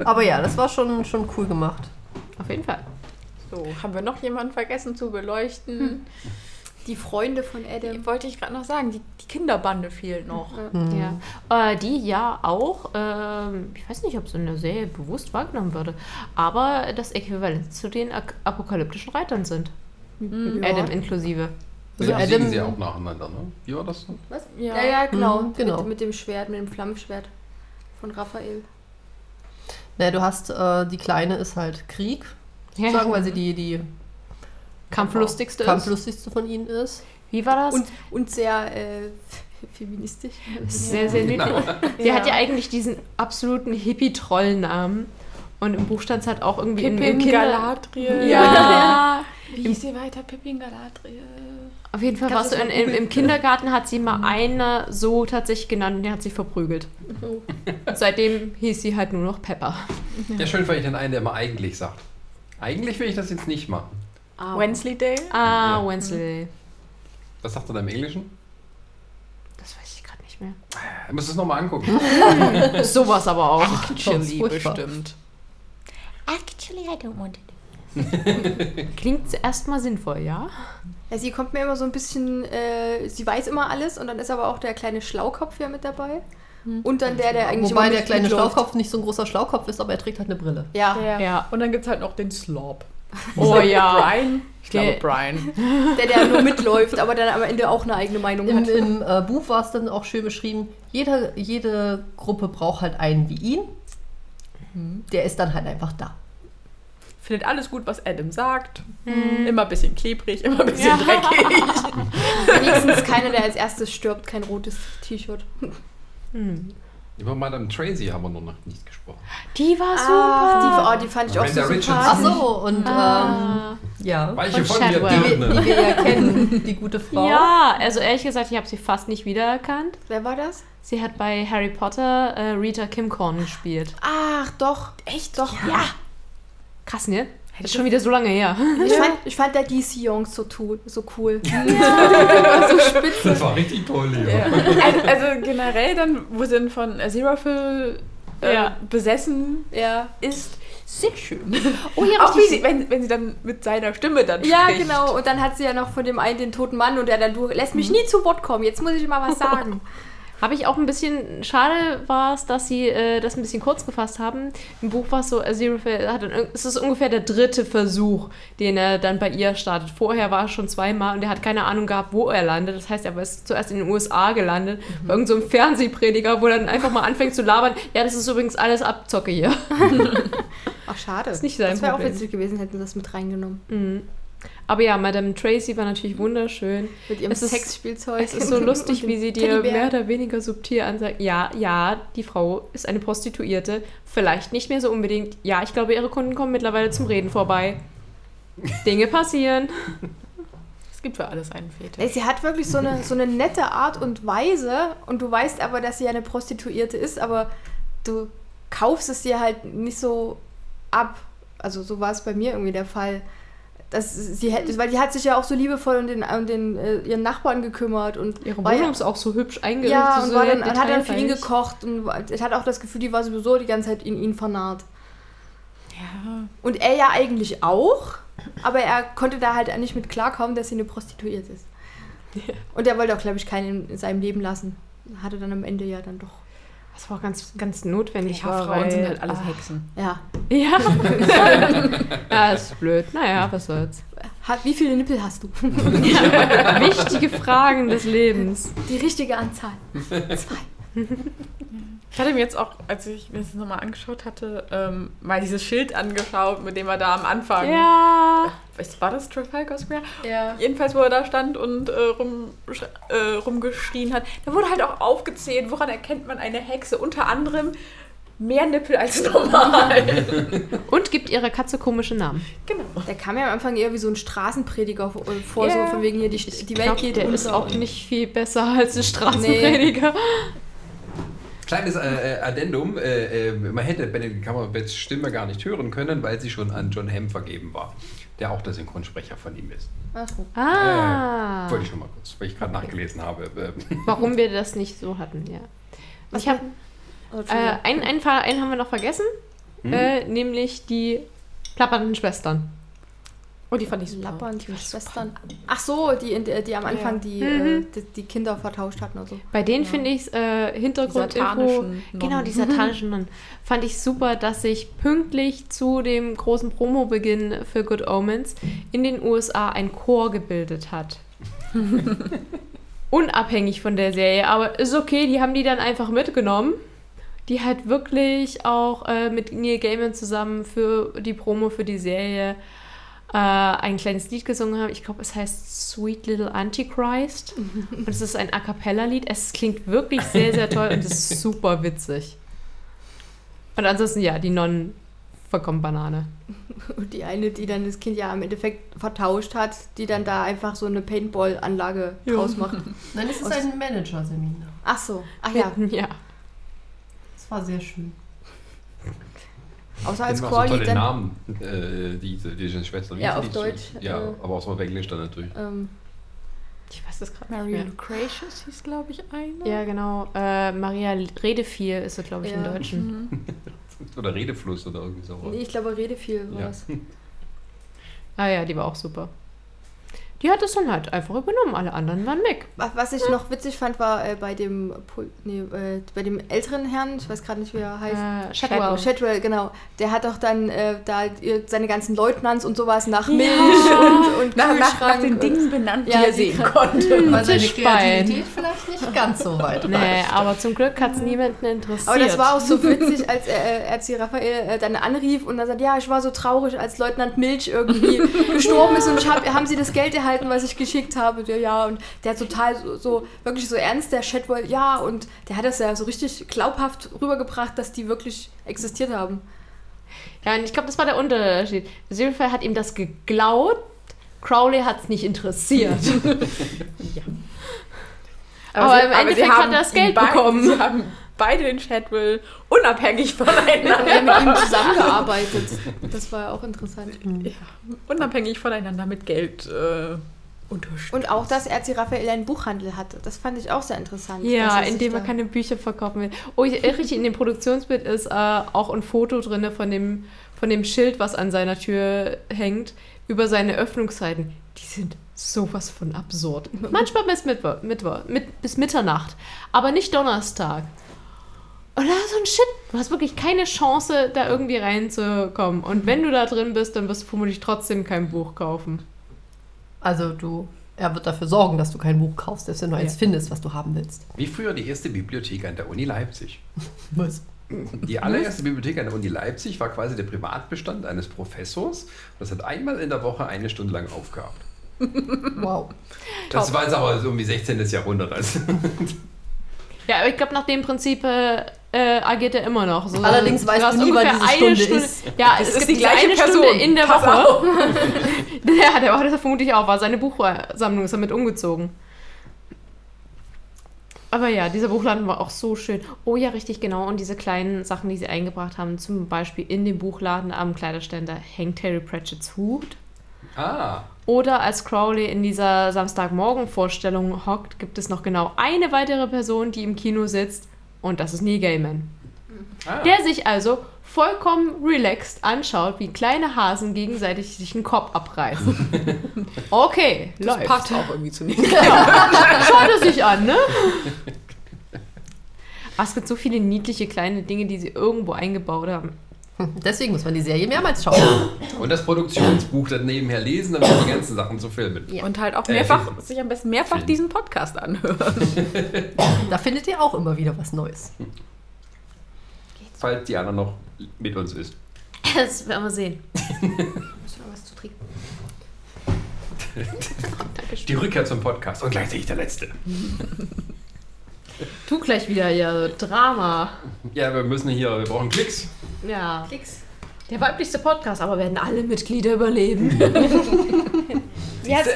Aber ja, das war schon, schon cool gemacht. Auf jeden Fall. So, haben wir noch jemanden vergessen zu beleuchten? Die Freunde von Adam. Die wollte ich gerade noch sagen, die, die Kinderbande fehlt noch. Ja. Äh, die ja auch, ähm, ich weiß nicht, ob es in der Serie bewusst wahrgenommen würde, aber das Äquivalent zu den apokalyptischen Reitern sind. Adam inklusive. Also Also ja, Adam- sie auch nacheinander, ne? Wie war das? Was? Ja. Ja, ja, genau. Mhm, genau. Mit, mit dem Schwert, mit dem Flammenschwert von Raphael. Naja, du hast, äh, die Kleine ist halt Krieg, Ja. sagen, weil sie die, die Kampflustigste kampflustigste von ihnen ist. Wie war das? Und, und sehr äh, feministisch. sehr, sehr niedlich. Sie Ja. hat ja eigentlich diesen absoluten Hippie-Trollnamen. Und im Buch stand es halt auch irgendwie im, im Pippin. Galadriel. Ja. Wie hieß sie weiter? Pippin Galadriel. Auf jeden Fall warst du in, im, im Kindergarten, hat sie mal eine so tatsächlich genannt und der hat sich verprügelt. Und seitdem hieß sie halt nur noch Pepper. Ja, schön fand ich den einen, der immer eigentlich sagt. Eigentlich will ich das jetzt nicht machen. Ah, Wensleydale. Ah, Ja. Wednesday. Was sagt er da im Englischen? Das weiß ich gerade nicht mehr. Du musst es nochmal angucken. Sowas aber auch. Actually, bestimmt. Actually, I don't want it. Klingt erstmal sinnvoll, ja? Ja, sie kommt mir immer so ein bisschen, äh, sie weiß immer alles und dann ist aber auch der kleine Schlaukopf ja mit dabei. Und dann der, der eigentlich Wobei immer der kleine. Schlaukopf nicht so ein großer Schlaukopf ist, aber er trägt halt eine Brille. Ja, Ja. Ja. Und dann gibt es halt noch den Slob. Oh ja. Brian. Ich glaube, Der- Brian. der, der nur mitläuft, aber dann am Ende auch eine eigene Meinung Im, hat. im äh, Buch war es dann auch schön beschrieben, jede, jede Gruppe braucht halt einen wie ihn. Der ist dann halt einfach da. Findet alles gut, was Adam sagt. Immer ein bisschen klebrig, immer ein bisschen Ja. dreckig. Wenigstens keiner, der als erstes stirbt, kein rotes T-Shirt. Hm. Über Madame Tracy haben wir noch nicht gesprochen. Die war Ah, super. die, oh, die fand ich auch so Richardson. Ach so, und Ah. ähm, ja, Weiche Von von mir, Shadwell. die, wir- die wir ja kennen, die gute Frau. Ja, also ehrlich gesagt, ich habe sie fast nicht wiedererkannt. Wer war das? Sie hat bei Harry Potter äh, Rita Kimcorn gespielt. Ach, doch. Echt? Doch. Ja. Krass, ne? Das ist schon wieder so lange her. Ich, fand, ich fand der DC Jungs so, so cool. Das war richtig toll, Ja. Also, also generell dann, wo sie dann von Aziraphale äh, Ja. besessen Ja. ist, sehr schön. Oh ja, Auch wie sie, wenn, wenn sie dann mit seiner Stimme dann Ja, spricht. genau. Und dann hat sie ja noch von dem einen den toten Mann und der dann, du lässt mich nie zu Wort kommen. Jetzt muss ich mal was sagen. Habe ich auch ein bisschen, schade war es, dass sie äh, das ein bisschen kurz gefasst haben. Im Buch war es so, Aziraphale hat dann, es ist ungefähr der dritte Versuch, den er dann bei ihr startet. Vorher war er schon zweimal und er hat keine Ahnung gehabt, wo er landet. Das heißt, er ist zuerst in den USA gelandet, bei irgendeinem so einem Fernsehprediger, wo er dann einfach mal anfängt zu labern. Ja, das ist übrigens alles Abzocke hier. Ach, schade. Ist nicht sein Das wäre auch witzig gewesen, hätten sie das mit reingenommen. Mhm. Aber ja, Madame Tracy war natürlich wunderschön. Mit ihrem Es ist- Sexspielzeug. Es ist so lustig, wie sie dir mehr oder weniger subtil ansagt, ja, ja, die Frau ist eine Prostituierte. Vielleicht nicht mehr so unbedingt. Ja, ich glaube, ihre Kunden kommen mittlerweile zum Reden vorbei. Dinge passieren. Es gibt für alles einen Fetisch. Ey, sie hat wirklich so eine, so eine nette Art und Weise und du weißt aber, dass sie eine Prostituierte ist, aber du kaufst es dir halt nicht so ab. Also so war es bei mir irgendwie der Fall. Dass sie hätte, weil die hat sich ja auch so liebevoll um den, um den äh, ihren Nachbarn gekümmert und Ihre Wohnung ja, ist auch so hübsch eingerichtet. ja, und so war dann, und hat dann für ihn gekocht und ich hatte auch das Gefühl, die war sowieso die ganze Zeit in ihn vernarrt. Ja. Und er ja eigentlich auch, aber er konnte da halt nicht mit klarkommen, dass sie eine Prostituierte ist. Und er wollte auch, glaube ich, keinen in seinem Leben lassen. Hatte dann am Ende ja dann doch. Das war auch ganz, ganz notwendig. Ja, war, Frauen weil- sind halt alles ah, Hexen. Ja. Ja. ja, ist blöd. Naja, was soll's. Wie viele Nippel hast du? Wichtige Fragen des Lebens. Die richtige Anzahl. Zwei. Ich hatte mir jetzt auch, als ich mir das nochmal angeschaut hatte, ähm, mal dieses Schild angeschaut, mit dem er da am Anfang. Ja. Was war das Trafalgar Square? Ja. Jedenfalls, wo er da stand und äh, rum, äh, rumgeschrien hat. Da wurde halt auch aufgezählt, woran erkennt man eine Hexe. Unter anderem mehr Nippel als normal. Und gibt ihrer Katze komische Namen. genau. Der kam ja am Anfang eher wie so ein Straßenprediger vor, Ja. so von wegen hier, die, die Welt glaub, geht der unter. ist auch nicht viel besser als ein Straßenprediger. Kleines äh, äh, Addendum, äh, äh, man hätte Benedict Cumberbatchs Stimme gar nicht hören können, weil sie schon an John Hamm vergeben war, der auch der Synchronsprecher von ihm ist. Ach so. Ah. Wollte ich schon mal kurz, weil ich gerade nachgelesen habe. Äh, Warum wir das nicht so hatten, ja. Was ich habe äh, einen, einen, einen haben wir noch vergessen, Hm? äh, nämlich die plappernden Schwestern. Oh, die fand ich super. Lappern, die Schwestern. Ach so, die, die am Anfang die, äh, die, die Kinder vertauscht hatten oder so. Bei denen Ja. finde ich äh, Hintergrundinfo, satanischen genau, die satanischen Nonnen, fand ich super, dass sich pünktlich zu dem großen Promobeginn für Good Omens in den USA ein Chor gebildet hat. Unabhängig von der Serie, aber ist okay, die haben die dann einfach mitgenommen. Die halt wirklich auch äh, mit Neil Gaiman zusammen für die Promo für die Serie äh, ein kleines Lied gesungen haben. Ich glaube, es heißt Sweet Little Antichrist. und es ist ein A Cappella-Lied. Es klingt wirklich sehr, sehr toll und es ist super witzig. Und ansonsten, ja, die Nonnen vollkommen Banane. Und die eine, die dann das Kind ja im Endeffekt vertauscht hat, die dann da einfach so eine Paintball-Anlage draus macht. Nein, es ist ein Manager-Seminar. Ach so. Ach ja. ja. Das war sehr schön. Außer als auch so tolle dann. Namen, äh, diese, diese Schwester. Wie Ja, auf die? Deutsch, Ja, äh, aber auch so auf Englisch dann natürlich. Ähm, Ich weiß das gerade nicht mehr. Lucretius hieß, glaube ich, eine. Ja, genau. Äh, Maria Redeviel ist es, glaube ich, im Ja. Deutschen. Oder Redefluss oder irgendwie so. nee, ich glaube, Rede viel war Ja. es. Ah ja, die war auch super. Die hat es dann halt einfach übernommen. Alle anderen waren weg. Was ich noch witzig fand, war äh, bei dem nee, äh, bei dem älteren Herrn, ich weiß gerade nicht, wie er heißt. Äh, Shadwell. Shadwell. Shadwell, genau. Der hat doch dann äh, da seine ganzen Leutnants und sowas nach Milch Ja. und, und nach, nach, nach den Dingen benannt, die Ja, er sehen konnte. Weil seine Tischbein. Kreativität vielleicht nicht ganz so weit Nee, reicht. aber zum Glück hat es niemanden interessiert. Aber das war auch so witzig, als er, äh, Erzieher Raphael äh, dann anrief und dann sagt, ja, ich war so traurig, als Leutnant Milch irgendwie gestorben ist und ich hab, haben Sie das Geld erhalten, was ich geschickt habe? Der, ja, und der hat total so, so wirklich so ernst, der Shadwell, ja, und der hat das ja so richtig glaubhaft rübergebracht, dass die wirklich existiert haben. Ja, und ich glaube, das war der Unterschied. Zephyr hat ihm das geglaubt, Crowley hat es nicht interessiert. Aber im Endeffekt sie hat haben er das Geld bekommen. Sie haben beide den Shadwell unabhängig voneinander. Wir haben mit ihm zusammengearbeitet. Das war ja auch interessant. ja, unabhängig voneinander mit Geld äh, unterstützt. Und auch, dass Erzieher Raphael einen Buchhandel hatte. Das fand ich auch sehr interessant. Ja, indem er keine Bücher verkaufen will. Oh, ich, richtig, in dem Produktionsbild ist äh, auch ein Foto drin von dem, von dem Schild, was an seiner Tür hängt, über seine Öffnungszeiten. Die sind sowas von absurd. Manchmal bis, Mittwoch, Mittwoch, mit, bis Mitternacht, aber nicht Donnerstag. Ist so ein Shit. Du hast wirklich keine Chance, da irgendwie reinzukommen. Und wenn du da drin bist, dann wirst du vermutlich trotzdem kein Buch kaufen. Also du, er wird dafür sorgen, dass du kein Buch kaufst, selbst wenn du eins findest, was du haben willst. Wie früher die erste Bibliothek an der Uni Leipzig. Was? Die allererste Bibliothek an der Uni Leipzig war quasi der Privatbestand eines Professors. Das hat einmal in der Woche eine Stunde lang aufgehabt. Wow. Das war jetzt aber so um die 16. Jahrhundert. Also. Ja, aber ich glaube, nach dem Prinzip äh, äh, agiert er immer noch. So, Allerdings du weißt du nie, wann ungefähr diese eine Stunde ist. Ja, Es es, ist gibt die gleiche eine Person. Stunde in der Pass Woche. ja, der war das vermutlich auch, war seine Buchsammlung ist damit umgezogen. Aber ja, dieser Buchladen war auch so schön. Oh ja, richtig genau. Und diese kleinen Sachen, die sie eingebracht haben, zum Beispiel in dem Buchladen am Kleiderständer hängt Terry Pratchett's Hut. Ah, Oder als Crowley in dieser Samstagmorgen-Vorstellung hockt, gibt es noch genau eine weitere Person, die im Kino sitzt. Und das ist Neil Gaiman. ah. Der sich also vollkommen relaxed anschaut, wie kleine Hasen gegenseitig sich einen Kopf abreißen. Okay, das läuft. passt auch irgendwie zu mir. Schaut es sich an, ne? Es gibt so viele niedliche kleine Dinge, die sie irgendwo eingebaut haben. Deswegen muss man die Serie mehrmals schauen. Und das Produktionsbuch dann nebenher lesen, damit die ganzen Sachen zu filmen. Ja. Und halt auch Äh, mehrfach, Film. sich am besten mehrfach diesen Podcast anhören. Da findet ihr auch immer wieder was Neues. Falls die Anna noch mit uns ist. Das werden wir sehen. Muss noch was zu trinken. Die Rückkehr zum Podcast und gleichzeitig der letzte. Tu gleich wieder ja Drama. Ja, wir müssen hier, wir brauchen Klicks. Ja. Klicks. Der weiblichste Podcast, aber werden alle Mitglieder überleben? Ja, Da,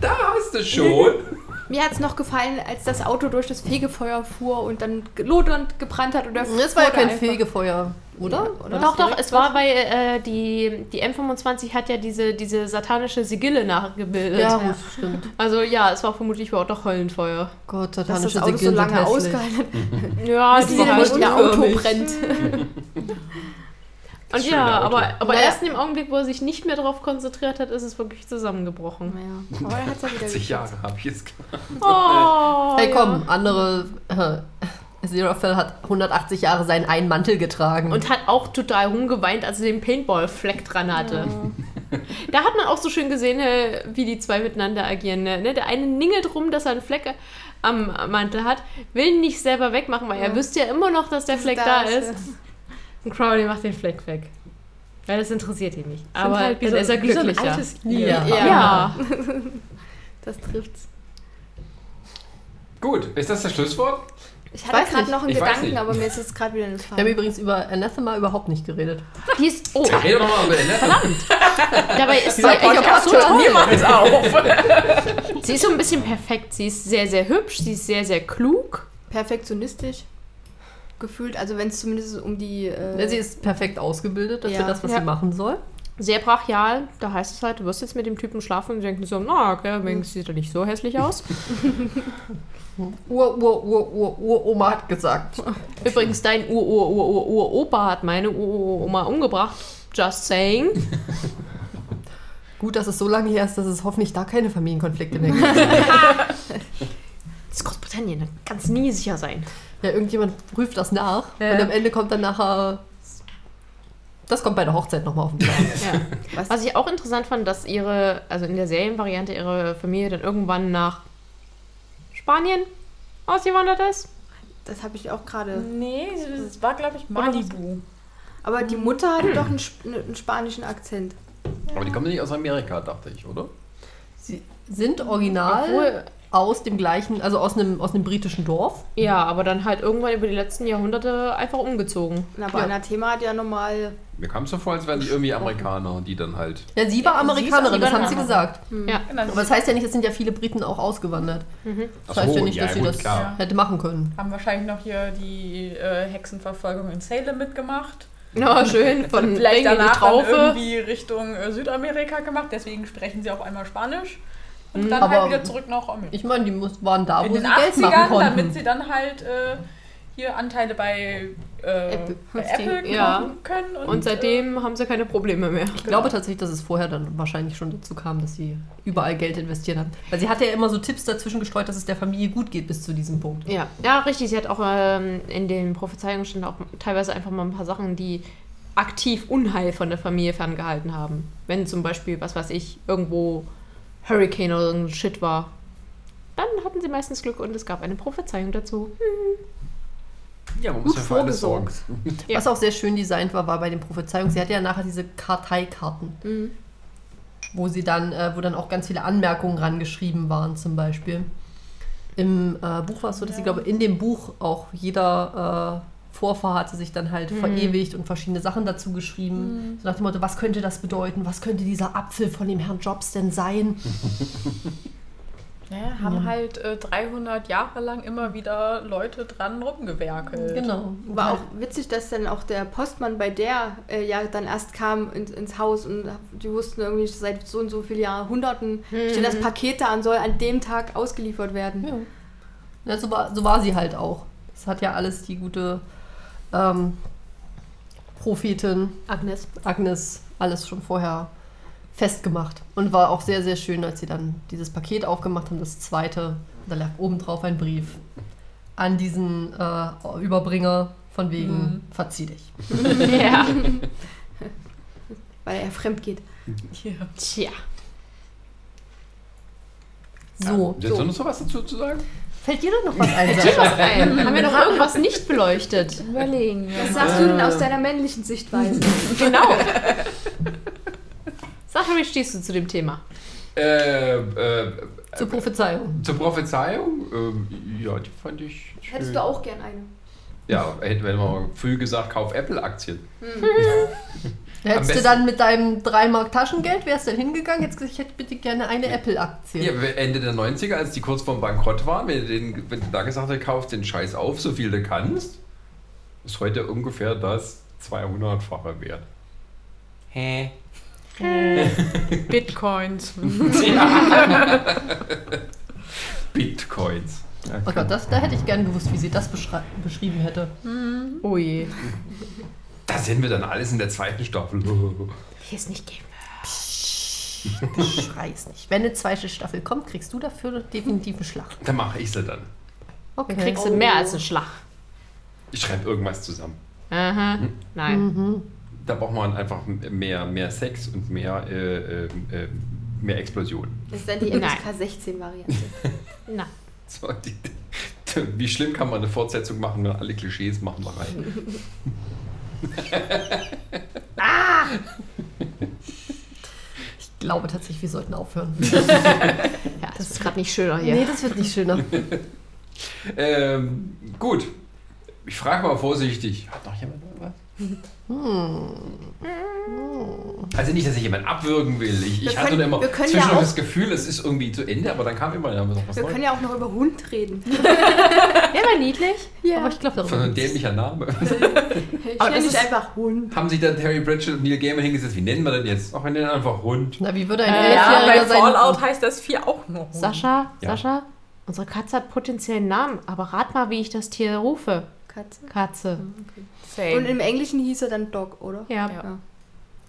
da hast du schon. Mir hat es noch gefallen, als das Auto durch das Fegefeuer fuhr und dann lodernd gebrannt hat. Und der Das war ja kein einfach- Fegefeuer, oder? oder? doch, doch, es war bei äh, die, die M25 hat ja diese, diese satanische Sigille nachgebildet. Ja, gut, stimmt. Also ja, es war vermutlich auch doch Heulenfeuer. Gott, satanische das Auto so lange ausgehalten Ja, die halt, nicht ihr Auto brennt. Und ja, Auto. aber, aber Naja. erst in dem Augenblick, wo er sich nicht mehr darauf konzentriert hat, ist es wirklich zusammengebrochen. Naja, aber er hat ja wieder 80 gekriegt. Jahre habe ich jetzt gemacht. Oh, Hey ja. komm, andere. Äh, Zerafel hat 180 Jahre seinen einen Mantel getragen. Und hat auch total rumgeweint, als er den Paintball-Fleck dran hatte. Da hat man auch so schön gesehen, äh, wie die zwei miteinander agieren. Ne? Der eine ningelt rum, dass er einen Fleck am Mantel hat, will ihn nicht selber wegmachen, weil er Ja. wüsste ja immer noch, dass der Fleck da ist. ist, Und Crowley macht den Fleck weg. Weil das interessiert ihn nicht. Aber halt so- ist er wie so ein glücklicher. altes ja. Ja. ja. Das trifft's. Gut, ist das das Schlusswort? Ich hatte gerade noch einen Ich Gedanken, aber mir ist jetzt gerade wieder Wir haben entfallen. übrigens über Anathema überhaupt nicht geredet. Die ist, oh, Rede doch mal über den dabei ist sie Dieser eigentlich auch so toll. Niemals auf. Sie ist so ein bisschen perfekt. Sie ist sehr, sehr hübsch. Sie ist sehr, sehr klug. Perfektionistisch gefühlt, also wenn es zumindest um die. Äh, Ja, Sie ist perfekt ausgebildet dafür, Ja. das, was Ja. sie machen soll. Sehr brachial. Da heißt es halt, du wirst jetzt mit dem Typen schlafen und sie denken so, na, okay, wenigstens sieht er nicht so hässlich aus. Ur, Ur, Ur, Ur, Uroma hat gesagt. Übrigens, dein Ur-Ur-Ur-Ur-Opa hat meine Ur-Ur-Oma umgebracht. Just saying. Gut, dass es so lange her ist, dass es hoffentlich da keine Familienkonflikte mehr gibt. Ist Großbritannien, da kannst nie sicher sein. ja, irgendjemand prüft das nach Ja. und am Ende kommt dann nachher. Das kommt bei der Hochzeit nochmal auf den Plan. Ja. was, Was ich auch interessant fand, dass ihre, also in der Serienvariante ihre Familie dann irgendwann nach Spanien ausgewandert ist. das habe ich auch gerade. Nee, das war, glaube ich, Malibu. Aber die Mutter hatte doch einen, Sp- einen spanischen Akzent. Aber die kommen nicht aus Amerika, dachte ich, oder? Sie sind original Obwohl- aus dem gleichen, also aus einem, aus einem britischen Dorf. Ja, aber dann halt irgendwann über die letzten Jahrhunderte einfach umgezogen. Aber Ja. Anathema hat ja normal. Mir kam es so vor, als wären die irgendwie Amerikaner, die dann halt. Ja, sie war Amerikanerin, sie das haben sie gesagt. Ja. Genau, Aber das heißt ja nicht, es sind ja viele Briten auch ausgewandert. Das Ach heißt so, ja nicht, ja, dass sie gut, das klar. hätte machen können. haben wahrscheinlich noch hier die äh, Hexenverfolgung in Salem mitgemacht. Ja, schön. Von Vielleicht die danach dann Traufe. irgendwie Richtung äh, Südamerika gemacht, deswegen sprechen sie auf einmal Spanisch. Und dann Aber halt wieder zurück nach Amerika. Ich meine, die muss, waren da, In wo den sie Geld machen 80ern, konnten. damit sie dann halt äh, hier Anteile bei äh, Apple. bei Apple kaufen Ja. können. Und, Und seitdem haben sie keine Probleme mehr. Ich glaube tatsächlich, dass es vorher dann wahrscheinlich schon dazu kam, dass sie überall Geld investiert haben. Weil sie hatte ja immer so Tipps dazwischen gestreut, dass es der Familie gut geht bis zu diesem Punkt. Ja, ja, richtig. Sie hat auch ähm, in den Prophezeiungen stand auch teilweise einfach mal ein paar Sachen, die aktiv Unheil von der Familie ferngehalten haben. Wenn zum Beispiel, was weiß ich, irgendwo Hurricane oder irgendein Shit war, dann hatten sie meistens Glück und es gab eine Prophezeiung dazu. Ja, man Gut vorgesorgt. Ja. Was auch sehr schön designt war, war bei den Prophezeiungen. Sie hatte ja nachher diese Karteikarten, Mhm. wo sie dann, äh, wo dann auch ganz viele Anmerkungen rangeschrieben waren, zum Beispiel. Im äh, Buch war es so, dass sie, glaube in dem Buch auch jeder äh, Vorfahr hatte sich dann halt verewigt und verschiedene Sachen dazu geschrieben. So nach dem Motto, was könnte das bedeuten? Was könnte dieser Apfel von dem Herrn Jobs denn sein? ja, haben halt äh, 300 Jahre lang immer wieder Leute dran rumgewerkelt. Genau. War auch witzig, dass dann auch der Postmann bei der äh, ja dann erst kam ins, ins Haus und die wussten irgendwie seit so und so vielen Jahrhunderten steht das Paket da und soll an dem Tag ausgeliefert werden. Ja. Ja, so, war, so war sie halt auch. Das hat ja alles die gute ähm, Prophetin Agnes. Agnes alles schon vorher festgemacht. Und war auch sehr, sehr schön, als sie dann dieses Paket aufgemacht haben, das zweite. Da lag oben drauf ein Brief an diesen äh, Überbringer von wegen verzieh dich. ja. Weil er fremd geht. Tja. So, noch so was dazu zu sagen? Fällt dir denn noch was ein? Sascha? Ein. Haben wir noch irgendwas nicht beleuchtet? Überlegen. Was sagst du denn aus deiner männlichen Sichtweise? Genau. Sag mal, wie stehst du zu dem Thema? Äh, äh, Zur Prophezeiung. zur Prophezeiung? Ähm, ja, die fand ich. Schön. Hättest du auch gern eine? Ja, hätten wir mal früh gesagt, kauf Apple-Aktien. Hättest du dann mit deinem 3 Mark Taschengeld, wärst dann hingegangen, hättest gesagt, ich hätte bitte gerne eine Apple-Aktie. Ja, Ende der 90er, als die kurz vorm Bankrott waren, wenn du, den, wenn du da gesagt hast, kauf den Scheiß auf, so viel du kannst, ist heute ungefähr das 200-fache wert. Hä? Bitcoins. Bitcoins. Ja, Oh Gott, das, da hätte ich gerne gewusst, wie sie das beschrieben hätte. Oh je. Da sehen wir dann alles in der zweiten Staffel. Hier ist nicht Game. Schrei's nicht. Wenn eine zweite Staffel kommt, kriegst du dafür definitiv einen Schlag. Dann mache ich sie dann. Okay. Da kriegst du mehr als einen Schlag. Ich schreibe irgendwas zusammen. Aha. Nein. Da braucht man einfach mehr, mehr Sex und mehr, äh, äh, äh, mehr Explosion. Das ist dann die Nein. FSK 16 Variante. Na. So, die, wie schlimm kann man eine Fortsetzung machen, wenn alle Klischees machen wir rein? Ich glaube tatsächlich, wir sollten aufhören. Ja, das ist gerade nicht schöner hier. Nee, das wird nicht schöner. Ähm, gut. Ich frage mal vorsichtig. Hat noch jemand was? Also nicht, dass ich jemanden abwürgen will. Ich, ich hatte können- nur immer zwischendurch ja auch- das Gefühl, es ist irgendwie zu Ende, aber dann kam immer ja, noch was Wir Neues. können ja auch noch über Hund reden. Der war niedlich. Ja. Aber ich glaube, so darüber ein dämlicher Name. Ich Aber nenne das dich ist- einfach Hund. Haben sich dann Terry Pratchett und Neil Gaiman hingesetzt? Wie nennen wir denn jetzt? Ach, wir nennen einfach Hund. Na, wie würde ein Äh, Ja, bei? Fallout heißt das Vieh auch noch. Hund. Sascha, Ja. Sascha, unsere Katze hat potenziellen Namen, aber rat mal, wie ich das Tier rufe. Katze. Katze. Same. Und im Englischen hieß er dann Dog, oder? Ja. Ja.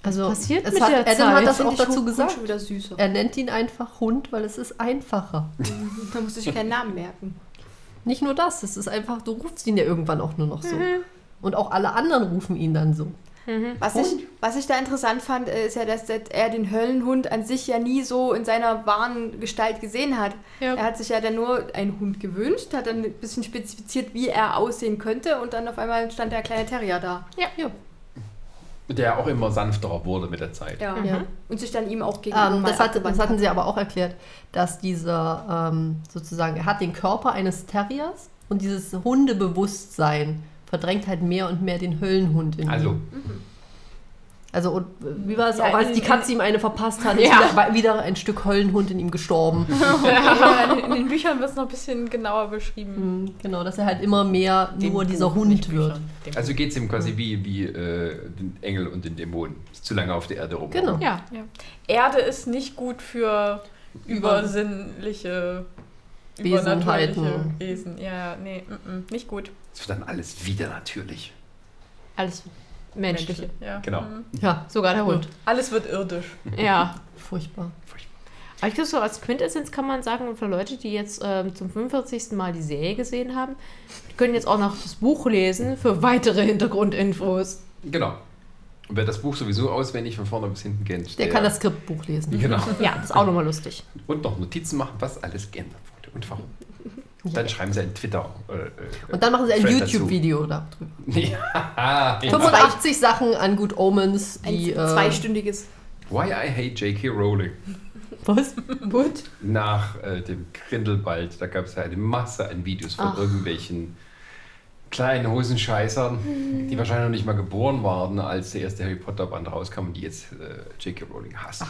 Also, passiert es mit hat, der Adam Zeit? hat das auch dazu gesagt. schon wieder süßer. Er nennt ihn einfach Hund, weil es ist einfacher. Da muss ich keinen Namen merken. Nicht nur das, es ist einfach, du rufst ihn ja irgendwann auch nur noch so. Und auch alle anderen rufen ihn dann so. Was ich, was ich da interessant fand, äh, ist ja, dass er den Höllenhund an sich ja nie so in seiner wahren Gestalt gesehen hat. Ja. Er hat sich ja dann nur einen Hund gewünscht, hat dann ein bisschen spezifiziert, wie er aussehen könnte und dann auf einmal stand der kleine Terrier da. Ja. Der auch immer sanfterer wurde mit der Zeit. Ja. Ja. Und sich dann ihm auch gegenüber Ähm, das, hat, abgewandt das hatten hat. sie aber auch erklärt, dass dieser ähm, sozusagen, er hat den Körper eines Terriers und dieses Hundebewusstsein verdrängt halt mehr und mehr den Höllenhund in Also, ihm. Also, und wie war es Ja, auch, als in- die Katze ihm eine verpasst hat, ist Ja. wieder, wieder ein Stück Höllenhund in ihm gestorben. Ja, in, den Büchern wird es noch ein bisschen genauer beschrieben. Mhm, genau, dass er halt immer mehr Dem nur dieser Buch, Hund nicht wird. Also geht es ihm quasi wie, wie äh, den Engel und den Dämonen. Ist zu lange auf der Erde rum. Genau. Ja. Erde ist nicht gut für Über- übersinnliche, Wesenheiten. übernatürliche Wesen. Ja, nee, mm, mm, nicht gut. Es wird dann alles wieder natürlich. Alles Menschliche. Ja. Genau. mm. Ja, Sogar der Hund. Alles wird irdisch. Ja. furchtbar. Aber ich glaube, so als Quintessenz kann man sagen, für Leute, die jetzt ähm, zum 45. Mal die Serie gesehen haben, die können jetzt auch noch das Buch lesen für weitere Hintergrundinfos. Genau. Und wer das Buch sowieso auswendig von vorne bis hinten kennt, Der kann das Skriptbuch lesen. Genau. Ja, das ist auch nochmal lustig. Und noch Notizen machen, was alles geändert wurde und warum. Dann schreiben sie ein Twitter. Äh, äh, Und dann machen sie ein. YouTube-Video darüber. Ja. 85 Sachen an Good Omens, Ein die. äh, zweistündiges. Why I hate J.K. Rowling. Was? Gut. Nach äh, dem Grindelwald, da gab es ja eine Masse an Videos von Ach. irgendwelchen kleinen Hosenscheißern, die wahrscheinlich noch nicht mal geboren waren, als der erste Harry Potter Band rauskam und die jetzt äh, J.K. Rowling hasst.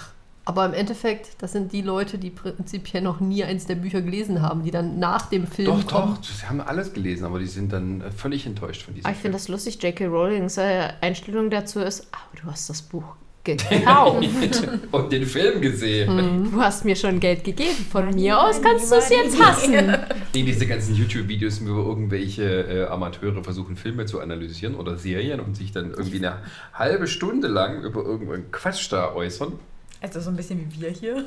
Aber im Endeffekt, das sind die Leute, die prinzipiell noch nie eins der Bücher gelesen haben, die dann nach dem Film Doch, kommen. doch, sie haben alles gelesen, aber die sind dann äh, völlig enttäuscht von diesem Aber ich finde das lustig, J.K. Rowlings Einstellung dazu ist, aber du hast das Buch gekauft. Und den Film gesehen. du hast mir schon Geld gegeben. Von mir aus kannst du es jetzt hassen. Nee, diese ganzen YouTube-Videos, wo irgendwelche äh, Amateure versuchen, Filme zu analysieren oder Serien und sich dann irgendwie eine halbe Stunde lang über irgendeinen Quatsch da äußern. Also so ein bisschen wie wir hier.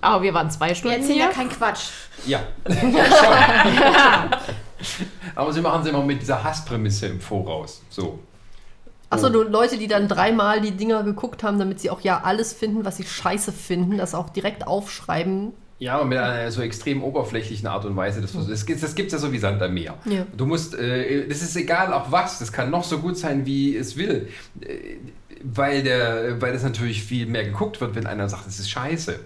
Aber wir waren zwei Wir Stunden erzählen ja hier. kein Quatsch. Ja. Aber sie machen es immer mit dieser Hassprämisse im Voraus. So. Achso, du Leute, die dann dreimal die Dinger geguckt haben, damit sie auch ja alles finden, was sie scheiße finden, das auch direkt aufschreiben. Ja, aber mit einer so extrem oberflächlichen Art und Weise. Das, das, gibt- das es ja so wie Sand am Meer. Ja. Du musst, äh, das ist egal auch was, das kann noch so gut sein, wie es will. Äh, weil, der, weil das natürlich viel mehr geguckt wird, wenn einer sagt, es ist scheiße.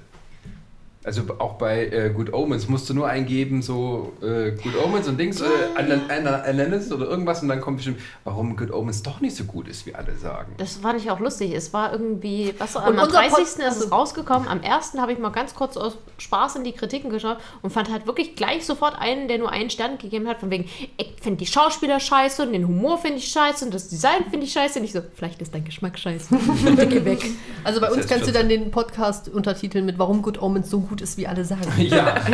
Also auch bei äh, Good Omens musst du nur eingeben, so äh, Good Omens und Dings, äh, Ana- Ana- Analysis oder irgendwas und dann kommt bestimmt, warum Good Omens doch nicht so gut ist, wie alle sagen. Das fand ich auch lustig. Es war irgendwie, was so, Und am unser 30. Pod- ist es also- rausgekommen. Am 1. habe ich mal ganz kurz aus Spaß in die Kritiken geschaut und fand halt wirklich gleich sofort einen, der nur einen Stern gegeben hat, von wegen, ich finde die Schauspieler scheiße und den Humor finde ich scheiße und das Design finde ich scheiße. Und ich so, vielleicht ist dein Geschmack scheiße. Geh weg. Also bei Das uns kannst du 14. dann den Podcast untertiteln mit Warum Good Omens so gut ist, wie alle sagen. Ja,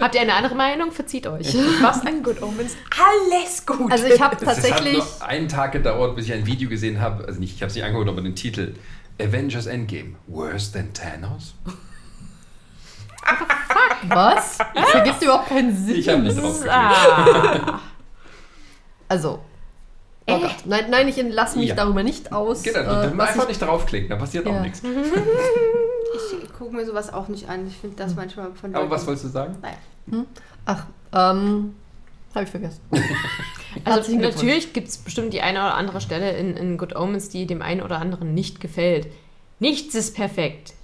Habt ihr eine andere Meinung? Verzieht euch. Was an Good Omens? Alles gut. Also ich habe Es hat tatsächlich. noch einen Tag gedauert, bis ich ein Video gesehen habe. Also nicht, ich habe es nicht angeguckt, aber den Titel. Avengers Endgame. Worse than Thanos? Was? Das ergibt überhaupt keinen Sinn. Ich habe nicht drauf. Ah. Also. Oh Gott. Nein, nein, ich lasse mich Ja. darüber nicht aus. Genau, äh, einfach ich, nicht draufklicken, da passiert Ja. auch nichts. Ich gucke mir sowas auch nicht an. Ich finde das manchmal von Aber was wolltest du sagen? ach, ähm, habe ich vergessen. Also natürlich gibt es bestimmt die eine oder andere Stelle in, in Good Omens, die dem einen oder anderen nicht gefällt. Nichts ist perfekt.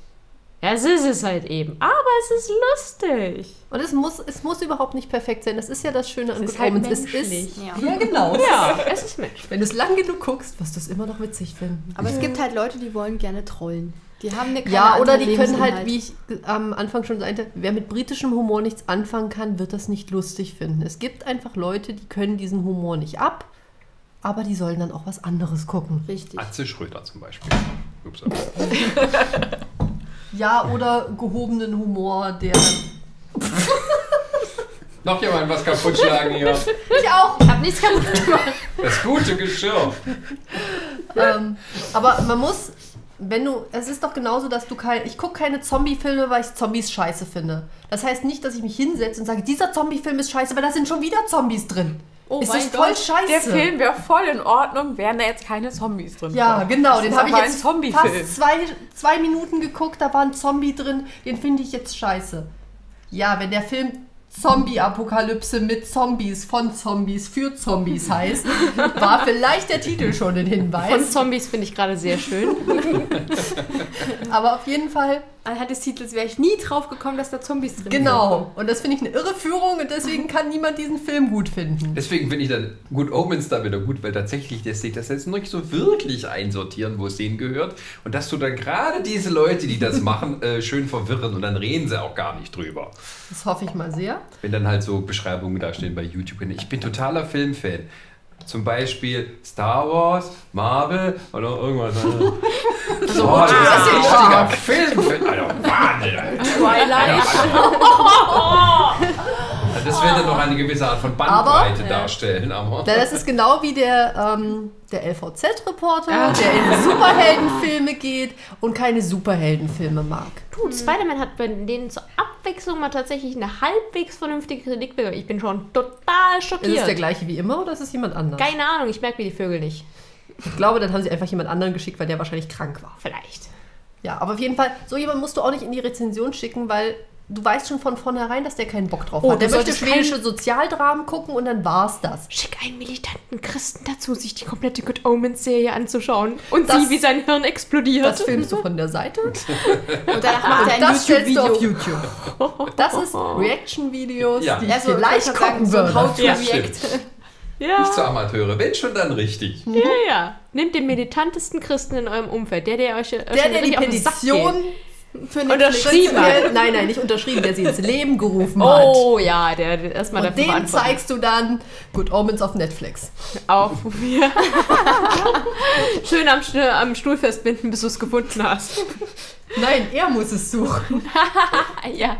Ja, es ist es halt eben. Aber es ist lustig. Und es muss, es muss überhaupt nicht perfekt sein. Das ist ja das Schöne an Good halt Omens. Es ist, menschlich. Ja. ja, genau. Ja, es ist Mensch. Wenn du es lang genug guckst, wirst du es immer noch witzig finden. Aber es gibt halt Leute, die wollen gerne trollen. Die haben eine keine Ja, oder die können halt, wie ich am Anfang schon sagte, wer mit britischem Humor nichts anfangen kann, wird das nicht lustig finden. Es gibt einfach Leute, die können diesen Humor nicht ab, aber die sollen dann auch was anderes gucken. Richtig. Atze Schröder zum Beispiel. Ups. Ja, oder gehobenen Humor, der. Noch jemand was kaputt schlagen hier. Ich auch! Ich hab nichts kaputt gemacht. Das gute Geschirr. ähm, aber man muss, wenn du, es ist doch genauso, dass du kein, ich gucke keine Zombie-Filme, weil ich Zombies scheiße finde. Das heißt nicht, dass ich mich hinsetze und sage, dieser Zombie-Film ist scheiße, weil da sind schon wieder Zombies drin. oh ist mein das voll Gott, scheiße. Der Film wäre voll in Ordnung, wären da jetzt keine Zombies drin. Ja, genau, den ist habe ich jetzt fast zwei, zwei Minuten geguckt, da war ein Zombie drin, den finde ich jetzt scheiße. Ja, wenn der Film Zombie-Apokalypse mit Zombies, von Zombies, für Zombies heißt, war vielleicht der Titel schon ein Von Hinweis. Zombies finde ich gerade sehr schön. Aber auf jeden Fall Anhand des Titels wäre ich nie drauf gekommen, dass da Zombies drin Genau. Und das finde ich eine Irreführung und deswegen kann niemand diesen Film gut finden. Deswegen finde ich dann Good Omens da wieder gut, weil tatsächlich der sich das jetzt noch nicht so wirklich einsortieren, wo es denen gehört. Und dass du dann gerade diese Leute, die das machen, äh, schön verwirren und dann reden sie auch gar nicht drüber. Das hoffe ich mal sehr. Wenn dann halt so Beschreibungen da stehen bei YouTube. Ich bin totaler Filmfan. Zum Beispiel Star Wars, Marvel oder irgendwas. So, oh, das ist ein richtiger Filmfan. Alter, Wahnsinn. Alter. Twilight. Das wird dann noch eine gewisse Art von Bandbreite Aber- darstellen. Aber Na, das ist genau wie der, ähm, der LVZ-Reporter, Ah. der in Superheldenfilme geht und keine Superheldenfilme mag. Du, Spider-Man hat bei denen zur Abwechslung mal tatsächlich eine halbwegs vernünftige Kritik bekommen. Ich bin schon total Ist es schockiert. der gleiche wie immer oder ist es jemand anders? Keine Ahnung, ich merke mir die Vögel nicht. Ich glaube, dann haben sie einfach jemand anderen geschickt, weil der wahrscheinlich krank war. Vielleicht. Ja, aber auf jeden Fall, so jemand musst du auch nicht in die Rezension schicken, weil du weißt schon von vornherein, dass der keinen Bock drauf Oh, hat. Der möchte schwedische Sozialdramen gucken und dann war's das. Schick einen militanten Christen dazu, sich die komplette Good Omens-Serie anzuschauen und Das- sie, wie sein Hirn explodiert. Das filmst du von der Seite und danach macht er ein das stellst du auf YouTube-Video. YouTube. Das ist Reaction-Videos, Ja. die ich Ja, so, vielleicht gerade gucken so ein würde. How to Ja, React. ja, nicht zu Amateure. Wenn schon, dann richtig. ja, ja. Nehmt den militantesten Christen in eurem Umfeld, der, der euch, euch Der, der die richtig auf den Sack Petition geht. Für Unterschrieben hat. nein, nein, nicht unterschrieben, der sie ins Leben gerufen hat. Oh ja, der der erstmal Und dafür den verantwortlich zeigst du dann Good Omens auf Netflix. auf. Ja. Schön am, Stu- am Stuhl festbinden, bis du es gefunden hast. Nein, er muss es suchen. Ja.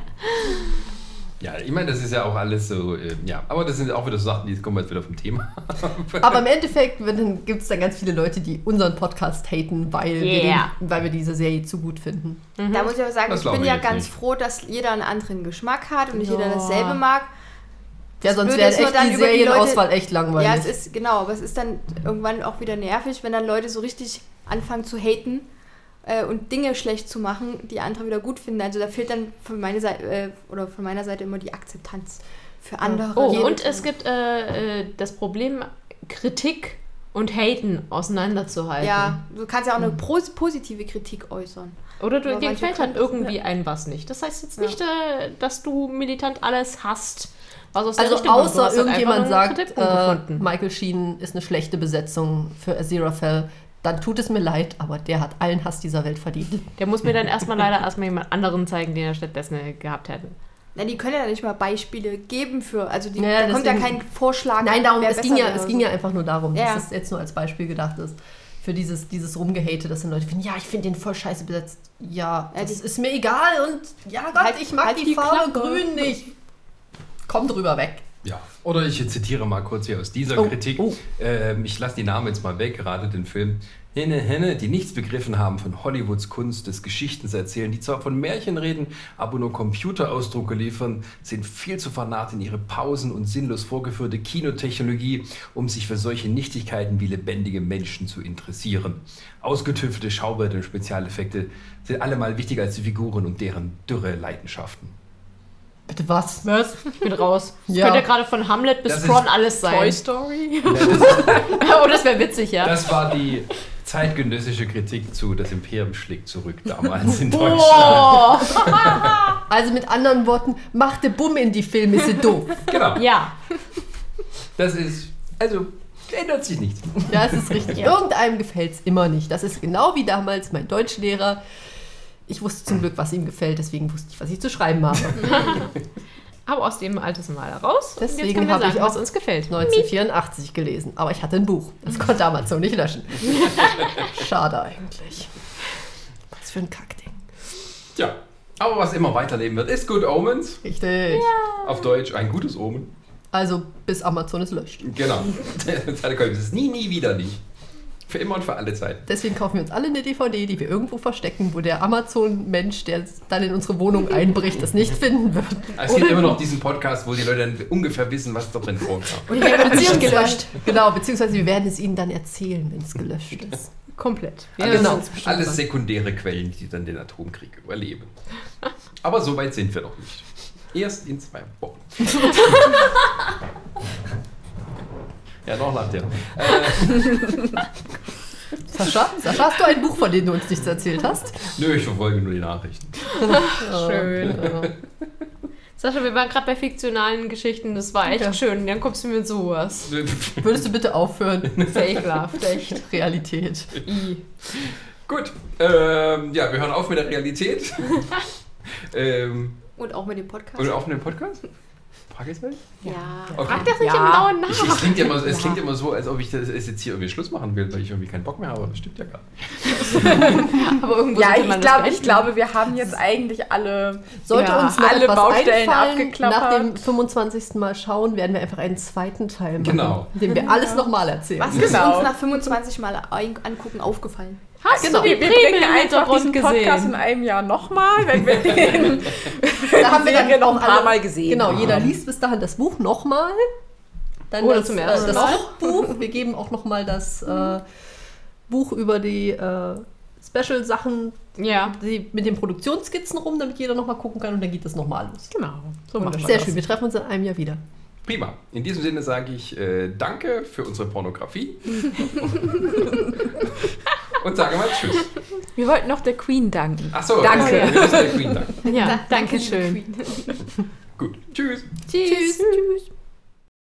Ja, ich meine, das ist ja auch alles so, äh, ja. Aber das sind auch wieder so Sachen, die kommen jetzt wieder vom Thema. Aber im Endeffekt gibt es dann ganz viele Leute, die unseren Podcast haten, weil, wir, Yeah. den, weil wir diese Serie zu gut finden. Da muss ich aber sagen, Das ich bin wir ja ganz nicht. froh, dass jeder einen anderen Geschmack hat und nicht Ja. jeder dasselbe mag. Ja, sonst wäre echt die Serienauswahl echt langweilig. Ja, es ist, genau, aber es ist dann irgendwann auch wieder nervig, wenn dann Leute so richtig anfangen zu haten äh, und Dinge schlecht zu machen, die andere wieder gut finden. Also da fehlt dann von meiner Seite äh, oder von meiner Seite immer die Akzeptanz für andere. Oh, Jede- und es gibt äh, äh, das Problem, Kritik und Haten auseinanderzuhalten. ja, du kannst ja auch eine dir positive Kritik äußern. Oder du, dir gefällt halt irgendwie ein was nicht. Das heißt jetzt Ja. nicht, äh, dass du militant alles hast, was aus der Also Richtung außer halt irgendjemand sagt, äh. Michael Sheen ist eine schlechte Besetzung für Aziraphale, dann tut es mir leid, aber der hat allen Hass dieser Welt verdient. Der muss mir dann erstmal leider erstmal jemand anderen zeigen, den er stattdessen gehabt hätte. Na, die können ja nicht mal Beispiele geben für, also die, Ja, da kommt ja kein Vorschlag. Nein, darum, es ging, ja, es ging so. ja einfach nur darum, Ja. dass es jetzt nur als Beispiel gedacht ist. Für dieses, dieses Rumgehate, dass dann Leute finden, ja, ich finde den voll scheiße besetzt. Ja, Ja, das die- ist mir egal und ja Gott, Halt- ich mag halt die, die Farbe Klappe. grün nicht. Komm drüber weg. Ja, oder ich zitiere mal kurz hier aus dieser Oh, Kritik. oh. Ähm, ich lasse die Namen jetzt mal weg, gerade den Film. Henne, Henne, die nichts begriffen haben von Hollywoods Kunst des Geschichtens erzählen, die zwar von Märchen reden, aber nur Computerausdrucke liefern, sind viel zu vernarrt in ihre Pausen und sinnlos vorgeführte Kinotechnologie, um sich für solche Nichtigkeiten wie lebendige Menschen zu interessieren. Ausgetüftelte Schaubilder und Spezialeffekte sind allemal wichtiger als die Figuren und deren dürre Leidenschaften. Bitte was? Was? Ich bin raus. Das Ja. könnte ja gerade von Hamlet bis Das ist alles Toy sein. Story. oh, das wäre witzig, ja. Das war die zeitgenössische Kritik zu Das Imperium schlägt zurück damals in Deutschland. Boah. Also mit anderen Worten, mach de Bumm in die Filme, ist sie doof. Genau. Ja. Das ist, also, ändert sich nichts. Ja, es ist richtig. Irgendeinem gefällt es immer nicht. Das ist genau wie damals mein Deutschlehrer. Ich wusste zum Glück, was ihm gefällt, deswegen wusste ich, was ich zu schreiben habe. Aber aus dem altes Mal raus. Deswegen habe ich auch was uns gefällt. 1984 gelesen. Aber ich hatte ein Buch. Das konnte Amazon nicht löschen. Schade eigentlich. Was für ein Kackding. Ja. Aber was immer weiterleben wird, ist Good Omens. Richtig. Auf Deutsch ein gutes Omen. Also bis Amazon es löscht. Genau. Das ist nie, nie wieder nicht. Für immer und für alle Zeit. Deswegen kaufen wir uns alle eine DVD, die wir irgendwo verstecken, wo der Amazon-Mensch, der dann in unsere Wohnung einbricht, das nicht finden wird. Es gibt immer noch diesen Podcast, wo die Leute dann ungefähr wissen, was da drin vorkam. Und beziehungsweise, gelöscht. Genau, beziehungsweise wir werden es ihnen dann erzählen, wenn es gelöscht ist. Komplett. Wir Alles, bestimmt alles sekundäre Quellen, die dann den Atomkrieg überleben. Aber so weit sind wir noch nicht. Erst in zwei Wochen. ja, noch lacht er. Äh, Sascha, Sascha, hast du ein Buch, von dem du uns nichts erzählt hast? nö, ich verfolge nur die Nachrichten. Schön. Ja. Sascha, wir waren gerade bei fiktionalen Geschichten, das war echt Ja. schön. Dann kommst du mit sowas. Würdest du bitte aufhören? Fake-Laft, echt. Realität. I. Gut, ähm, ja, wir hören auf mit der Realität. ähm, Und auch mit dem Podcast. und auf mit dem Podcast? Fragezeichen? ja. Okay. Frag das nicht Ja. im Ich, nach. es, klingt immer, es klingt immer so, als ob ich das es jetzt hier irgendwie Schluss machen will, weil ich irgendwie keinen Bock mehr habe. aber Das stimmt ja gar nicht. Aber irgendwo Ja, ich beenden. ich glaube, wir haben jetzt eigentlich alle, Sollte ja, uns noch alle etwas Baustellen abgeklappert. nach dem 25. Mal schauen, werden wir einfach einen zweiten Teil machen, Genau. in dem wir alles nochmal erzählen. Was Das ist Genau. uns nach 25 Mal angucken aufgefallen. Hast genau. du die wir, bringen im einfach diesen Hintergrund Podcast in gesehen? einem Jahr nochmal, wenn wir den Da haben wir dann noch ein paar alle- Mal gesehen Genau, haben. jeder liest bis dahin das Buch nochmal. Dann Oder das, zum äh, ersten das Mal. Buch. Wir geben auch nochmal das äh, Buch über die äh, Special-Sachen, Ja, die, mit den Produktionsskizzen rum, damit jeder nochmal gucken kann und dann geht das nochmal los. Genau, so machen wir Sehr das. schön, wir treffen uns in einem Jahr wieder. Prima. In diesem Sinne sage ich äh, Danke für unsere Pornografie. Und sage mal Tschüss. Wir wollten noch der Queen danken. Achso, Danke. Wir müssen der Queen danken. ja, danke schön. Gut. Tschüss. Tschüss. Tschüss.